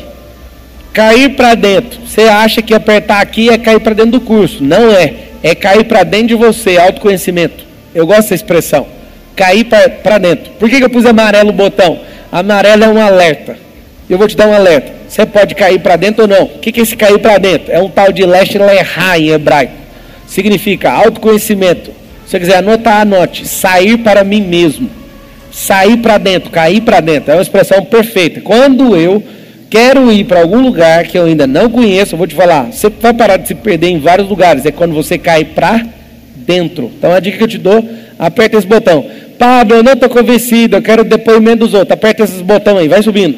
Speaker 1: Cair para dentro. Você acha que apertar aqui é cair para dentro do curso. Não é. É cair para dentro de você, autoconhecimento. Eu gosto dessa expressão. Cair para dentro. Por que, que eu pus amarelo o botão? Amarelo é um alerta. Eu vou te dar um alerta. Você pode cair para dentro ou não. O que, que é esse cair para dentro? É um tal de leste lerra em hebraico. Significa autoconhecimento. Se você quiser anotar, anote. Sair para mim mesmo. Sair para dentro, cair para dentro. É uma expressão perfeita. Quando eu quero ir para algum lugar que eu ainda não conheço, eu vou te falar, você vai parar de se perder em vários lugares. É quando você cai para dentro. Então a dica que eu te dou, aperta esse botão. Pablo, eu não estou convencido, eu quero depoimento dos outros. Aperta esses botões aí, vai subindo.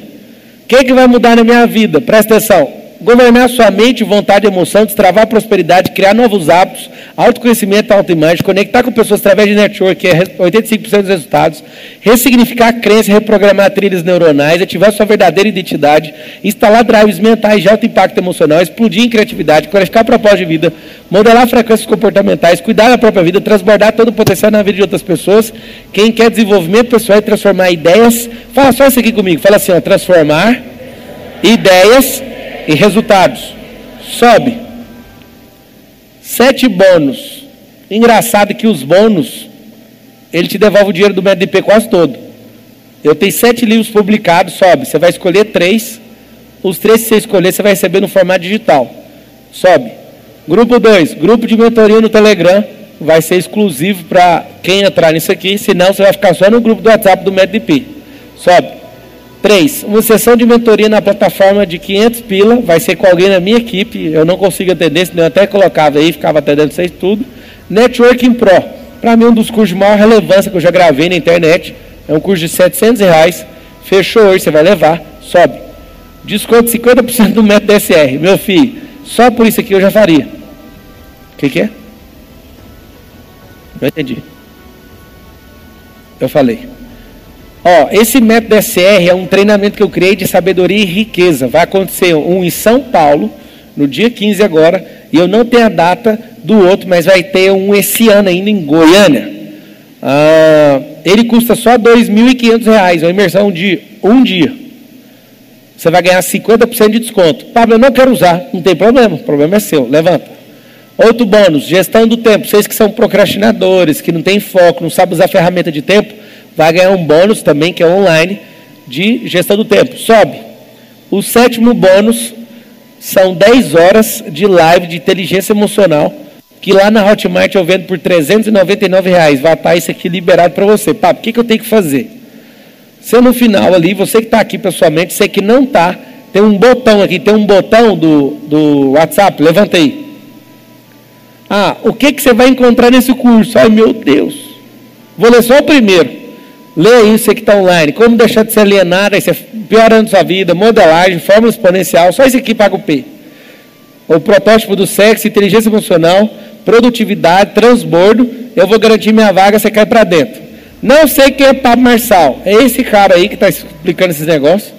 Speaker 1: O que, que vai mudar na minha vida? Presta atenção. Governar sua mente, vontade e emoção, destravar a prosperidade, criar novos hábitos, autoconhecimento, autoimagem, conectar com pessoas através de network, que é 85% dos resultados, ressignificar a crença, reprogramar trilhas neuronais, ativar sua verdadeira identidade, instalar drives mentais de alto impacto emocional, explodir em criatividade, clarificar propósito de vida, modelar frequências comportamentais, cuidar da própria vida, transbordar todo o potencial na vida de outras pessoas. Quem quer desenvolvimento pessoal e transformar ideias, fala só isso aqui comigo, fala assim, ó, transformar ideias e resultados. Sobe. Sete bônus. Engraçado que os bônus, ele te devolve o dinheiro do MedP quase todo. Eu tenho sete livros publicados, sobe. Você vai escolher três. Os três que você escolher, você vai receber no formato digital. Sobe. Grupo 2, grupo de mentoria no Telegram. Vai ser exclusivo para quem entrar nisso aqui. Senão, você vai ficar só no grupo do WhatsApp do MedP. Sobe. 3. Uma sessão de mentoria na plataforma de 500 pila, vai ser com alguém da minha equipe, eu não consigo atender, senão eu até colocava aí, ficava atendendo vocês tudo. Networking Pro, para mim um dos cursos de maior relevância que eu já gravei na internet, é um curso de 700 reais, fechou hoje, você vai levar, sobe. Desconto 50% do método DSR, meu filho, só por isso aqui eu já faria. O que, que é? Não entendi. Eu falei. Ó, esse método SR é um treinamento que eu criei de sabedoria e riqueza. Vai acontecer um em São Paulo, no dia 15 agora, e eu não tenho a data do outro, mas vai ter um esse ano ainda em Goiânia. Ah, ele custa só R$ 2.500, uma imersão de um dia. Você vai ganhar 50% de desconto. Pablo, eu não quero usar. Não tem problema, o problema é seu. Levanta. Outro bônus, gestão do tempo. Vocês que são procrastinadores, que não têm foco, não sabem usar ferramenta de tempo, vai ganhar um bônus também, que é online, de gestão do tempo. Sobe. O sétimo bônus são 10 horas de live de inteligência emocional, que lá na Hotmart eu vendo por 399 reais. Vai estar isso aqui liberado para você. Papo, o que, que eu tenho que fazer? Você no final ali, você que está aqui pessoalmente, você que não está, tem um botão aqui, tem um botão do, do WhatsApp, levanta aí. Ah, o que, que você vai encontrar nesse curso? Ai meu Deus. Vou ler só o primeiro. Leia isso, você que está online. Como deixar de ser alienado, aí você piorando sua vida, modelagem, fórmula exponencial, só isso aqui paga o P. O protótipo do sexo, inteligência emocional, produtividade, transbordo. Eu vou garantir minha vaga, você cai para dentro. Não sei quem é Pablo Marçal. É esse cara aí que está explicando esses negócios.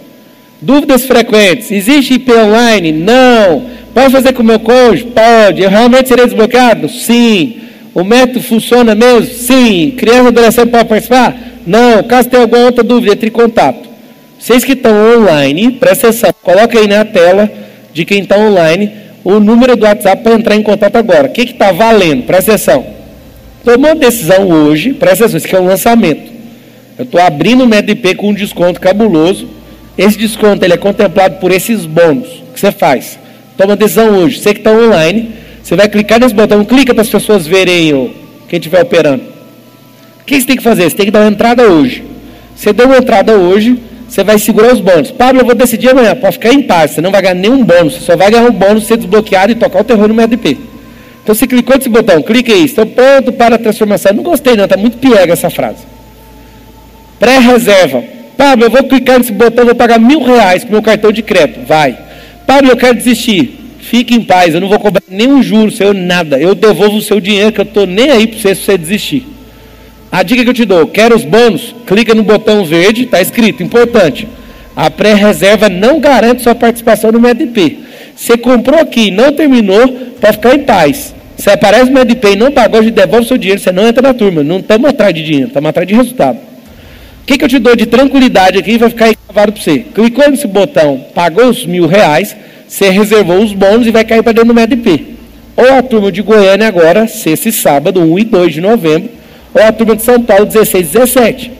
Speaker 1: Dúvidas frequentes. Existe IP online? Não. Pode fazer com o meu cônjuge? Pode. Eu realmente serei desbloqueado? Sim. O método funciona mesmo? Sim. Criança e adolescente pode participar? Não, caso tenha alguma outra dúvida, entre em contato. Vocês que estão online, presta atenção, coloca aí na tela de quem está online o número do WhatsApp para entrar em contato agora. O que está valendo? Presta atenção. Tomou decisão hoje, presta atenção, isso aqui é um lançamento. Eu estou abrindo o MedP com um desconto cabuloso. Esse desconto ele é contemplado por esses bônus que você faz. Toma decisão hoje. Você que está online, você vai clicar nesse botão, clica para as pessoas verem o, quem estiver operando que você tem que fazer? Você tem que dar uma entrada hoje. Você deu uma entrada hoje, você vai segurar os bônus. Pablo, eu vou decidir amanhã. Pode ficar em paz, você não vai ganhar nenhum bônus. Você só vai ganhar um bônus ser desbloqueado e tocar o terror no MDP. Então você clicou nesse botão, clique aí. Estou pronto para a transformação. Não gostei não, está muito piega essa frase. Pré-reserva. Pablo, eu vou clicar nesse botão, vou pagar mil reais com meu cartão de crédito. Vai. Pablo, eu quero desistir. Fique em paz, eu não vou cobrar nenhum juro seu, nada. Eu devolvo o seu dinheiro, que eu estou nem aí para você se você desistir. A dica que eu te dou, quer os bônus? Clica no botão verde, está escrito, importante. A pré-reserva não garante sua participação no MedP. Você comprou aqui e não terminou, para ficar em paz. Se aparece no MedP e não pagou, a gente devolve seu dinheiro, você não entra na turma. Não estamos atrás de dinheiro, estamos atrás de resultado. O que, que eu te dou de tranquilidade aqui vai ficar aí cavado para você? Clicou nesse botão, pagou os mil reais, você reservou os bônus e vai cair para dentro do MedP. Ou a turma de Goiânia agora, sexta e sábado, 1 e 2 de novembro, ou a turma de São Paulo, 16 e 17.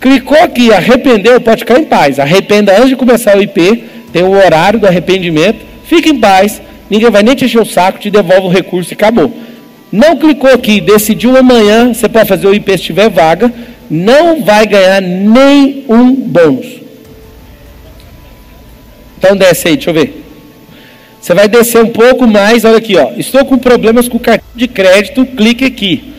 Speaker 1: Clicou aqui, arrependeu, pode ficar em paz. Arrependa antes de começar o IP, tem o horário do arrependimento, fica em paz, ninguém vai nem te encher o saco, te devolve o recurso e acabou. Não clicou aqui, decidiu amanhã, você pode fazer o IP se tiver vaga, não vai ganhar nenhum bônus. Então desce aí, deixa eu ver. Você vai descer um pouco mais, olha aqui, ó. Estou com problemas com o cartão de crédito, clique aqui.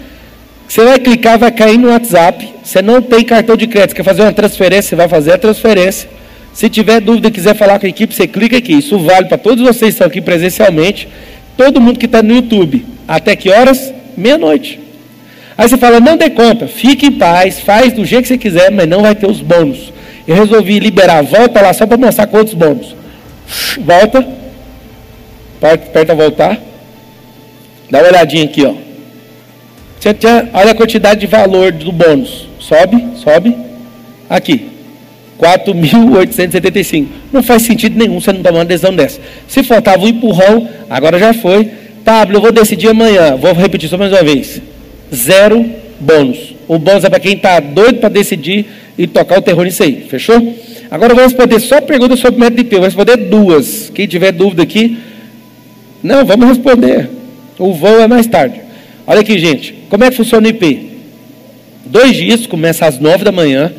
Speaker 1: Você vai clicar, vai cair no WhatsApp. Você não tem cartão de crédito, quer fazer uma transferência, você vai fazer a transferência. Se tiver dúvida, quiser falar com a equipe, você clica aqui. Isso vale para todos vocês que estão aqui presencialmente, todo mundo que está no YouTube. Até que horas? Meia-noite. Aí você fala, não dê conta, fique em paz, faz do jeito que você quiser, mas não vai ter os bônus. Eu resolvi liberar, volta lá só para mostrar quantos bônus. Volta. Aperta voltar. Dá uma olhadinha aqui, ó. Olha a quantidade de valor do bônus. Sobe, sobe. Aqui. 4.875. Não faz sentido nenhum você não tomar uma decisão dessa. Se faltava um empurrão, agora já foi. Pablo, eu vou decidir amanhã. Vou repetir só mais uma vez. Zero bônus. O bônus é para quem está doido para decidir e tocar o terror nisso aí. Fechou? Agora eu vou responder só perguntas sobre o método IP. Eu vou responder duas. Quem tiver dúvida aqui. Não, vamos responder. O voo é mais tarde. Olha aqui, gente. Como é que funciona o IP? Dois dias, começa às nove da manhã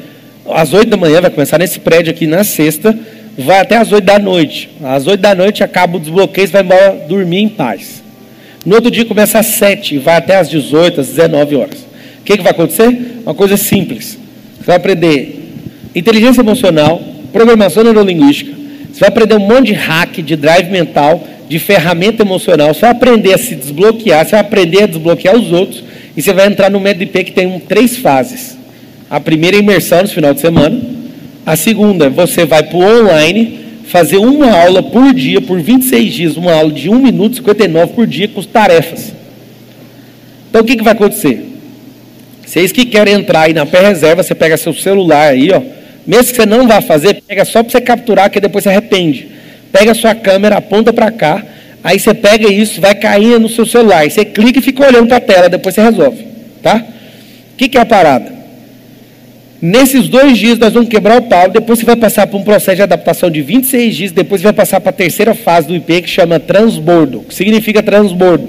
Speaker 1: às 8 da manhã, vai começar nesse prédio aqui na sexta, vai até às 8 da noite. Às 8 da noite acaba o desbloqueio, você vai embora dormir em paz. No outro dia começa às 7 vai até às 18, às 19 horas. O que, que vai acontecer? Uma coisa simples. Você vai aprender inteligência emocional, programação neurolinguística, você vai aprender um monte de hack, de drive mental, de ferramenta emocional, vai aprender a se desbloquear, você vai aprender a desbloquear os outros, e você vai entrar no MEDP que tem um, três fases. A primeira é imersão no final de semana. A segunda, você vai para o online fazer uma aula por dia, por 26 dias, uma aula de 1 minuto e 59 por dia com tarefas. Então o que, que vai acontecer? Vocês que querem entrar aí na pré-reserva, você pega seu celular aí, ó. Mesmo que você não vá fazer, pega só para você capturar, que depois você arrepende. Pega a sua câmera, aponta para cá, aí você pega isso, vai cair no seu celular. Você clica e fica olhando para a tela, depois você resolve. Tá? O que, que é a parada? Nesses dois dias nós vamos quebrar o pau, depois você vai passar por um processo de adaptação de 26 dias, depois você vai passar para a terceira fase do IP que chama transbordo. O que significa transbordo?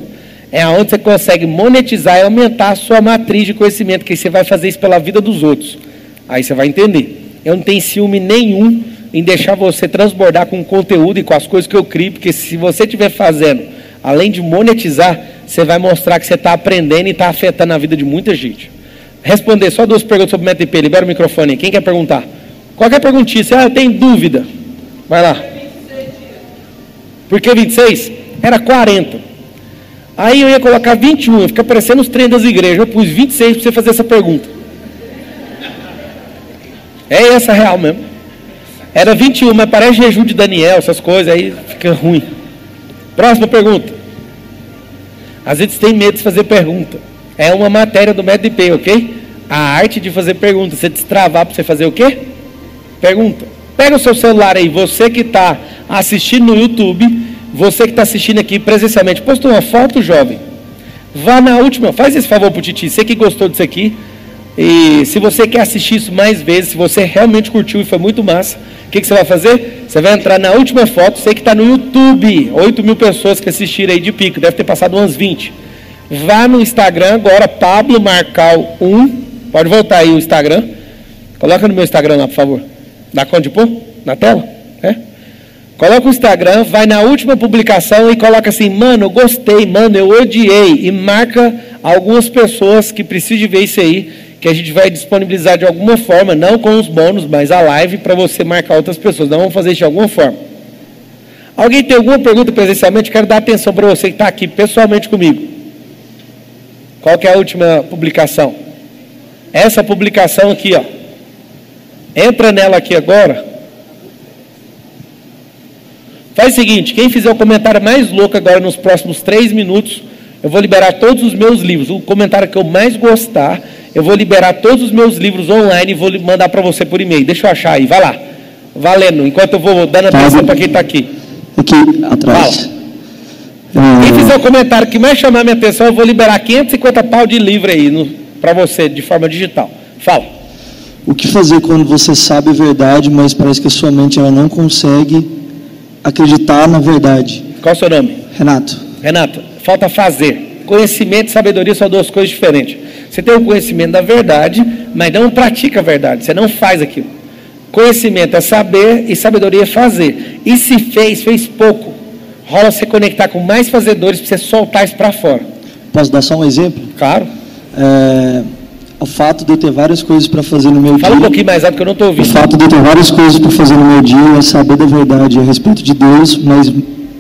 Speaker 1: É onde você consegue monetizar e aumentar a sua matriz de conhecimento, que você vai fazer isso pela vida dos outros. Aí você vai entender. Eu não tenho ciúme nenhum em deixar você transbordar com o conteúdo e com as coisas que eu crio, porque se você estiver fazendo, além de monetizar, você vai mostrar que você está aprendendo e está afetando a vida de muita gente responder só duas perguntas sobre o MTP. Libera o microfone. Quem quer perguntar? Qualquer perguntinha. Ah, eu tenho dúvida. Vai lá. Por que 26? Era 40. Aí eu ia colocar 21, fica parecendo os trem das igrejas. Eu pus 26 para você fazer essa pergunta. É essa real mesmo. Era 21, mas parece jejum de Daniel, essas coisas, aí fica ruim. Próxima pergunta. Às vezes tem medo de fazer pergunta. É uma matéria do IP, ok? A arte de fazer perguntas. Você destravar para você fazer o quê? Pergunta. Pega o seu celular aí, você que está assistindo no YouTube, você que está assistindo aqui presencialmente, posta uma foto, jovem. Vá na última, faz esse favor para o Titi, você que gostou disso aqui. E se você quer assistir isso mais vezes, se você realmente curtiu e foi muito massa, o que, que, você vai fazer? Você vai entrar na última foto, você que está no YouTube, 8 mil pessoas que assistiram aí de pico, deve ter passado umas 20. Vá no Instagram agora, Pablo Marcal 1. Pode voltar aí o Instagram. Coloca no meu Instagram lá, por favor. Dá conta de pôr? Na tela? É? Coloca o Instagram, vai na última publicação e coloca assim, mano, gostei, mano, eu odiei. E marca algumas pessoas que precisam ver isso aí, que a gente vai disponibilizar de alguma forma, não com os bônus, mas a live para você marcar outras pessoas. Não vamos fazer isso de alguma forma. Alguém tem alguma pergunta presencialmente? Quero dar atenção para você que está aqui pessoalmente comigo. Qual que é a última publicação? Essa publicação aqui, ó. Entra nela aqui agora. Faz o seguinte: quem fizer o comentário mais louco agora nos próximos três minutos, eu vou liberar todos os meus livros. O comentário que eu mais gostar, eu vou liberar todos os meus livros online e vou mandar para você por e-mail. Deixa eu achar aí, vai lá. Valendo, enquanto eu vou dando atenção para quem está aqui.
Speaker 7: Aqui atrás.
Speaker 1: Fala. Quem fizer o comentário que mais chamar minha atenção, eu vou liberar 550 pau de livro aí para você, de forma digital. Fala.
Speaker 7: O que fazer quando você sabe a verdade, mas parece que a sua mente ela não consegue acreditar na verdade?
Speaker 1: Qual é o seu nome?
Speaker 7: Renato.
Speaker 1: Renato, falta fazer. Conhecimento e sabedoria são duas coisas diferentes. Você tem o conhecimento da verdade, mas não pratica a verdade. Você não faz aquilo. Conhecimento é saber e sabedoria é fazer. E se fez, fez pouco. Rola você conectar com mais fazedores para você soltar isso para fora.
Speaker 7: Posso dar só um exemplo?
Speaker 1: Claro.
Speaker 7: É, o fato de eu ter várias coisas para fazer no meu
Speaker 1: Fala
Speaker 7: dia.
Speaker 1: um pouquinho mais alto que eu não estou ouvindo.
Speaker 7: O fato de eu ter várias coisas para fazer no meu dia é saber da verdade a respeito de Deus, mas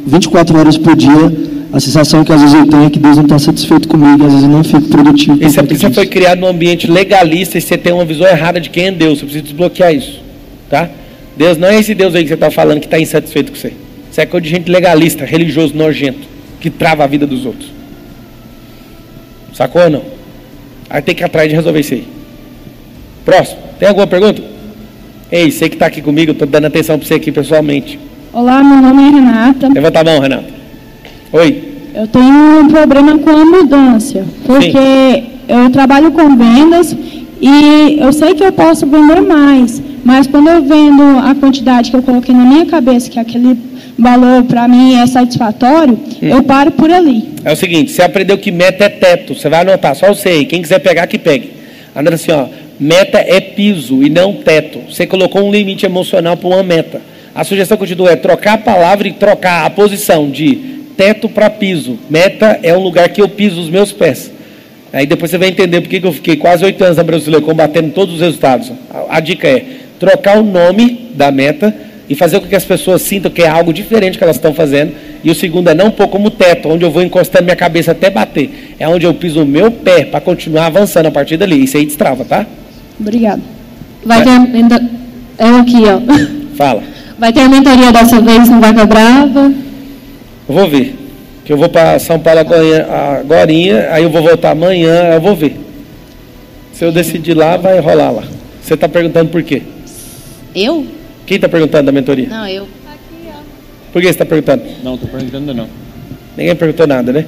Speaker 7: 24 horas por dia, a sensação que às vezes eu tenho é que Deus não está satisfeito comigo, às vezes eu não fico produtivo.
Speaker 1: Isso é porque você foi criado num ambiente legalista e você tem uma visão errada de quem é Deus. Você precisa desbloquear isso. Tá? Deus não é esse Deus aí que você está falando que está insatisfeito com você. Isso é coisa de gente legalista, religioso, nojento, que trava a vida dos outros. Sacou ou não? Aí tem que ir atrás de resolver isso aí. Próximo. Tem alguma pergunta? Ei, você que está aqui comigo, eu estou dando atenção para você aqui pessoalmente.
Speaker 2: Olá, meu nome é Renata.
Speaker 1: Levanta a mão, Renato. Oi.
Speaker 2: Eu tenho um problema com a mudança, porque eu trabalho com vendas e eu sei que eu posso vender mais, mas quando eu vendo a quantidade que eu coloquei na minha cabeça, que aquele valor para mim é satisfatório, eu paro por ali.
Speaker 1: É o seguinte, você aprendeu que meta é teto. Você vai anotar, só você aí. Quem quiser pegar, que pegue. Anota assim, ó. Meta é piso e não teto. Você colocou um limite emocional para uma meta. A sugestão que eu te dou é trocar a palavra e trocar a posição de teto para piso. Meta é um lugar que eu piso os meus pés. Aí depois você vai entender por que eu fiquei quase oito anos na Brasileira combatendo todos os resultados. A, a dica é trocar o nome da meta e fazer com que as pessoas sintam que é algo diferente que elas estão fazendo. E o segundo é não pôr como teto, onde eu vou encostando minha cabeça até bater. É onde eu piso o meu pé para continuar avançando a partir dali. Isso aí destrava, tá?
Speaker 2: Obrigada.
Speaker 8: Vai ter. ainda- Eu aqui, ó.
Speaker 1: Fala.
Speaker 8: Vai ter mentoria dessa vez, não vai Brava.
Speaker 1: Eu vou ver. Que eu vou para São Paulo agora, aí eu vou voltar amanhã, eu vou ver. Se eu decidir lá, vai rolar lá. Você está perguntando por quê?
Speaker 9: Eu?
Speaker 1: Quem está perguntando da mentoria?
Speaker 9: Não, eu.
Speaker 1: Por que você está perguntando?
Speaker 6: Não, estou perguntando não.
Speaker 1: Ninguém perguntou nada, né?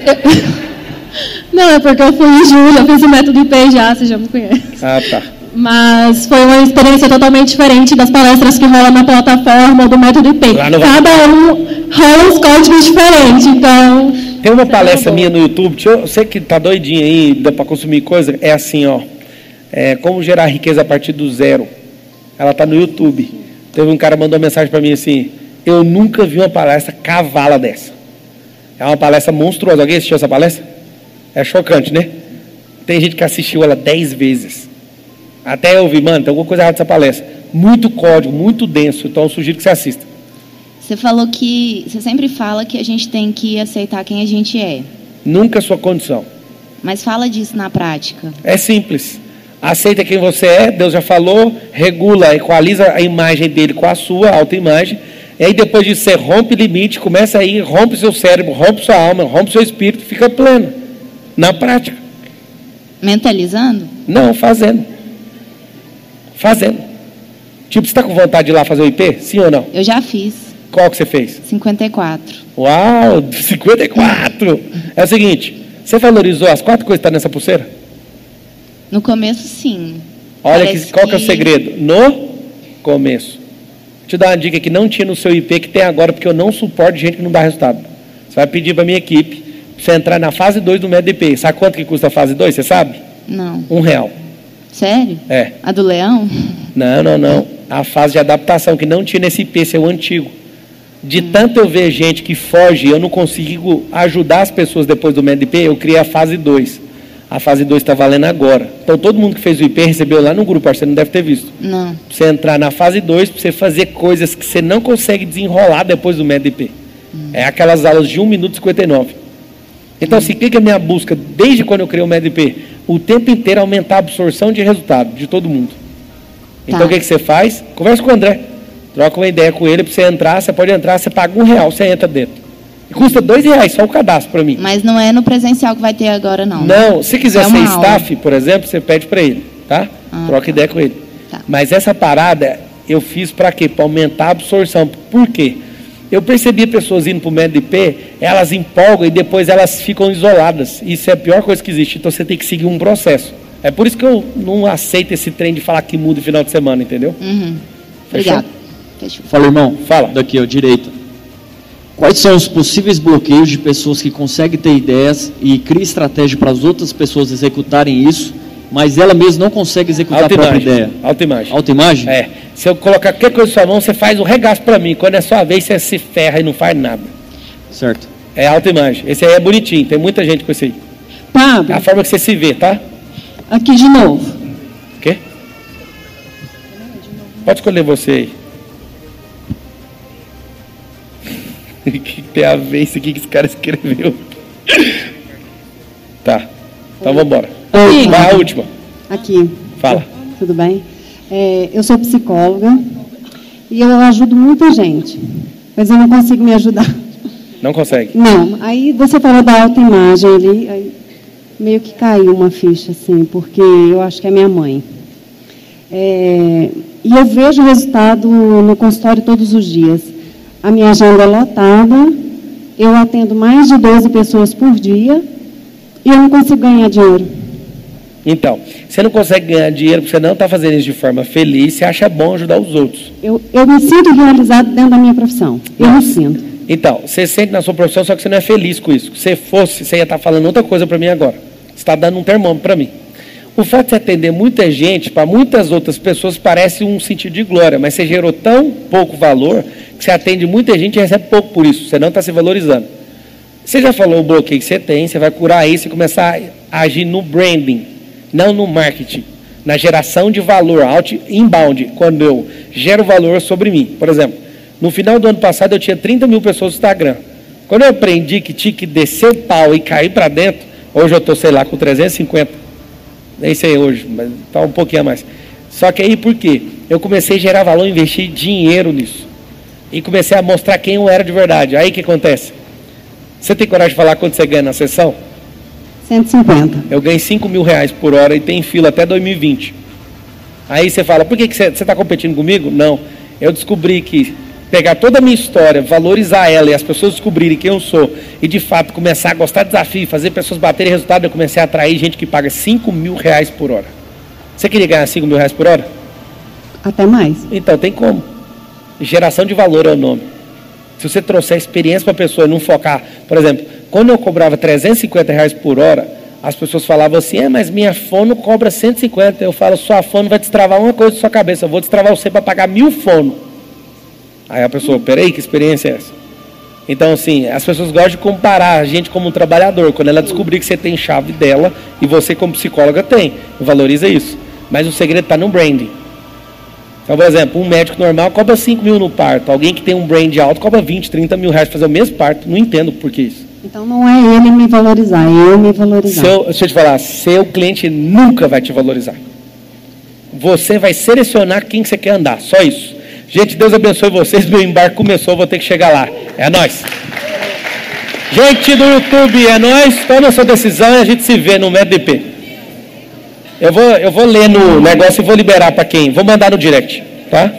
Speaker 8: Não, é porque eu fui em julho, eu fiz o método IP já, você já me conhece.
Speaker 1: Ah, tá.
Speaker 8: Mas foi uma experiência totalmente diferente das palestras que rolam na plataforma do método IP. Cada um rola uns códigos diferentes, então.
Speaker 1: Tem uma
Speaker 8: Você
Speaker 1: palestra minha no YouTube, eu, você que tá doidinho aí, dá para consumir coisa, é assim, ó. É, como gerar riqueza a partir do zero. Ela tá no YouTube. Teve um cara que mandou uma mensagem para mim assim: Eu nunca vi uma palestra cavala dessa. É uma palestra monstruosa. Alguém assistiu essa palestra? É chocante, né? Tem gente que assistiu ela dez vezes. Até eu vi, mano, tem alguma coisa errada nessa palestra. Muito código, muito denso. Então eu sugiro que você assista.
Speaker 9: Você falou que. Você sempre fala que a gente tem que aceitar quem a gente é.
Speaker 1: Nunca a sua condição.
Speaker 9: Mas fala disso na prática.
Speaker 1: É simples. Aceita quem você é, Deus já falou, regula, equaliza a imagem dele com a sua autoimagem. E aí depois disso você rompe limite, começa aí, rompe seu cérebro, rompe sua alma, rompe seu espírito, fica pleno. Na prática.
Speaker 9: Mentalizando?
Speaker 1: Não, fazendo. Fazendo. Tipo, você está com vontade de ir lá fazer o IP? Sim ou não?
Speaker 9: Eu já fiz.
Speaker 1: Qual que você fez?
Speaker 9: 54.
Speaker 1: Uau, 54! É o seguinte, você valorizou as quatro coisas que estão nessa pulseira?
Speaker 9: No começo, sim.
Speaker 1: Olha que, qual que é o
Speaker 9: que-
Speaker 1: segredo? No começo. Vou te dar uma dica que não tinha no seu IP, que tem agora, porque eu não suporto gente que não dá resultado. Você vai pedir para minha equipe, você entrar na fase 2 do método IP. Sabe quanto que custa a fase 2? Você sabe?
Speaker 9: Não.
Speaker 1: Um real.
Speaker 9: Sério?
Speaker 1: É.
Speaker 9: A do leão?
Speaker 1: Não, não, não. A fase de adaptação, que não tinha nesse é o antigo. De tanto eu ver gente que foge e eu não consigo ajudar as pessoas depois do método IP, eu criei a fase 2. A fase 2 está valendo agora. Então todo mundo que fez o IP recebeu lá no grupo, acho que você não deve ter visto.
Speaker 9: Não.
Speaker 1: Pra você entrar na fase 2, para você fazer coisas que você não consegue desenrolar depois do MEDP. É aquelas aulas de 1 minuto e 59. Então, assim, o que que é a minha busca desde quando eu criei o MEDP? O tempo inteiro aumentar a absorção de resultado de todo mundo. Então,
Speaker 9: Tá.
Speaker 1: o que, que você faz? Conversa com o André. Troca uma ideia com ele para você entrar, você pode entrar, você paga um real, você entra dentro. E custa dois reais só o cadastro para mim.
Speaker 9: Mas não é no presencial que vai ter agora, não.
Speaker 1: Não, se quiser
Speaker 9: É
Speaker 1: ser staff, por exemplo, você pede para ele, tá?
Speaker 9: Ah,
Speaker 1: Troca
Speaker 9: tá.
Speaker 1: ideia com ele.
Speaker 9: Tá.
Speaker 1: Mas essa parada eu fiz para quê? Para aumentar a absorção. Por quê? Eu percebi pessoas indo para o médio de pé, elas empolgam e depois elas ficam isoladas. Isso é a pior coisa que existe. Então você tem que seguir um processo. É por isso que eu não aceito esse trem de falar que muda no final de semana, entendeu?
Speaker 9: Uhum.
Speaker 1: Fechou?
Speaker 9: Obrigada. Fechou.
Speaker 10: Fala, irmão.
Speaker 1: Fala.
Speaker 10: Daqui, ó, direita. Quais são os possíveis bloqueios de pessoas que conseguem ter ideias e cria estratégia para as outras pessoas executarem isso, mas ela mesma não consegue executar a própria
Speaker 1: Autoimagem.
Speaker 10: ideia?
Speaker 1: Autoimagem.
Speaker 10: Autoimagem?
Speaker 1: É. Se eu colocar qualquer coisa na sua mão, você faz o regaço para mim. Quando é sua vez, você se ferra e não faz nada.
Speaker 10: Certo.
Speaker 1: É autoimagem. Esse aí é bonitinho. Tem muita gente com esse aí. É
Speaker 3: Pablo,
Speaker 1: a forma que você se vê, tá?
Speaker 3: aqui de novo.
Speaker 1: O quê? Pode escolher você aí. O que que tem a ver isso aqui que esse cara escreveu? Tá. Então vamos embora. Vai a última.
Speaker 11: Aqui,
Speaker 1: Fala.
Speaker 11: tudo bem? É, eu sou psicóloga e eu ajudo muita gente, mas eu não consigo me ajudar.
Speaker 1: Não consegue.
Speaker 11: Não, aí você falou da autoimagem ali, aí meio que caiu uma ficha, assim, porque eu acho que é minha mãe. É, e eu vejo o resultado no consultório todos os dias. A minha agenda é lotada, eu atendo mais de 12 pessoas por dia e eu não consigo ganhar dinheiro.
Speaker 1: Então, você não consegue ganhar dinheiro porque você não está fazendo isso de forma feliz, você acha bom ajudar os outros.
Speaker 11: Eu, eu me sinto realizado dentro da minha profissão. Eu me sinto.
Speaker 1: Então, você sente na sua profissão, só que você não é feliz com isso. Se você fosse, você ia estar falando outra coisa para mim agora. Você está dando um termômetro para mim. O fato de você atender muita gente, para muitas outras pessoas, parece um sentido de glória, mas você gerou tão pouco valor que você atende muita gente e recebe pouco por isso. Você não está se valorizando. Você já falou o bloqueio que você tem, você vai curar isso e começar a agir no branding, não no marketing, na geração de valor, out inbound, quando eu gero valor sobre mim. Por exemplo, no final do ano passado eu tinha 30 mil pessoas no Instagram. Quando eu aprendi que tinha que descer o pau e cair para dentro, hoje eu estou, sei lá, com 350. Nem sei hoje, mas está um pouquinho a mais. Só que aí por quê? Eu comecei a gerar valor, investir dinheiro nisso. E comecei a mostrar quem eu era de verdade. Aí o que acontece? Você tem coragem de falar quanto você ganha na sessão?
Speaker 11: 150.
Speaker 1: Eu ganho 5 mil reais por hora e tem fila até 2020. Aí você fala, por que, que você está competindo comigo? Não. Eu descobri que pegar toda a minha história, valorizar ela e as pessoas descobrirem quem eu sou e de fato começar a gostar de desafio, fazer pessoas baterem resultado, eu comecei a atrair gente que paga 5 mil reais por hora. Você queria ganhar 5 mil reais por hora?
Speaker 11: Até mais.
Speaker 1: Então tem como. Geração de valor é o nome. Se você trouxer experiência para a pessoa e não focar, por exemplo, quando eu cobrava 350 reais por hora, as pessoas falavam assim, é, mas minha fono cobra 150. Eu falo, sua fono vai destravar uma coisa da sua cabeça, eu vou destravar você para pagar mil fono. Aí a pessoa, peraí, que experiência é essa? Então, assim, as pessoas gostam de comparar a gente como um trabalhador. Quando ela descobrir que você tem chave dela e você, como psicóloga, tem. Valoriza isso. Mas o segredo está no branding. Então, por exemplo, um médico normal cobra 5 mil no parto. Alguém que tem um brand alto cobra 20, 30 mil reais para fazer o mesmo parto. Não entendo por que isso.
Speaker 11: Então não é ele me valorizar, é eu me valorizar.
Speaker 1: Seu, deixa eu te falar, seu cliente nunca vai te valorizar. Você vai selecionar quem que você quer andar, só isso. Gente, Deus abençoe vocês. Meu embarque começou, vou ter que chegar lá. É nós. Gente do YouTube, é nós. Toma a sua decisão e a gente se vê no MedDP. Eu vou, eu vou ler no negócio e vou liberar para quem? Vou mandar no direct, tá?